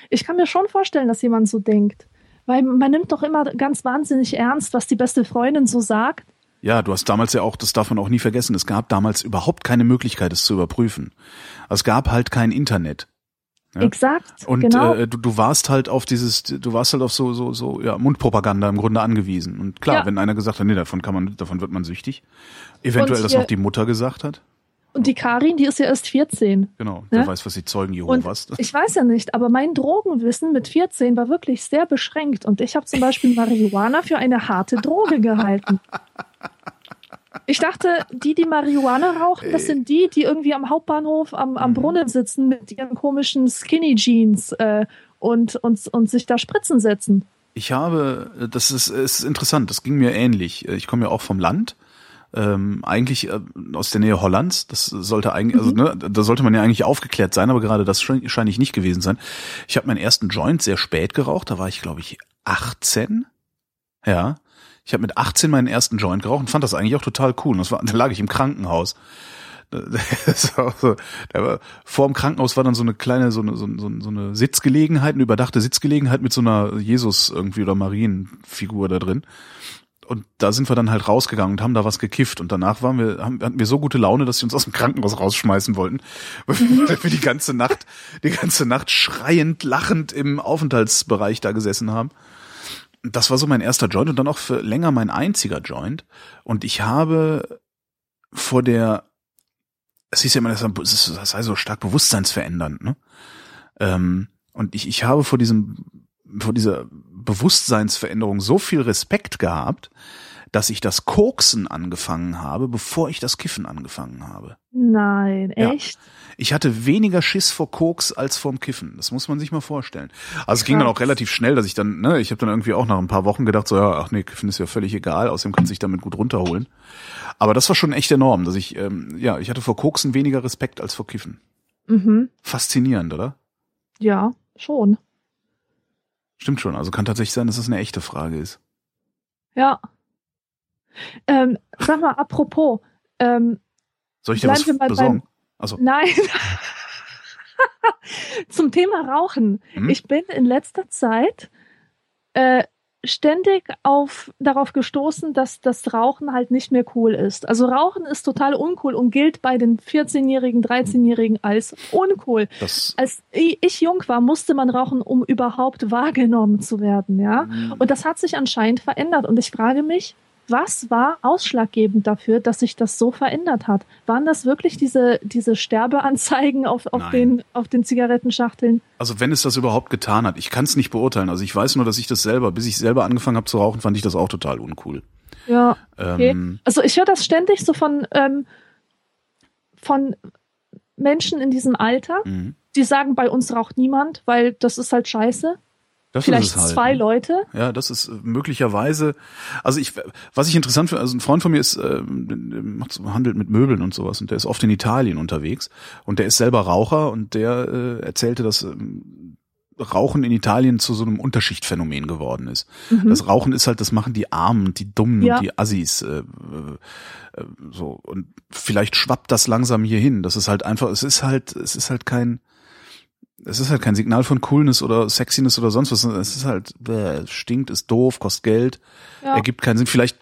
Ich kann mir schon vorstellen, dass jemand so denkt. Weil man nimmt doch immer ganz wahnsinnig ernst, was die beste Freundin so sagt. Ja, du hast damals ja auch, das darf man auch nie vergessen, es gab damals überhaupt keine Möglichkeit, es zu überprüfen. Es gab halt kein Internet. Ja? Exakt. Und genau. äh, du, du warst halt auf dieses, du warst halt auf so so so ja Mundpropaganda im Grunde angewiesen. Und klar, ja. wenn einer gesagt hat, nee, davon kann man, davon wird man süchtig, eventuell das noch die Mutter gesagt hat. Und die Karin, die ist ja erst 14. Genau, wer ne? weiß, was die Zeugen Jehovas. Und ich weiß ja nicht, aber mein Drogenwissen mit 14 war wirklich sehr beschränkt. Und ich habe zum Beispiel Marihuana für eine harte Droge gehalten. Ich dachte, die, die Marihuana rauchen, das sind die, die irgendwie am Hauptbahnhof am, am mhm. Brunnen sitzen mit ihren komischen Skinny Jeans äh, und, und, und sich da Spritzen setzen. Ich habe, das ist, ist interessant, das ging mir ähnlich. Ich komme ja auch vom Land ähm, eigentlich äh, aus der Nähe Hollands. Das sollte eigentlich, also, mhm. also ne, da sollte man ja eigentlich aufgeklärt sein, aber gerade das scheint ich nicht gewesen sein. Ich habe meinen ersten Joint sehr spät geraucht, da war ich glaube ich 18. Ja. Ich habe mit 18 meinen ersten Joint geraucht und fand das eigentlich auch total cool. Und das war, da lag ich im Krankenhaus. So, war, vor dem Krankenhaus war dann so eine kleine, so eine, so, so, so eine Sitzgelegenheit, eine überdachte Sitzgelegenheit mit so einer Jesus irgendwie oder Marienfigur da drin und da sind wir dann halt rausgegangen und haben da was gekifft und danach waren wir, haben, hatten wir so gute Laune, dass sie uns aus dem Krankenhaus rausschmeißen wollten, weil wir die ganze Nacht, die ganze Nacht schreiend, lachend im Aufenthaltsbereich da gesessen haben. Das war so mein erster Joint und dann auch für länger mein einziger Joint. Und ich habe vor der, es hieß ja immer, das sei so stark bewusstseinsverändernd, ne? Ähm, und ich, ich habe vor diesem vor dieser Bewusstseinsveränderung so viel Respekt gehabt, dass ich das Koksen angefangen habe, bevor ich das Kiffen angefangen habe. Nein, echt? Ja. Ich hatte weniger Schiss vor Koks als vorm Kiffen. Das muss man sich mal vorstellen. Also es ging dann auch relativ schnell, dass ich dann, ne, ich habe dann irgendwie auch nach ein paar Wochen gedacht, so ja, ach nee, Kiffen ist ja völlig egal, außerdem kannst du dich damit gut runterholen. Aber das war schon echt enorm, dass ich, ähm, ja, ich hatte vor Koksen weniger Respekt als vor Kiffen. Mhm. Faszinierend, oder? Ja, schon. Stimmt schon. Also kann tatsächlich sein, dass es eine echte Frage ist. Ja. Ähm, sag mal, apropos. Ähm, Soll ich dir was besorgen? also. Nein. Zum Thema Rauchen. Hm? Ich bin in letzter Zeit äh, ständig auf, darauf gestoßen, dass das Rauchen halt nicht mehr cool ist. Also Rauchen ist total uncool und gilt bei den 14-Jährigen, 13-Jährigen als uncool. Das Als ich jung war, musste man rauchen, um überhaupt wahrgenommen zu werden, ja. Mhm. Und das hat sich anscheinend verändert. Und ich frage mich, was war ausschlaggebend dafür, dass sich das so verändert hat? Waren das wirklich diese, diese Sterbeanzeigen auf, auf, Nein. den, auf den Zigarettenschachteln? Also wenn es das überhaupt getan hat, ich kann es nicht beurteilen. Also ich weiß nur, dass ich das selber, bis ich selber angefangen habe zu rauchen, fand ich das auch total uncool. Ja, okay. Ähm, Also ich höre das ständig so von, ähm, von Menschen in diesem Alter, mhm. die sagen, bei uns raucht niemand, weil das ist halt scheiße. Das Vielleicht halt. zwei ne? Leute. Ja, das ist äh, möglicherweise, also ich, was ich interessant finde, also ein Freund von mir ist, äh, macht handelt mit Möbeln und sowas und der ist oft in Italien unterwegs und der ist selber Raucher und der äh, erzählte, dass ähm, Rauchen in Italien zu so einem Unterschichtphänomen geworden ist. Mhm. Das Rauchen ist halt, das machen die Armen, die Dummen Ja. und die Assis, äh, äh, äh, so und vielleicht schwappt das langsam hier hin. Das ist halt einfach, es ist halt, es ist halt kein es ist halt kein Signal von Coolness oder Sexiness oder sonst was. Es ist halt, bäh, es stinkt, ist doof, kostet Geld, Ja. ergibt keinen Sinn. Vielleicht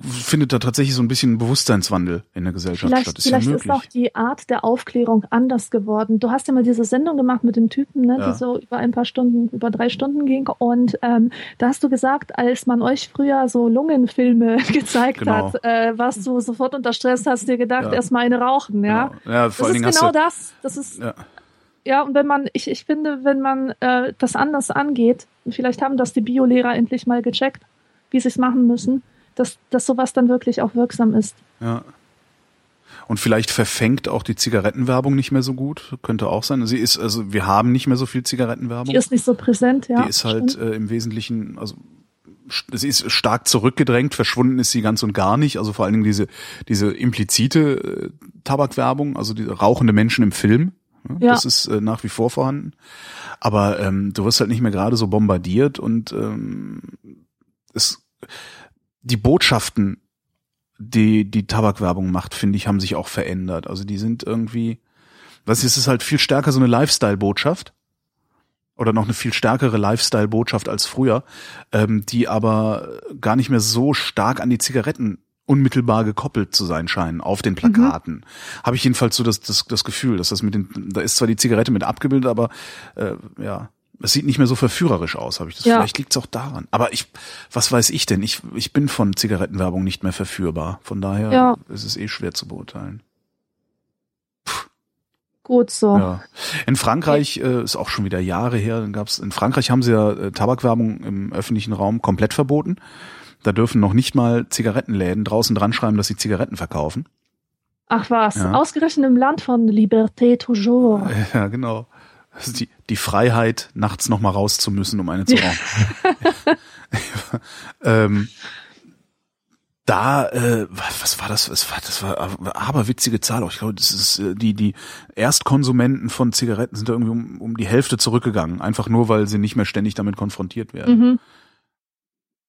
findet da tatsächlich so ein bisschen ein Bewusstseinswandel in der Gesellschaft Vielleicht, statt. Ist vielleicht ja ist auch die Art der Aufklärung anders geworden. Du hast ja mal diese Sendung gemacht mit dem Typen, ne, Ja. die so über ein paar Stunden, über drei Stunden ging. Und ähm, da hast du gesagt, als man euch früher so Lungenfilme gezeigt Genau. hat, äh, warst du sofort unter Stress, hast dir gedacht, Ja. erstmal eine rauchen, ja. Genau. ja vor Das allen ist Dingen genau das. Das ist ja, und wenn man, ich, ich finde, wenn man äh, das anders angeht, und vielleicht haben das die Biolehrer endlich mal gecheckt, wie sie es machen müssen, dass, dass sowas dann wirklich auch wirksam ist. ja. Und vielleicht verfängt auch die Zigarettenwerbung nicht mehr so gut. Könnte auch sein. Sie ist, also wir haben nicht mehr so viel Zigarettenwerbung. Die ist nicht so präsent, ja. die ist halt äh, im Wesentlichen, also sie ist stark zurückgedrängt, verschwunden ist sie ganz und gar nicht. Also vor allen Dingen diese, diese implizite äh, Tabakwerbung, also diese rauchende Menschen im Film. Ne, Ja. Das ist äh, nach wie vor vorhanden. Aber ähm, du wirst halt nicht mehr gerade so bombardiert und ähm, es, die Botschaften, die die Tabakwerbung macht, finde ich, haben sich auch verändert. Also die sind irgendwie, was ist es ist halt viel stärker so eine Lifestyle-Botschaft oder noch eine viel stärkere Lifestyle-Botschaft als früher, ähm, die aber gar nicht mehr so stark an die Zigaretten unmittelbar gekoppelt zu sein scheinen auf den Plakaten. Habe ich jedenfalls so das, das, das Gefühl, dass das mit den, da ist zwar die Zigarette mit abgebildet, aber äh, ja, es sieht nicht mehr so verführerisch aus, habe ich das. Ja. Vielleicht liegt es auch daran. Aber ich, was weiß ich denn? Ich, ich bin von Zigarettenwerbung nicht mehr verführbar. Von daher Ja. ist es eh schwer zu beurteilen. Gut so. Ja. In Frankreich äh, ist auch schon wieder Jahre her. Dann gab's in Frankreich haben sie ja äh, Tabakwerbung im öffentlichen Raum komplett verboten. Da dürfen noch nicht mal Zigarettenläden draußen dran schreiben, dass sie Zigaretten verkaufen. Ach was, Ja. ausgerechnet im Land von Liberté toujours. Ja, genau. Also die, die Freiheit, nachts noch mal raus zu müssen, um eine zu rauchen. ähm, da, äh, was war das? Was war, das war eine aberwitzige Zahl auch. Ich glaube, das ist äh, die die Erstkonsumenten von Zigaretten sind da irgendwie um, um die Hälfte zurückgegangen, einfach nur weil sie nicht mehr ständig damit konfrontiert werden. Mhm.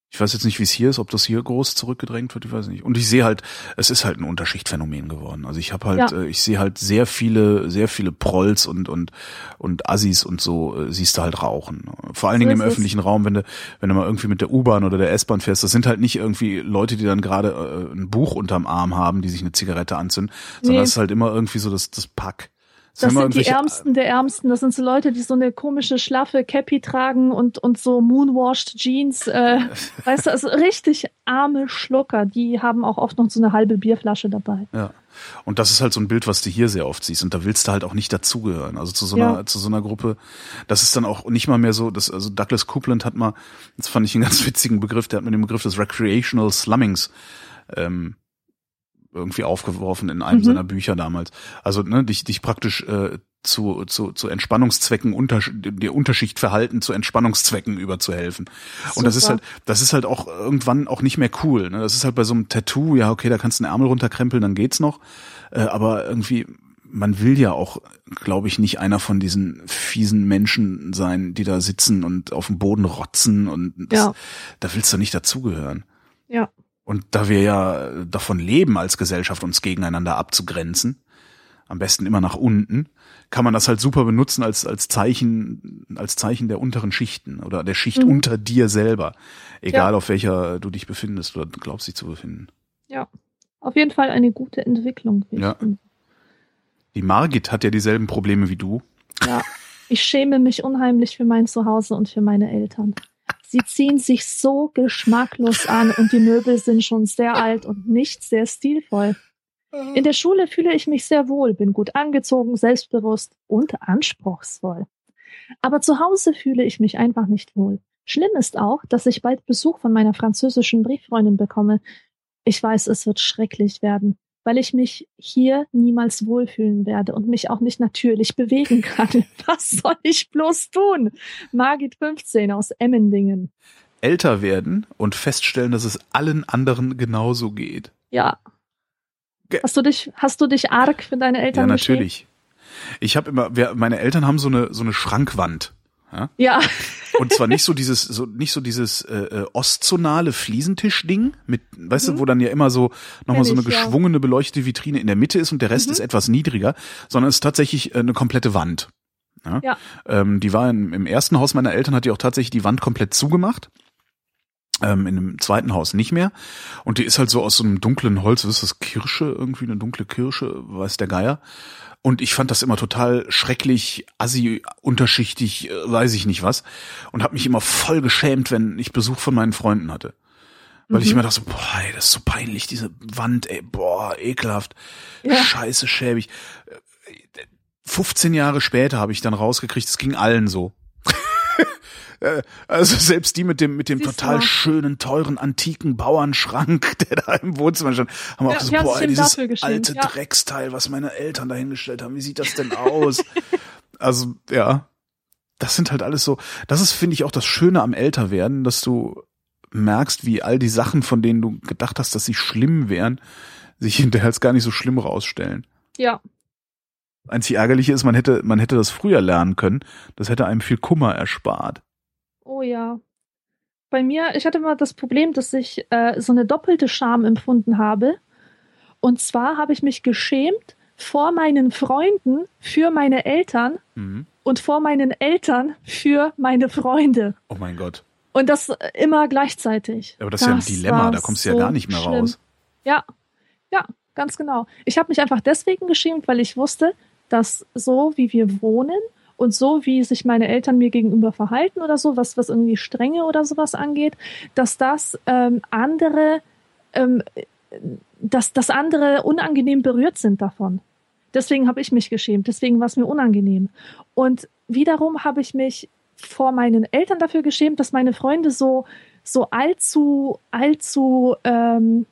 Ich weiß jetzt nicht, wie es hier ist, ob das hier groß zurückgedrängt wird, ich weiß nicht. Und ich sehe halt, es ist halt ein Unterschichtphänomen geworden. Also ich habe halt, Ja. äh, ich sehe halt sehr viele, sehr viele Prolls und und und Assis und so äh, siehst du halt rauchen. Vor allen So Dingen im ist es. öffentlichen Raum, wenn du wenn du mal irgendwie mit der U-Bahn oder der S-Bahn fährst, das sind halt nicht irgendwie Leute, die dann gerade äh, ein Buch unterm Arm haben, die sich eine Zigarette anzünden, sondern Nee. es ist halt immer irgendwie so das das Pack. Das sind die Ärmsten der Ärmsten. Das sind so Leute, die so eine komische, schlaffe Cappy tragen und, und so moonwashed Jeans. Äh, weißt du, also richtig arme Schlucker. Die haben auch oft noch so eine halbe Bierflasche dabei. Ja. Und das ist halt so ein Bild, was du hier sehr oft siehst. Und da willst du halt auch nicht dazugehören. Also zu so Ja. einer, zu so einer Gruppe. Das ist dann auch nicht mal mehr so, das, also Douglas Coupland hat mal, das fand ich einen ganz witzigen Begriff, der hat mit dem Begriff des Recreational Slummings, ähm, irgendwie aufgeworfen in einem Mhm. seiner Bücher damals. Also, ne, dich, dich praktisch, äh, zu, zu, zu Entspannungszwecken unter, dir Unterschichtverhalten zu Entspannungszwecken überzuhelfen. Und das ist halt, das ist halt auch irgendwann auch nicht mehr cool. Ne? Das ist halt bei so einem Tattoo, ja, okay, da kannst du einen Ärmel runterkrempeln, dann geht's noch. Äh, aber irgendwie, man will ja auch, glaube ich, nicht einer von diesen fiesen Menschen sein, die da sitzen und auf dem Boden rotzen und das, Ja. da willst du nicht dazugehören. Ja. Und da wir ja davon leben als Gesellschaft, uns gegeneinander abzugrenzen, am besten immer nach unten, kann man das halt super benutzen als, als Zeichen, als Zeichen der unteren Schichten oder der Schicht mhm. unter dir selber. Egal ja. auf welcher du dich befindest oder glaubst dich zu befinden. Ja. Auf jeden Fall eine gute Entwicklung. Ja. Die Margit hat ja dieselben Probleme wie du. Ja. Ich schäme mich unheimlich für mein Zuhause und für meine Eltern. Sie ziehen sich so geschmacklos an und die Möbel sind schon sehr alt und nicht sehr stilvoll. In der Schule fühle ich mich sehr wohl, bin gut angezogen, selbstbewusst und anspruchsvoll. Aber zu Hause fühle ich mich einfach nicht wohl. Schlimm ist auch, dass ich bald Besuch von meiner französischen Brieffreundin bekomme. Ich weiß, es wird schrecklich werden, weil ich mich hier niemals wohlfühlen werde und mich auch nicht natürlich bewegen kann. Was soll ich bloß tun? Margit 15 aus Emmendingen. Älter werden und feststellen, dass es allen anderen genauso geht. Ja, Hast du dich, hast du dich arg für deine Eltern Ja, natürlich. Geschehen? Ich habe immer, wir, meine Eltern haben so eine so eine Schrankwand. Ja. ja. Und zwar nicht so dieses, so nicht so dieses äh, äh ostzonale Fliesentisch-Ding mit, weißt mhm. du, wo dann ja immer so nochmal so eine ich, geschwungene beleuchtete Vitrine in der Mitte ist und der Rest mhm. ist etwas niedriger, sondern es ist tatsächlich äh, eine komplette Wand. Ja. ja. Ähm, die war im, im ersten Haus meiner Eltern hat die auch tatsächlich die Wand komplett zugemacht. Ähm, in einem zweiten Haus nicht mehr. Und die ist halt so aus so einem dunklen Holz, was ist das, Kirsche, irgendwie eine dunkle Kirsche, weiß der Geier. Und ich fand das immer total schrecklich, assi, unterschichtig, äh, weiß ich nicht was. Und habe mich immer voll geschämt, wenn ich Besuch von meinen Freunden hatte. Weil mhm. ich immer dachte, so, boah, ey, das ist so peinlich, diese Wand, ey, boah, ekelhaft, ja. scheiße, schäbig. 15 Jahre später habe ich dann rausgekriegt, es ging allen so. Äh, also selbst die mit dem mit dem Siehst total schönen teuren antiken Bauernschrank, der da im Wohnzimmer stand, haben ja, auch so boah, dieses alte ja. Drecksteil, was meine Eltern da hingestellt haben. Wie sieht das denn aus? also ja, das sind halt alles so. Das ist finde ich auch das Schöne am Älterwerden, dass du merkst, wie all die Sachen, von denen du gedacht hast, dass sie schlimm wären, sich hinterher als gar nicht so schlimm rausstellen. Ja, Einzig ärgerliche ist, man hätte, man hätte das früher lernen können. Das hätte einem viel Kummer erspart. Oh ja. Bei mir, ich hatte immer das Problem, dass ich äh, so eine doppelte Scham empfunden habe. Und zwar habe ich mich geschämt vor meinen Freunden für meine Eltern mhm. und vor meinen Eltern für meine Freunde. Oh mein Gott. Und das immer gleichzeitig. Aber das, das ist ja ein Dilemma, da kommst du so ja gar nicht mehr schlimm. raus. Ja, ja, ganz genau. Ich habe mich einfach deswegen geschämt, weil ich wusste, dass so wie wir wohnen und so wie sich meine Eltern mir gegenüber verhalten oder so, was, was irgendwie Strenge oder sowas angeht, dass das ähm, andere, ähm, dass, dass andere unangenehm berührt sind davon. Deswegen habe ich mich geschämt, deswegen war es mir unangenehm. Und wiederum habe ich mich vor meinen Eltern dafür geschämt, dass meine Freunde so, so allzu, allzu ähm,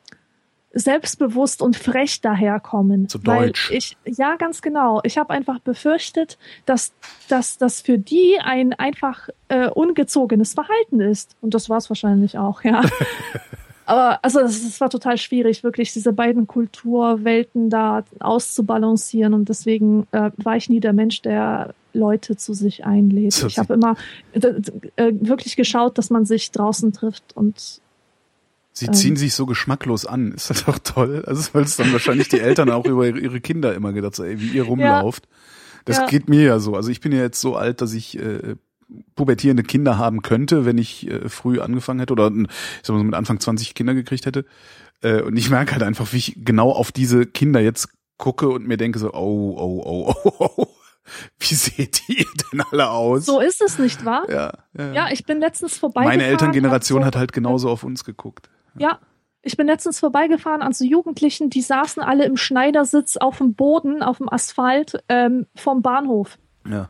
selbstbewusst und frech daherkommen. Zu deutsch. ich, ja, ganz genau. Ich habe einfach befürchtet, dass, dass das für die ein einfach äh, ungezogenes Verhalten ist. Und das war es wahrscheinlich auch, ja. Aber also es war total schwierig, wirklich diese beiden Kulturwelten da auszubalancieren. Und deswegen äh, war ich nie der Mensch, der Leute zu sich einlädt. Ich habe immer äh, äh, wirklich geschaut, dass man sich draußen trifft und Sie ziehen ähm. sich so geschmacklos an. Ist das doch toll? Also, weil es dann wahrscheinlich die Eltern auch über ihre Kinder immer gedacht haben, ey, wie ihr rumlauft. Ja. Das ja. geht mir ja so. Also ich bin ja jetzt so alt, dass ich äh, pubertierende Kinder haben könnte, wenn ich äh, früh angefangen hätte oder ich sag mal, mit Anfang 20 Kinder gekriegt hätte. Äh, und ich merke halt einfach, wie ich genau auf diese Kinder jetzt gucke und mir denke so, oh, oh, oh, oh, oh. Wie seht ihr denn alle aus? So ist es nicht wahr? Ja, ja, ja. ich bin letztens vorbeigefahren. Meine Elterngeneration so hat halt genauso auf uns geguckt. Ja, ich bin letztens vorbeigefahren an so Jugendlichen, die saßen alle im Schneidersitz auf dem Boden, auf dem Asphalt ähm, vom Bahnhof. Ja.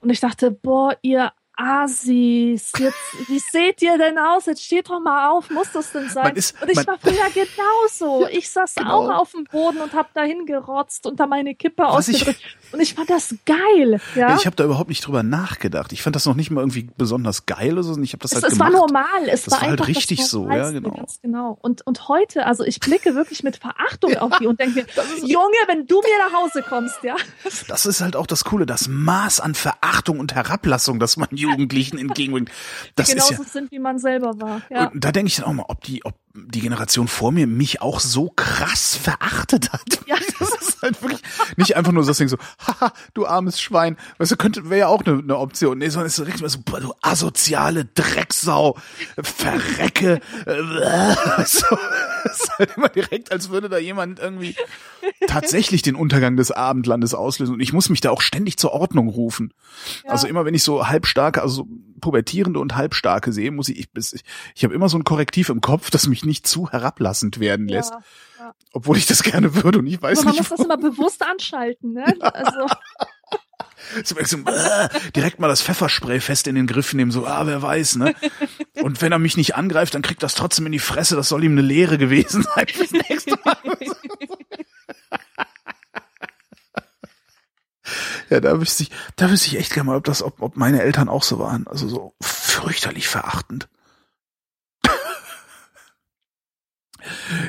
Und ich dachte, boah, ihr Asis, jetzt, wie seht ihr denn aus? Jetzt steht doch mal auf, muss das denn sein? Ist, und ich war früher genauso. Ich saß genau. auch auf dem Boden und hab dahin gerotzt und da meine Kippe Was ausgedrückt. Ich, und ich fand das geil. Ja? Ich habe da überhaupt nicht drüber nachgedacht. Ich fand das noch nicht mal irgendwie besonders geil oder so. Ich habe das es, halt es gemacht. war normal. Es das war, war halt richtig so, ja genau. Ganz genau. Und und heute, also ich blicke wirklich mit Verachtung auf die und denke mir, Junge, wenn du mir nach Hause kommst, ja. Das ist halt auch das Coole, das Maß an Verachtung und Herablassung, das man Jugendlichen entgegenbringt. Das genauso ist ja, sind, wie man selber war. Ja. Und da denke ich dann auch mal, ob die, ob die Generation vor mir mich auch so krass verachtet hat. Ja. Das ist halt wirklich nicht einfach nur so das Ding so, haha, du armes Schwein. Weißt du, könnte, wäre ja auch eine, eine Option. Nee, sondern es ist mal so, du asoziale Drecksau, verrecke. Äh, so, es ist halt immer direkt, als würde da jemand irgendwie tatsächlich den Untergang des Abendlandes auslösen. Und ich muss mich da auch ständig zur Ordnung rufen. Ja. Also immer wenn ich so halbstarke, also pubertierende und halbstarke sehe, muss ich, ich, ich, habe immer so ein Korrektiv im Kopf, das mich nicht zu herablassend werden lässt. Ja. Obwohl ich das gerne würde und ich weiß man nicht. muss das immer bewusst anschalten, ne? Also, So, so, äh, direkt mal das Pfefferspray fest in den Griff nehmen, so, ah, wer weiß, ne? Und wenn er mich nicht angreift, dann kriegt das trotzdem in die Fresse, das soll ihm eine Lehre gewesen sein fürs nächste Mal. Ja, da wüsste ich, da wüsste ich echt gerne mal, ob das, ob, ob meine Eltern auch so waren. Also so fürchterlich verachtend.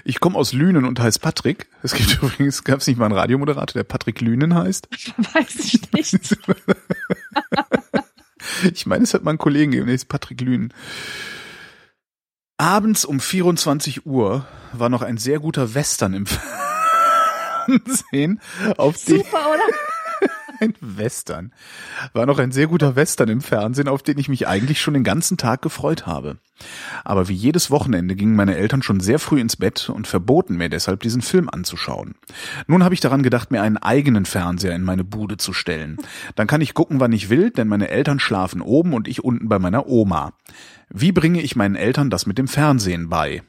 Ich komme aus Lünen und heiße Patrick. Es gibt übrigens, gab es nicht mal einen Radiomoderator, der Patrick Lünen heißt? weiß ich nicht. Ich meine, es hat mal einen Kollegen gegeben, der ist Patrick Lünen. Abends um 24 Uhr war noch ein sehr guter Western im Fernsehen, auf Super, oder? Ein Western. War noch ein sehr guter Western im Fernsehen, auf den ich mich eigentlich schon den ganzen Tag gefreut habe. Aber wie jedes Wochenende gingen meine Eltern schon sehr früh ins Bett und verboten mir deshalb diesen Film anzuschauen. Nun habe ich daran gedacht, mir einen eigenen Fernseher in meine Bude zu stellen. Dann kann ich gucken, wann ich will, denn meine Eltern schlafen oben und ich unten bei meiner Oma. Wie bringe ich meinen Eltern das mit dem Fernsehen bei?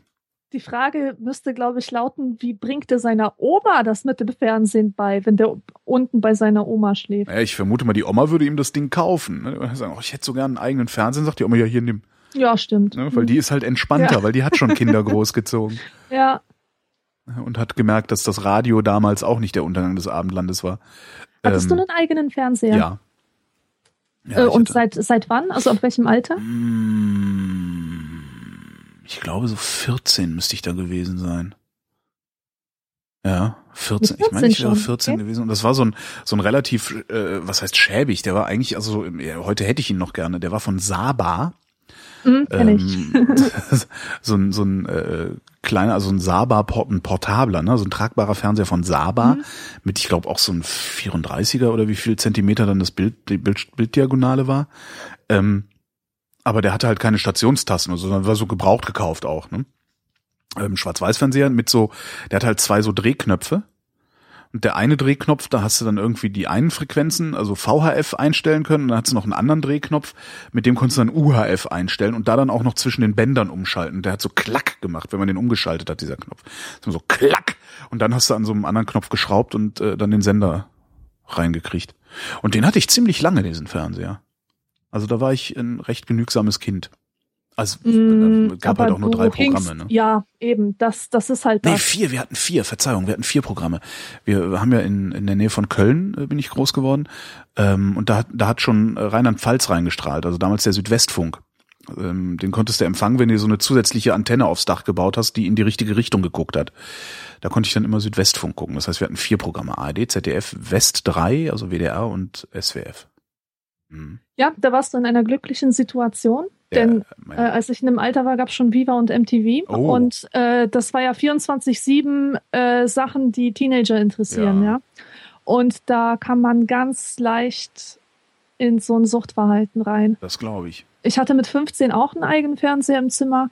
Die Frage müsste, glaube ich, lauten, wie bringt er seiner Oma das mit dem Fernsehen bei, wenn der unten bei seiner Oma schläft? Ja, ich vermute mal, die Oma würde ihm das Ding kaufen. Ne? Sagen, oh, ich hätte so gern einen eigenen Fernsehen, sagt die Oma, ja, hier nimm. Ja, stimmt. Ne? Weil die ist halt entspannter, Ja. weil die hat schon Kinder großgezogen. Ja. Und hat gemerkt, dass das Radio damals auch nicht der Untergang des Abendlandes war. Hattest Ähm, du einen eigenen Fernseher? Ja. ja äh, und hatte- seit, seit wann? Also ab welchem Alter? Mm, Ich glaube, so 14 müsste ich da gewesen sein. Ja, 14. Mit Ich meine, ich 14 wäre schon, 14 okay. gewesen. Und das war so ein, so ein relativ, äh, was heißt schäbig? Der war eigentlich, also heute hätte ich ihn noch gerne. Der war von Saba. Hm, ich. Ähm, so ein, so ein äh, kleiner, also ein Saba, ein portabler, ne? so ein tragbarer Fernseher von Saba Mhm. mit, ich glaube, auch so ein 34er oder wie viel Zentimeter dann das Bild, die Bild, Bilddiagonale war. Ähm, aber der hatte halt keine Stationstasten, sondern war so gebraucht gekauft auch. Ne? Ähm, Schwarz-Weiß-Fernseher mit so, der hat halt zwei so Drehknöpfe. Und der eine Drehknopf, da hast du dann irgendwie die einen Frequenzen, also VHF einstellen können. Und dann hast du noch einen anderen Drehknopf, mit dem konntest du dann UHF einstellen und da dann auch noch zwischen den Bändern umschalten. Der hat so Klack gemacht, wenn man den umgeschaltet hat, dieser Knopf. So Klack. Und dann hast du an so einem anderen Knopf geschraubt und äh, dann den Sender reingekriegt. Und den hatte ich ziemlich lange, diesen Fernseher. Also da war ich ein recht genügsames Kind. Also Mm, gab halt auch nur drei Programme. Ne? Ja, eben. Das, das ist halt Nee, das. vier, wir hatten vier, Verzeihung, wir hatten vier Programme. Wir haben ja in, in der Nähe von Köln, äh, bin ich groß geworden, ähm, und da, hat- da hat schon Rheinland-Pfalz reingestrahlt, also damals der Südwestfunk. Ähm, den konntest du empfangen, wenn du so eine zusätzliche Antenne aufs Dach gebaut hast, die in die richtige Richtung geguckt hat. Da konnte ich dann immer Südwestfunk gucken. Das heißt, wir hatten vier Programme, ARD, ZDF, West 3, also WDR und SWF. Mhm. Ja, da warst du in einer glücklichen Situation. Der- Denn äh, als ich in dem Alter war, gab es schon Viva und MTV. Oh. Und äh, das war ja 24-7 äh, Sachen, die Teenager interessieren, Ja. ja. Und da kann man ganz leicht in so ein Suchtverhalten rein. das glaube ich. Ich hatte mit 15 auch einen eigenen Fernseher im Zimmer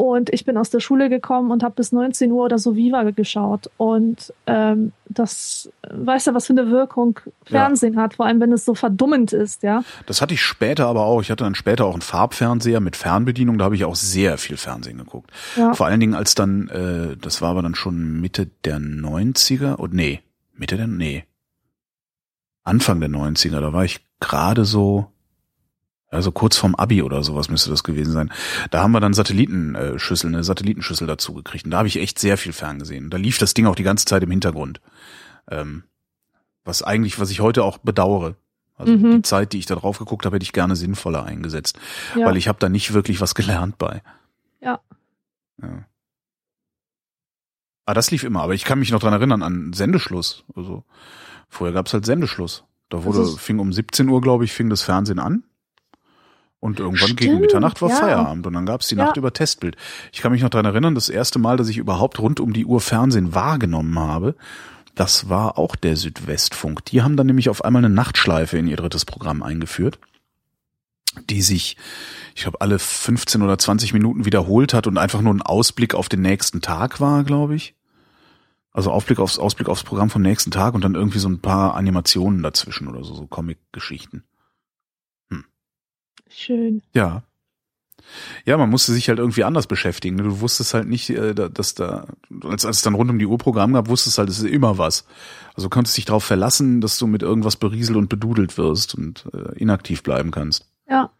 und ich bin aus der Schule gekommen und habe bis 19 Uhr oder so Viva geschaut. Und ähm, das, weißt du, was für eine Wirkung Fernsehen hat, vor allem wenn es so verdummend ist, ja. Das hatte ich später aber auch. Ich hatte dann später auch einen Farbfernseher mit Fernbedienung. Da habe ich auch sehr viel Fernsehen geguckt. Ja. Vor allen Dingen als dann, äh, das war aber dann schon Mitte der 90er. Und nee, Mitte der, nee. Anfang der 90er. Da war ich gerade so, also kurz vorm Abi oder sowas müsste das gewesen sein. Da haben wir dann Satellitenschüssel, eine Satellitenschüssel dazu gekriegt. Und da habe ich echt sehr viel ferngesehen. Da lief das Ding auch die ganze Zeit im Hintergrund. Ähm, was eigentlich, was ich heute auch bedauere. Also Mhm. die Zeit, die ich da drauf geguckt habe, hätte ich gerne sinnvoller eingesetzt. ja. Weil ich habe da nicht wirklich was gelernt bei. Ja. ja. Ah, das lief immer, aber ich kann mich noch dran erinnern an Sendeschluss. Also vorher gab's halt Sendeschluss. Da wurde, Also fing um 17 Uhr, glaube ich, fing das Fernsehen an. Und irgendwann Stimmt, gegen Mitternacht war ja. Feierabend und dann gab's die Nacht ja. über Testbild. Ich kann mich noch dran erinnern, das erste Mal, dass ich überhaupt rund um die Uhr Fernsehen wahrgenommen habe, das war auch der Südwestfunk. Die haben dann nämlich auf einmal eine Nachtschleife in ihr drittes Programm eingeführt, die sich, ich glaube, alle 15 oder 20 Minuten wiederholt hat und einfach nur ein Ausblick auf den nächsten Tag war, glaube ich. Also Aufblick aufs Ausblick aufs Programm vom nächsten Tag und dann irgendwie so ein paar Animationen dazwischen oder so, so Comic-Geschichten. Schön. Ja. Ja, man musste sich halt irgendwie anders beschäftigen. Ne? Du wusstest halt nicht, äh, dass da, als, als es dann rund um die Uhr Programm gab, wusstest halt, es ist immer was. Also du konntest dich darauf verlassen, dass du mit irgendwas berieselt und bedudelt wirst und äh, inaktiv bleiben kannst. Ja.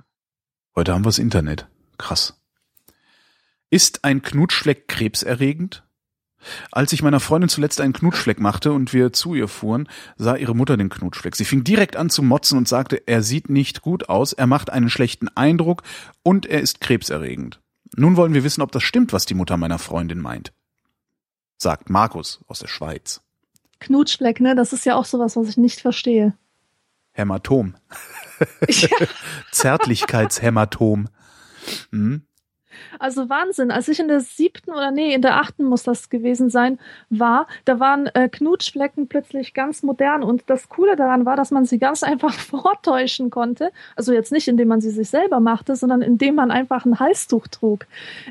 Heute haben wir das Internet. Krass. Ist ein Knutschfleck krebserregend? Als ich meiner Freundin zuletzt einen Knutschfleck machte und wir zu ihr fuhren, sah ihre Mutter den Knutschfleck. Sie fing direkt an zu motzen und sagte, er sieht nicht gut aus, er macht einen schlechten Eindruck und er ist krebserregend. Nun wollen wir wissen, ob das stimmt, was die Mutter meiner Freundin meint. Sagt Markus aus der Schweiz. Knutschfleck, ne? Das ist ja auch sowas, was ich nicht verstehe. Hämatom. Ja. Zärtlichkeitshämatom. Hm? Also Wahnsinn. Als ich in der siebten oder nee, in der achten muss das gewesen sein, war, da waren äh, Knutschflecken plötzlich ganz modern. Und das Coole daran war, dass man sie ganz einfach vortäuschen konnte. Also jetzt nicht, indem man sie sich selber machte, sondern indem man einfach ein Halstuch trug.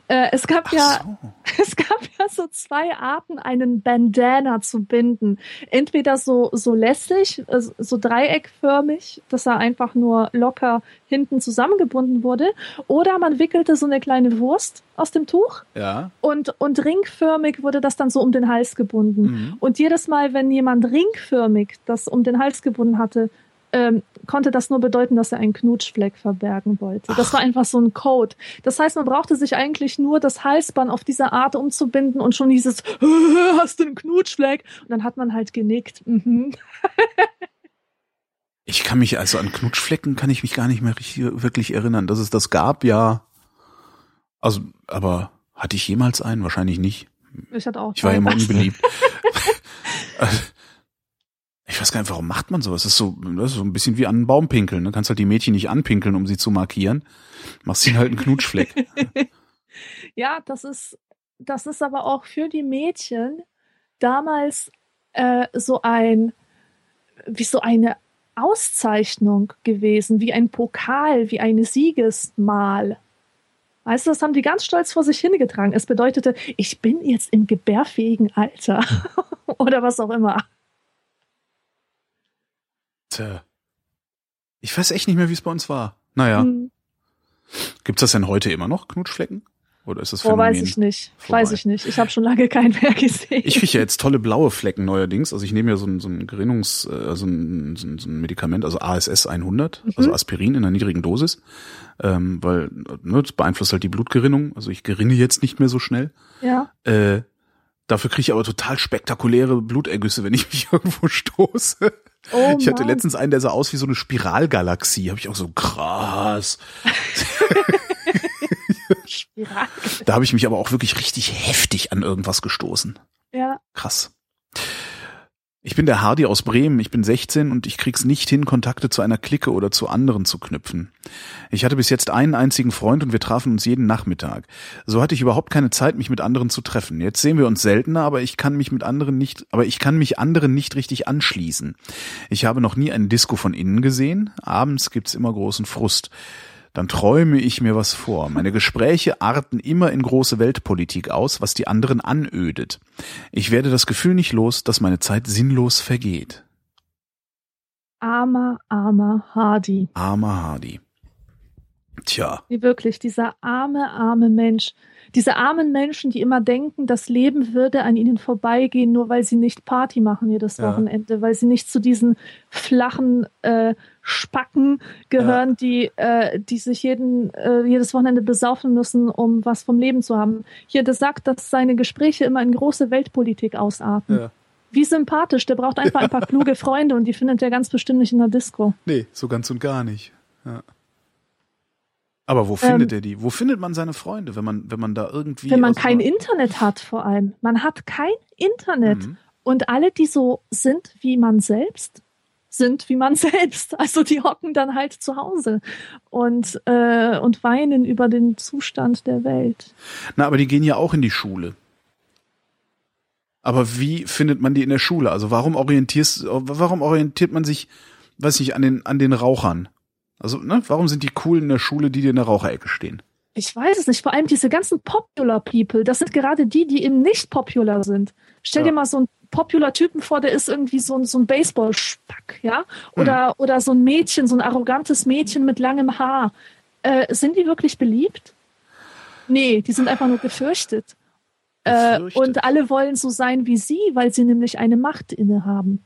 Äh, es gab Ach ja, so. es gab ja so zwei Arten, einen Bandana zu binden. Entweder so, so lässig, äh, so dreieckförmig, dass er einfach nur locker hinten zusammengebunden wurde, oder man wickelte so eine kleine Wurst aus dem Tuch. Ja. Und, und ringförmig wurde das dann so um den Hals gebunden. Mhm. Und jedes Mal, wenn jemand ringförmig das um den Hals gebunden hatte, ähm, konnte das nur bedeuten, dass er einen Knutschfleck verbergen wollte. Ach. Das war einfach so ein Code. Das heißt, man brauchte sich eigentlich nur das Halsband auf diese Art umzubinden und schon dieses, hast du einen Knutschfleck? Und dann hat man halt genickt. Mhm. ich kann mich also an Knutschflecken kann ich mich gar nicht mehr richtig, wirklich erinnern. Dass es das gab, ja, also, aber hatte ich jemals einen? Wahrscheinlich nicht. Ich hatte auch. Ich war ja immer unbeliebt. ich weiß gar nicht, warum macht man sowas? Das ist so, das ist so ein bisschen wie an einen Baum pinkeln. Du kannst halt die Mädchen nicht anpinkeln, um sie zu markieren. Machst ihnen halt einen Knutschfleck. ja, das ist, das ist aber auch für die Mädchen damals äh, so ein, wie so eine Auszeichnung gewesen, wie ein Pokal, wie eine Siegesmal. Weißt du, das haben die ganz stolz vor sich hingetragen. Es bedeutete, ich bin jetzt im gebärfähigen Alter. Oder was auch immer. Tja. Ich weiß echt nicht mehr, wie es bei uns war. Naja. Hm. Gibt's das denn heute immer noch, Knutschflecken? Oder ist das Phänomen? Oh, weiß ich nicht. Vorbei? Weiß ich nicht. Ich habe schon lange keinen mehr gesehen. Ich kriege ja jetzt tolle blaue Flecken neuerdings. Also ich nehme ja so ein, so ein Gerinnungs, also ein, so ein Medikament, also ASS 100, mhm. also Aspirin in einer niedrigen Dosis, ähm, weil ne, das beeinflusst halt die Blutgerinnung. Also ich gerinne jetzt nicht mehr so schnell. Ja. Äh, dafür kriege ich aber total spektakuläre Blutergüsse, wenn ich mich irgendwo stoße. Oh ich hatte letztens einen, der sah aus wie so eine Spiralgalaxie. Habe ich auch so krass. Da habe ich mich aber auch wirklich richtig heftig an irgendwas gestoßen. Ja. Krass. Ich bin der Hardy aus Bremen, ich bin 16 und ich krieg's nicht hin, Kontakte zu einer Clique oder zu anderen zu knüpfen. Ich hatte bis jetzt einen einzigen Freund und wir trafen uns jeden Nachmittag. So hatte ich überhaupt keine Zeit, mich mit anderen zu treffen. Jetzt sehen wir uns seltener, aber ich kann mich mit anderen nicht, aber ich kann mich anderen nicht richtig anschließen. Ich habe noch nie einen Disco von innen gesehen. Abends gibt's immer großen Frust dann träume ich mir was vor. Meine Gespräche arten immer in große Weltpolitik aus, was die anderen anödet. Ich werde das Gefühl nicht los, dass meine Zeit sinnlos vergeht. Armer, armer Hardy. Armer Hardy. Tja. Wie wirklich, dieser arme, arme Mensch. Diese armen Menschen, die immer denken, das Leben würde an ihnen vorbeigehen, nur weil sie nicht Party machen jedes ja. Wochenende, weil sie nicht zu diesen flachen äh, Spacken gehören, ja. die, äh, die sich jeden, äh, jedes Wochenende besaufen müssen, um was vom Leben zu haben. Hier, das sagt, dass seine Gespräche immer in große Weltpolitik ausarten. Ja. Wie sympathisch, der braucht einfach ein paar kluge Freunde und die findet er ganz bestimmt nicht in der Disco. Nee, so ganz und gar nicht. Ja. Aber wo findet ähm, er die? Wo findet man seine Freunde, wenn man, wenn man da irgendwie. Wenn man kein Internet hat, vor allem. Man hat kein Internet. Mhm. Und alle, die so sind wie man selbst, sind wie man selbst. Also die hocken dann halt zu Hause und, äh, und weinen über den Zustand der Welt. Na, aber die gehen ja auch in die Schule. Aber wie findet man die in der Schule? Also warum orientierst, warum orientiert man sich, weiß nicht, an den, an den Rauchern? Also, ne, warum sind die coolen in der Schule, die dir in der Raucherecke stehen? Ich weiß es nicht. Vor allem diese ganzen Popular People, das sind gerade die, die eben nicht popular sind. Stell ja. dir mal so einen popular Typen vor, der ist irgendwie so ein, so ein Baseball-Spack, ja? Oder, hm. oder so ein Mädchen, so ein arrogantes Mädchen mit langem Haar. Äh, sind die wirklich beliebt? Nee, die sind einfach nur gefürchtet. Äh, und alle wollen so sein wie sie, weil sie nämlich eine Macht innehaben.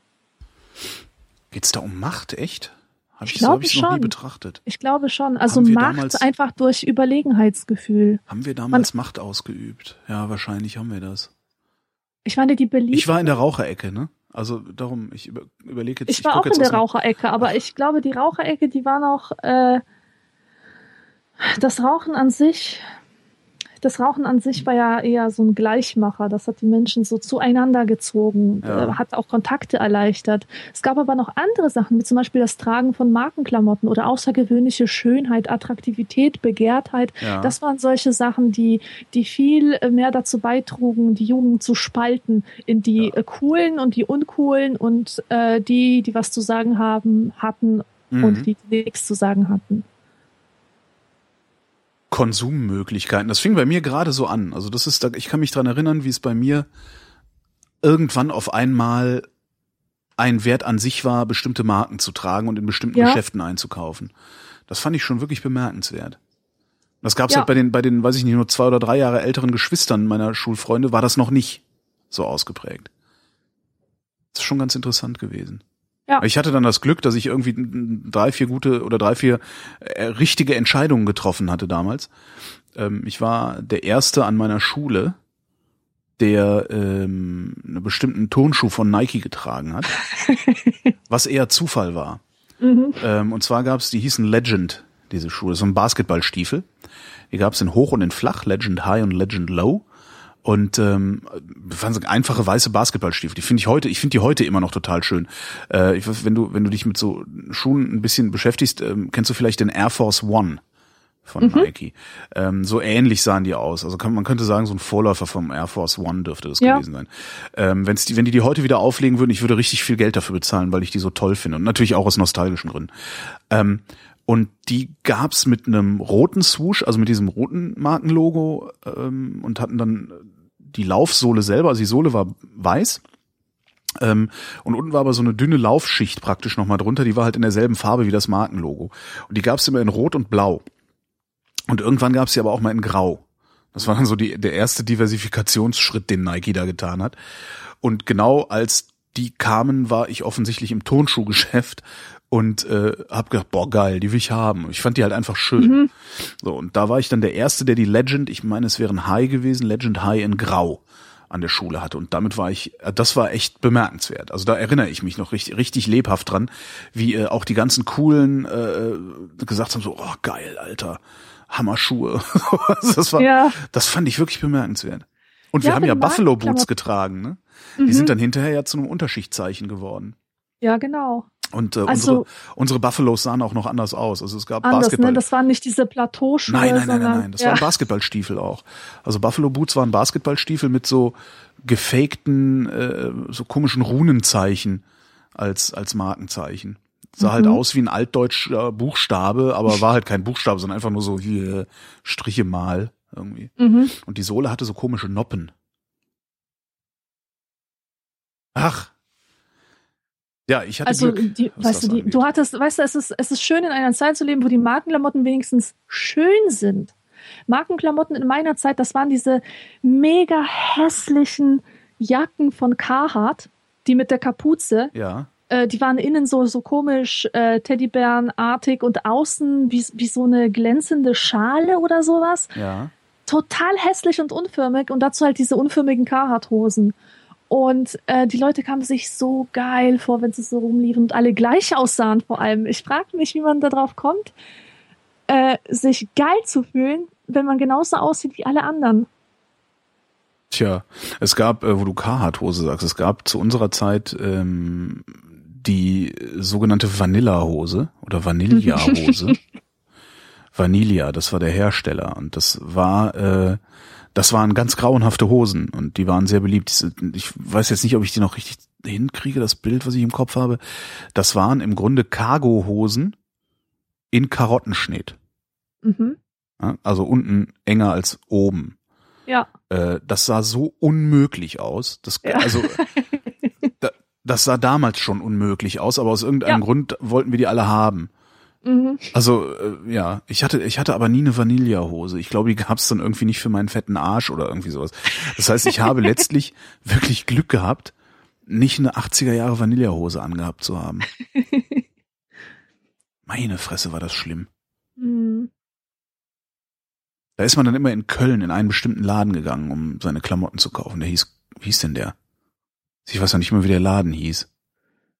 Geht's da um Macht, echt? Hab ich, ich glaube so, schon. noch nie betrachtet. Ich glaube schon. Also Macht damals, einfach durch Überlegenheitsgefühl. Haben wir damals Man, Macht ausgeübt? Ja, wahrscheinlich haben wir das. Ich meine, die beliebt. Ich war in der Raucherecke, ne? Also darum, ich über, überlege jetzt. Ich, ich war auch in der Raucherecke, aber ich glaube, die Raucherecke, die war noch äh, das Rauchen an sich das Rauchen an sich war ja eher so ein Gleichmacher. Das hat die Menschen so zueinander gezogen, ja. Äh, hat auch Kontakte erleichtert. Es gab aber noch andere Sachen, wie zum Beispiel das Tragen von Markenklamotten oder außergewöhnliche Schönheit, Attraktivität, Begehrtheit. Ja. Das waren solche Sachen, die, die viel mehr dazu beitrugen, die Jugend zu spalten in die ja. coolen und die uncoolen und äh, die, die was zu sagen haben, hatten mhm. und die, die nichts zu sagen hatten. Konsummöglichkeiten. Das fing bei mir gerade so an. Also das ist, ich kann mich dran erinnern, wie es bei mir irgendwann auf einmal ein Wert an sich war, bestimmte Marken zu tragen und in bestimmten ja. Geschäften einzukaufen. Das fand ich schon wirklich bemerkenswert. Das gab's ja. halt bei den, bei den, weiß ich nicht, nur zwei oder drei Jahre älteren Geschwistern meiner Schulfreunde, war das noch nicht so ausgeprägt. Das ist schon ganz interessant gewesen. Ja. Ich hatte dann das Glück, dass ich irgendwie drei, vier gute oder drei, vier äh, richtige Entscheidungen getroffen hatte damals. Ähm, ich war der Erste an meiner Schule, der ähm, einen bestimmten Turnschuh von Nike getragen hat, was eher Zufall war. Mhm. Ähm, und zwar gab's, die hießen Legend, diese Schuhe, so ein Basketballstiefel. Die gab's in Hoch und in Flach, Legend High und Legend Low. Und ähm, einfache weiße Basketballstiefel. Die finde ich heute, ich finde die heute immer noch total schön. Äh, ich weiß, wenn du, wenn du dich mit so Schuhen ein bisschen beschäftigst, ähm, kennst du vielleicht den Air Force One von mhm. Nike. Ähm, so ähnlich sahen die aus. Also kann, man könnte sagen, so ein Vorläufer vom Air Force One dürfte das ja. gewesen sein. Ähm, wenn's die, wenn die die heute wieder auflegen würden, ich würde richtig viel Geld dafür bezahlen, weil ich die so toll finde. Und natürlich auch aus nostalgischen Gründen. Ähm, und die gab's mit einem roten Swoosh, also mit diesem roten Markenlogo ähm, und hatten dann die Laufsohle selber, also die Sohle war weiß. Ähm, und unten war aber so eine dünne Laufschicht praktisch nochmal drunter, die war halt in derselben Farbe wie das Markenlogo. Und die gab's immer in Rot und Blau. Und irgendwann gab's sie aber auch mal in Grau. Das war dann so die, der erste Diversifikationsschritt, den Nike da getan hat. Und genau als die kamen, war ich offensichtlich im Tonschuhgeschäft und äh, hab gedacht, boah geil, die will ich haben. Ich fand die halt einfach schön. Mhm. So und da war ich dann der erste, der die Legend, ich meine, es wäre ein High gewesen, Legend High in Grau an der Schule hatte und damit war ich, äh, das war echt bemerkenswert. Also da erinnere ich mich noch richtig, richtig lebhaft dran, wie äh, auch die ganzen coolen äh, gesagt haben so, oh geil, Alter, Hammerschuhe. das war, ja. das fand ich wirklich bemerkenswert. Und wir ja, haben ja Buffalo Boots getragen, ne? Mhm. Die sind dann hinterher ja zu einem Unterschichtzeichen geworden. Ja, genau. Und äh, also, unsere, unsere Buffalos sahen auch noch anders aus. Also es gab anders, ne? Basketball. Ne? Das waren nicht diese Plateauschuhe. Nein, nein, nein, nein, nein. Das ja. waren Basketballstiefel auch. Also Buffalo Boots waren Basketballstiefel mit so gefakten, äh, so komischen Runenzeichen als als Markenzeichen. Sah halt mhm. halt aus wie ein altdeutscher Buchstabe, aber war halt kein Buchstabe, sondern einfach nur so hier Striche mal irgendwie. Mhm. Und die Sohle hatte so komische Noppen. Ach, ja, ich hatte also, Glück. Die, weißt du, die, du hattest, weißt du, es ist, es ist schön in einer Zeit zu leben, wo die Markenklamotten wenigstens schön sind. Markenklamotten in meiner Zeit, das waren diese mega hässlichen Jacken von Carhartt, die mit der Kapuze. Ja. Äh, die waren innen so, so komisch äh, Teddybärenartig und außen wie, wie so eine glänzende Schale oder sowas. Ja. Total hässlich und unförmig und dazu halt diese unförmigen Carhartt-Hosen. Und äh, die Leute kamen sich so geil vor, wenn sie so rumliefen und alle gleich aussahen vor allem. Ich frage mich, wie man da drauf kommt, äh, sich geil zu fühlen, wenn man genauso aussieht wie alle anderen. Tja, es gab, äh, wo du Carhartt-Hose sagst, es gab zu unserer Zeit ähm, die sogenannte Vanilla-Hose oder Vanilla-Hose. Vanilla, das war der Hersteller und das war äh, das waren ganz grauenhafte Hosen und die waren sehr beliebt. Ich weiß jetzt nicht, ob ich die noch richtig hinkriege, das Bild, was ich im Kopf habe. Das waren im Grunde Cargo-Hosen in Karottenschnitt. Mhm. Also unten enger als oben. Ja. Äh, das sah so unmöglich aus. Das, Ja. Also da, das sah damals schon unmöglich aus, aber aus irgendeinem Ja. Grund wollten wir die alle haben. Mhm. Also äh, ja, ich hatte ich hatte aber nie eine Vanillahose. Ich glaube, die gab's dann irgendwie nicht für meinen fetten Arsch oder irgendwie sowas. Das heißt, ich habe letztlich wirklich Glück gehabt, nicht eine 80er Jahre Vanillahose angehabt zu haben. Meine Fresse war das schlimm. Mhm. Da ist man dann immer in Köln in einen bestimmten Laden gegangen, um seine Klamotten zu kaufen. Der hieß, wie hieß denn der? Ich weiß noch nicht mal, wie der Laden hieß.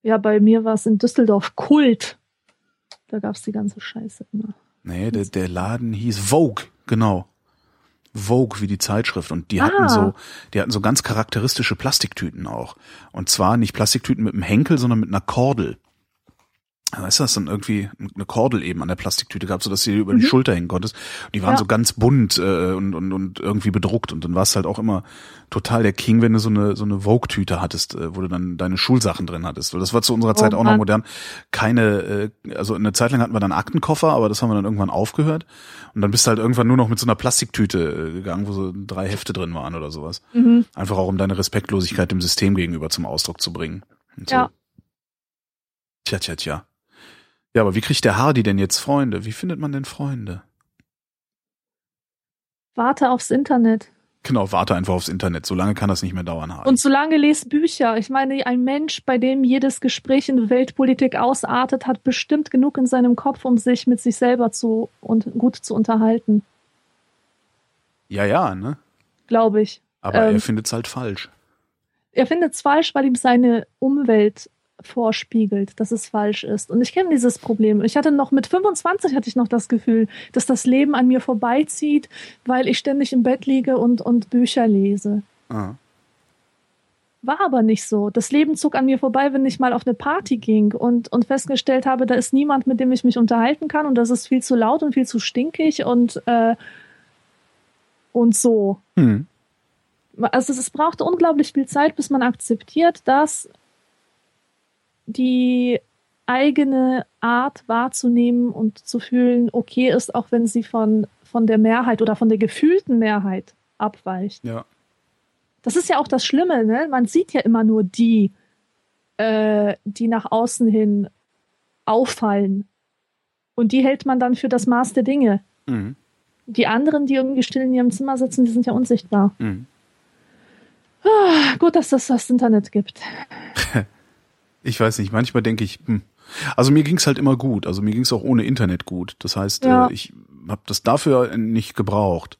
Ja, bei mir war es in Düsseldorf Kult. Da gab's die ganze Scheiße immer. Nee, der, der Laden hieß Vogue, genau. Vogue wie die Zeitschrift und die Ah. hatten so, die hatten so ganz charakteristische Plastiktüten auch. Und zwar nicht Plastiktüten mit einem Henkel, sondern mit einer Kordel. Weißt du, das dann irgendwie eine Kordel eben an der Plastiktüte gab, so dass die über die Mhm. Schulter hängen konntest. Die waren Ja. so ganz bunt äh, und, und, und irgendwie bedruckt. Und dann warst du halt auch immer total der King, wenn du so eine so eine Vogue-Tüte hattest, äh, wo du dann deine Schulsachen drin hattest. Weil das war zu unserer Oh Zeit auch noch modern. Keine, äh, also eine Zeit lang hatten wir dann Aktenkoffer, aber das haben wir dann irgendwann aufgehört. Und dann bist du halt irgendwann nur noch mit so einer Plastiktüte äh, gegangen, wo so drei Hefte drin waren oder sowas. Mhm. Einfach auch um deine Respektlosigkeit dem System gegenüber zum Ausdruck zu bringen. Und so. Ja. Tja, tja, tja. Ja, aber wie kriegt der Hardy denn jetzt Freunde? Wie findet man denn Freunde? Warte aufs Internet. Genau, warte einfach aufs Internet. So lange kann das nicht mehr dauern, Hardy. Und solange lest Bücher. Ich meine, ein Mensch, bei dem jedes Gespräch in Weltpolitik ausartet, hat bestimmt genug in seinem Kopf, um sich mit sich selber zu und gut zu unterhalten. ja, ja, ne? Glaube ich. Aber Ähm. er findet's halt falsch. Er findet es falsch, weil ihm seine Umwelt vorspiegelt, dass es falsch ist. Und ich kenne dieses Problem. Ich hatte noch mit 25 hatte ich noch das Gefühl, dass das Leben an mir vorbeizieht, weil ich ständig im Bett liege und, und Bücher lese. Ah. War aber nicht so. Das Leben zog an mir vorbei, wenn ich mal auf eine Party ging und, und festgestellt habe, da ist niemand, mit dem ich mich unterhalten kann und das ist viel zu laut und viel zu stinkig und, äh, und so. Hm. Also es brauchte unglaublich viel Zeit, bis man akzeptiert, dass die eigene Art wahrzunehmen und zu fühlen okay ist, auch wenn sie von, von der Mehrheit oder von der gefühlten Mehrheit abweicht. Ja. Das ist ja auch das Schlimme, ne? Man sieht ja immer nur die, äh, die nach außen hin auffallen. Und die hält man dann für das Maß der Dinge. Mhm. Die anderen, die irgendwie still in ihrem Zimmer sitzen, die sind ja unsichtbar. Mhm. Ah, gut, dass das das Internet gibt. Ich weiß nicht, manchmal denke ich, hm. also mir ging's halt immer gut. Also mir ging's auch ohne Internet gut. Das heißt, Ja. äh, ich habe das dafür nicht gebraucht.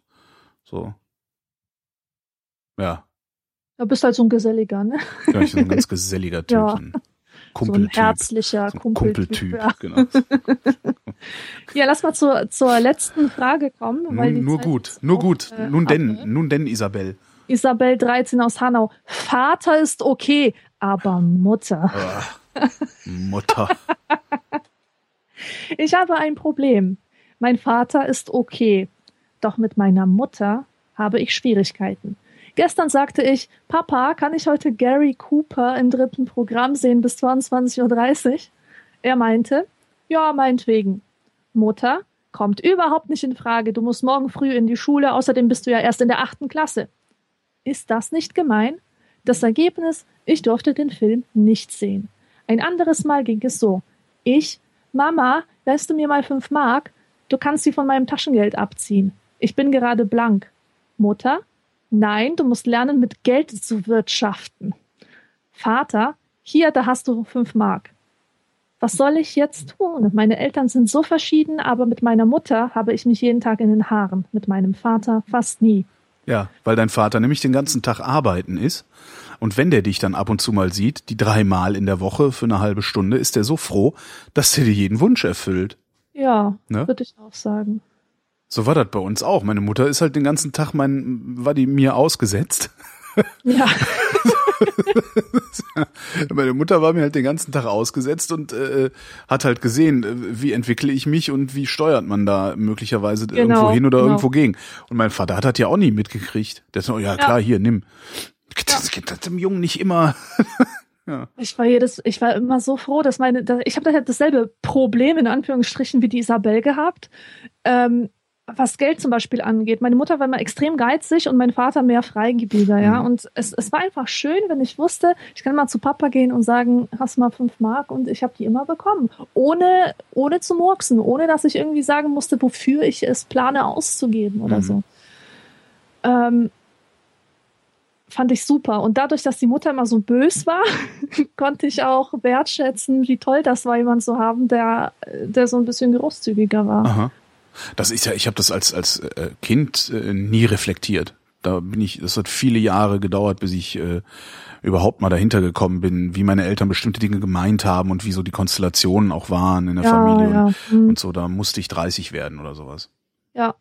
So. Ja, Du bist halt so ein Geselliger, ne? ja ich bin so ein ganz geselliger Typ. Ja. Ein So ein Kumpeltyp. herzlicher so ein Kumpeltyp. Kumpeltyp, Ja. genau. ja, lass mal zur, zur letzten Frage kommen. Weil Nun, nur Zeit gut, nur auch, gut. äh, Nun denn, abläuft. nun denn, Isabel. Isabel 13 aus Hanau. Vater ist okay, aber Mutter. Mutter. Ich habe ein Problem. Mein Vater ist okay, doch mit meiner Mutter habe ich Schwierigkeiten. Gestern sagte ich, Papa, kann ich heute Gary Cooper im dritten Programm sehen bis 22.30 Uhr? Er meinte, ja, meinetwegen. Mutter, kommt überhaupt nicht in Frage. Du musst morgen früh in die Schule, außerdem bist du ja erst in der achten Klasse. Ist das nicht gemein? Das Ergebnis, ich durfte den Film nicht sehen. Ein anderes Mal ging es so. Ich, Mama, lässt du mir mal fünf Mark? Du kannst sie von meinem Taschengeld abziehen. Ich bin gerade blank. Mutter? Nein, du musst lernen, mit Geld zu wirtschaften. Vater? Hier, da hast du fünf Mark. Was soll ich jetzt tun? Meine Eltern sind so verschieden, aber mit meiner Mutter habe ich mich jeden Tag in den Haaren, mit meinem Vater fast nie. Ja, weil dein Vater nämlich den ganzen Tag arbeiten ist. Und wenn der dich dann ab und zu mal sieht, die dreimal in der Woche für eine halbe Stunde, ist er so froh, dass er dir jeden Wunsch erfüllt. Ja, Ne? würde ich auch sagen. So war das bei uns auch. Meine Mutter ist halt den ganzen Tag mein, war die mir ausgesetzt. Ja, Meine Mutter war mir halt den ganzen Tag ausgesetzt und äh, hat halt gesehen, äh, wie entwickle ich mich und wie steuert man da möglicherweise genau, irgendwo hin oder genau. irgendwo gegen. Und mein Vater hat das ja auch nie mitgekriegt. Der ist so, ja klar, ja. hier, nimm. Das geht das dem Jungen nicht immer. Ja. Ich war jedes, ich war immer so froh, dass meine, dass, ich habe da dasselbe Problem in Anführungsstrichen wie die Isabel gehabt. Ähm, was Geld zum Beispiel angeht. Meine Mutter war immer extrem geizig und mein Vater mehr freigebiger, ja. Mhm. Und es, es war einfach schön, wenn ich wusste, ich kann mal zu Papa gehen und sagen, hast du mal fünf Mark und ich habe die immer bekommen. Ohne, ohne zu murksen, ohne dass ich irgendwie sagen musste, wofür ich es plane auszugeben oder mhm. so. Ähm, fand ich super. Und dadurch, dass die Mutter immer so bös war, konnte ich auch wertschätzen, wie toll das war, jemand zu haben, der, der so ein bisschen großzügiger war. Aha. Das ist ja, ich habe das als als äh, Kind äh, nie reflektiert. Da bin ich, das hat viele Jahre gedauert, bis ich äh, überhaupt mal dahinter gekommen bin, wie meine Eltern bestimmte Dinge gemeint haben und wie so die Konstellationen auch waren in der ja, Familie ja. Und, hm. und, so. Da musste ich 30 werden oder sowas. Ja.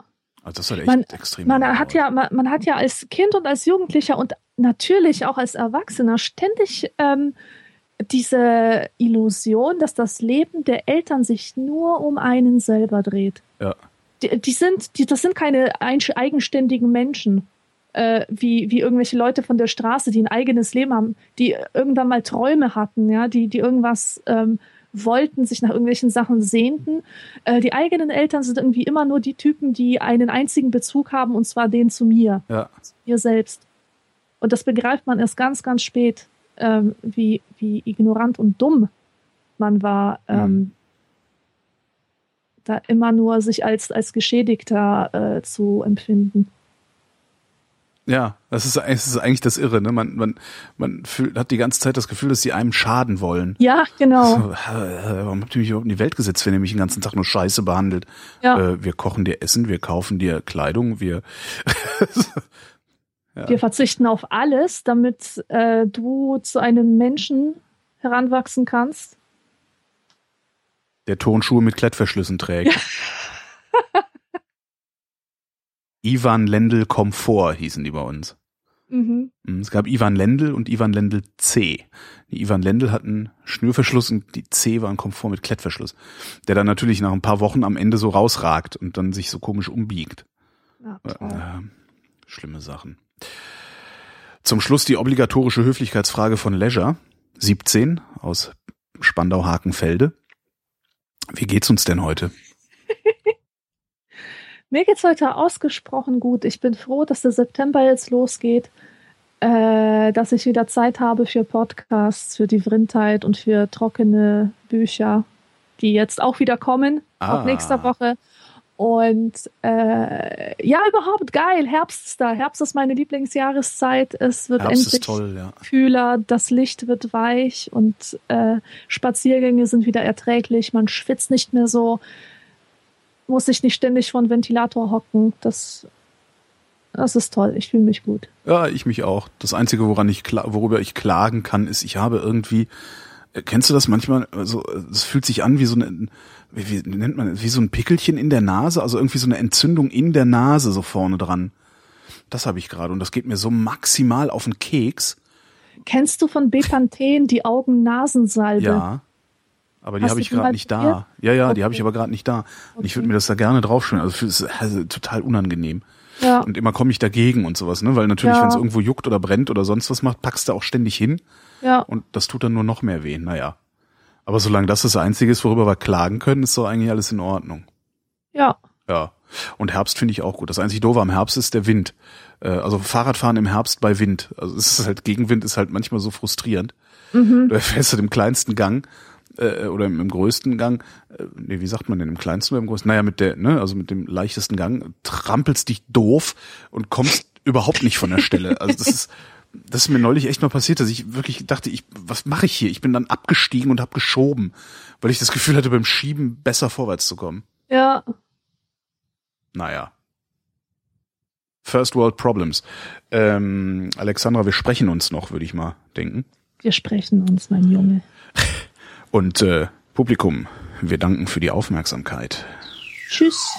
Also das hat echt man, extrem. Man hat ja, man, man, hat ja als Kind und als Jugendlicher und natürlich auch als Erwachsener ständig ähm, diese Illusion, dass das Leben der Eltern sich nur um einen selber dreht. Ja. Die, die sind, die, das sind keine eigenständigen Menschen, äh, wie, wie irgendwelche Leute von der Straße, die ein eigenes Leben haben, die irgendwann mal Träume hatten, ja, die, die irgendwas ähm, wollten, sich nach irgendwelchen Sachen sehnten. Äh, die eigenen Eltern sind irgendwie immer nur die Typen, die einen einzigen Bezug haben, und zwar den zu mir, ja. zu mir selbst. Und das begreift man erst ganz, ganz spät ähm, wie, wie ignorant und dumm man war, ähm, mhm. da immer nur sich als, als Geschädigter äh, zu empfinden. Ja, das ist, das ist eigentlich das Irre. Ne? Man, man, man fühlt, hat die ganze Zeit das Gefühl, dass sie einem schaden wollen. Ja, genau. So, warum habt ihr mich überhaupt in die Welt gesetzt, wenn ihr mich den ganzen Tag nur Scheiße behandelt? Ja. Äh, wir kochen dir Essen, wir kaufen dir Kleidung, wir Ja. Wir verzichten auf alles, damit äh, du zu einem Menschen heranwachsen kannst. Der Tonschuhe mit Klettverschlüssen trägt. Ivan Lendl Komfort hießen die bei uns. Mhm. mhm. Es gab Ivan Lendl und Ivan Lendl C. Die Ivan Lendl hatten Schnürverschluss und die C war ein Komfort mit Klettverschluss, der dann natürlich nach ein paar Wochen am Ende so rausragt und dann sich so komisch umbiegt. Ja, äh, schlimme Sachen. Zum Schluss die obligatorische Höflichkeitsfrage von Leisure, 17 aus Spandau-Hakenfelde. Wie geht's uns denn heute? Mir geht's heute ausgesprochen gut. Ich bin froh, dass der September jetzt losgeht, äh, dass ich wieder Zeit habe für Podcasts, für die Vrindheit und für trockene Bücher, die jetzt auch wieder kommen, ah. ab nächster Woche. Und äh, ja, überhaupt geil. Herbst ist da. Herbst ist meine Lieblingsjahreszeit. Es wird Herbst endlich toll, ja. kühler, das Licht wird weich und äh, Spaziergänge sind wieder erträglich. Man schwitzt nicht mehr so, muss sich nicht ständig vor den Ventilator hocken. Das, das ist toll. Ich fühle mich gut. Ja, ich mich auch. Das Einzige, woran ich worüber ich klagen kann, ist, ich habe irgendwie Kennst du das manchmal? Also es fühlt sich an wie so eine, wie, wie nennt man, wie so ein Pickelchen in der Nase, also irgendwie so eine Entzündung in der Nase so vorne dran. Das habe ich gerade und das geht mir so maximal auf den Keks. Kennst du von Bepanthen die Augen-Nasensalbe? Ja. Aber die habe ich gerade nicht da. Ja, ja, okay. die habe ich aber gerade nicht da. Und ich würde mir das da gerne draufschwimmen. Also es ist also total unangenehm. Ja. Und immer komme ich dagegen und sowas, ne? Weil natürlich, ja. wenn es irgendwo juckt oder brennt oder sonst was macht, packst du auch ständig hin. Ja. Und das tut dann nur noch mehr weh. Naja. Aber solange das das Einzige ist, worüber wir klagen können, ist doch eigentlich alles in Ordnung. Ja. Ja. Und Herbst finde ich auch gut. Das einzige Doofe am Herbst ist der Wind. Äh, also Fahrradfahren im Herbst bei Wind. Also es ist halt Gegenwind ist halt manchmal so frustrierend. Mhm. Du fährst halt im kleinsten Gang äh, oder im, im größten Gang, äh, nee, wie sagt man denn, im kleinsten oder im größten? Naja, mit der, ne, also mit dem leichtesten Gang, trampelst dich doof und kommst überhaupt nicht von der Stelle. Also das ist, das ist mir neulich echt mal passiert, dass ich wirklich dachte, ich, was mache ich hier? Ich bin dann abgestiegen und habe geschoben, weil ich das Gefühl hatte, beim Schieben besser vorwärts zu kommen. Ja. Naja. First World Problems. Ähm, Alexandra, wir sprechen uns noch, würde ich mal denken. Wir sprechen uns, mein Junge. Und äh, Publikum, wir danken für die Aufmerksamkeit. Tschüss.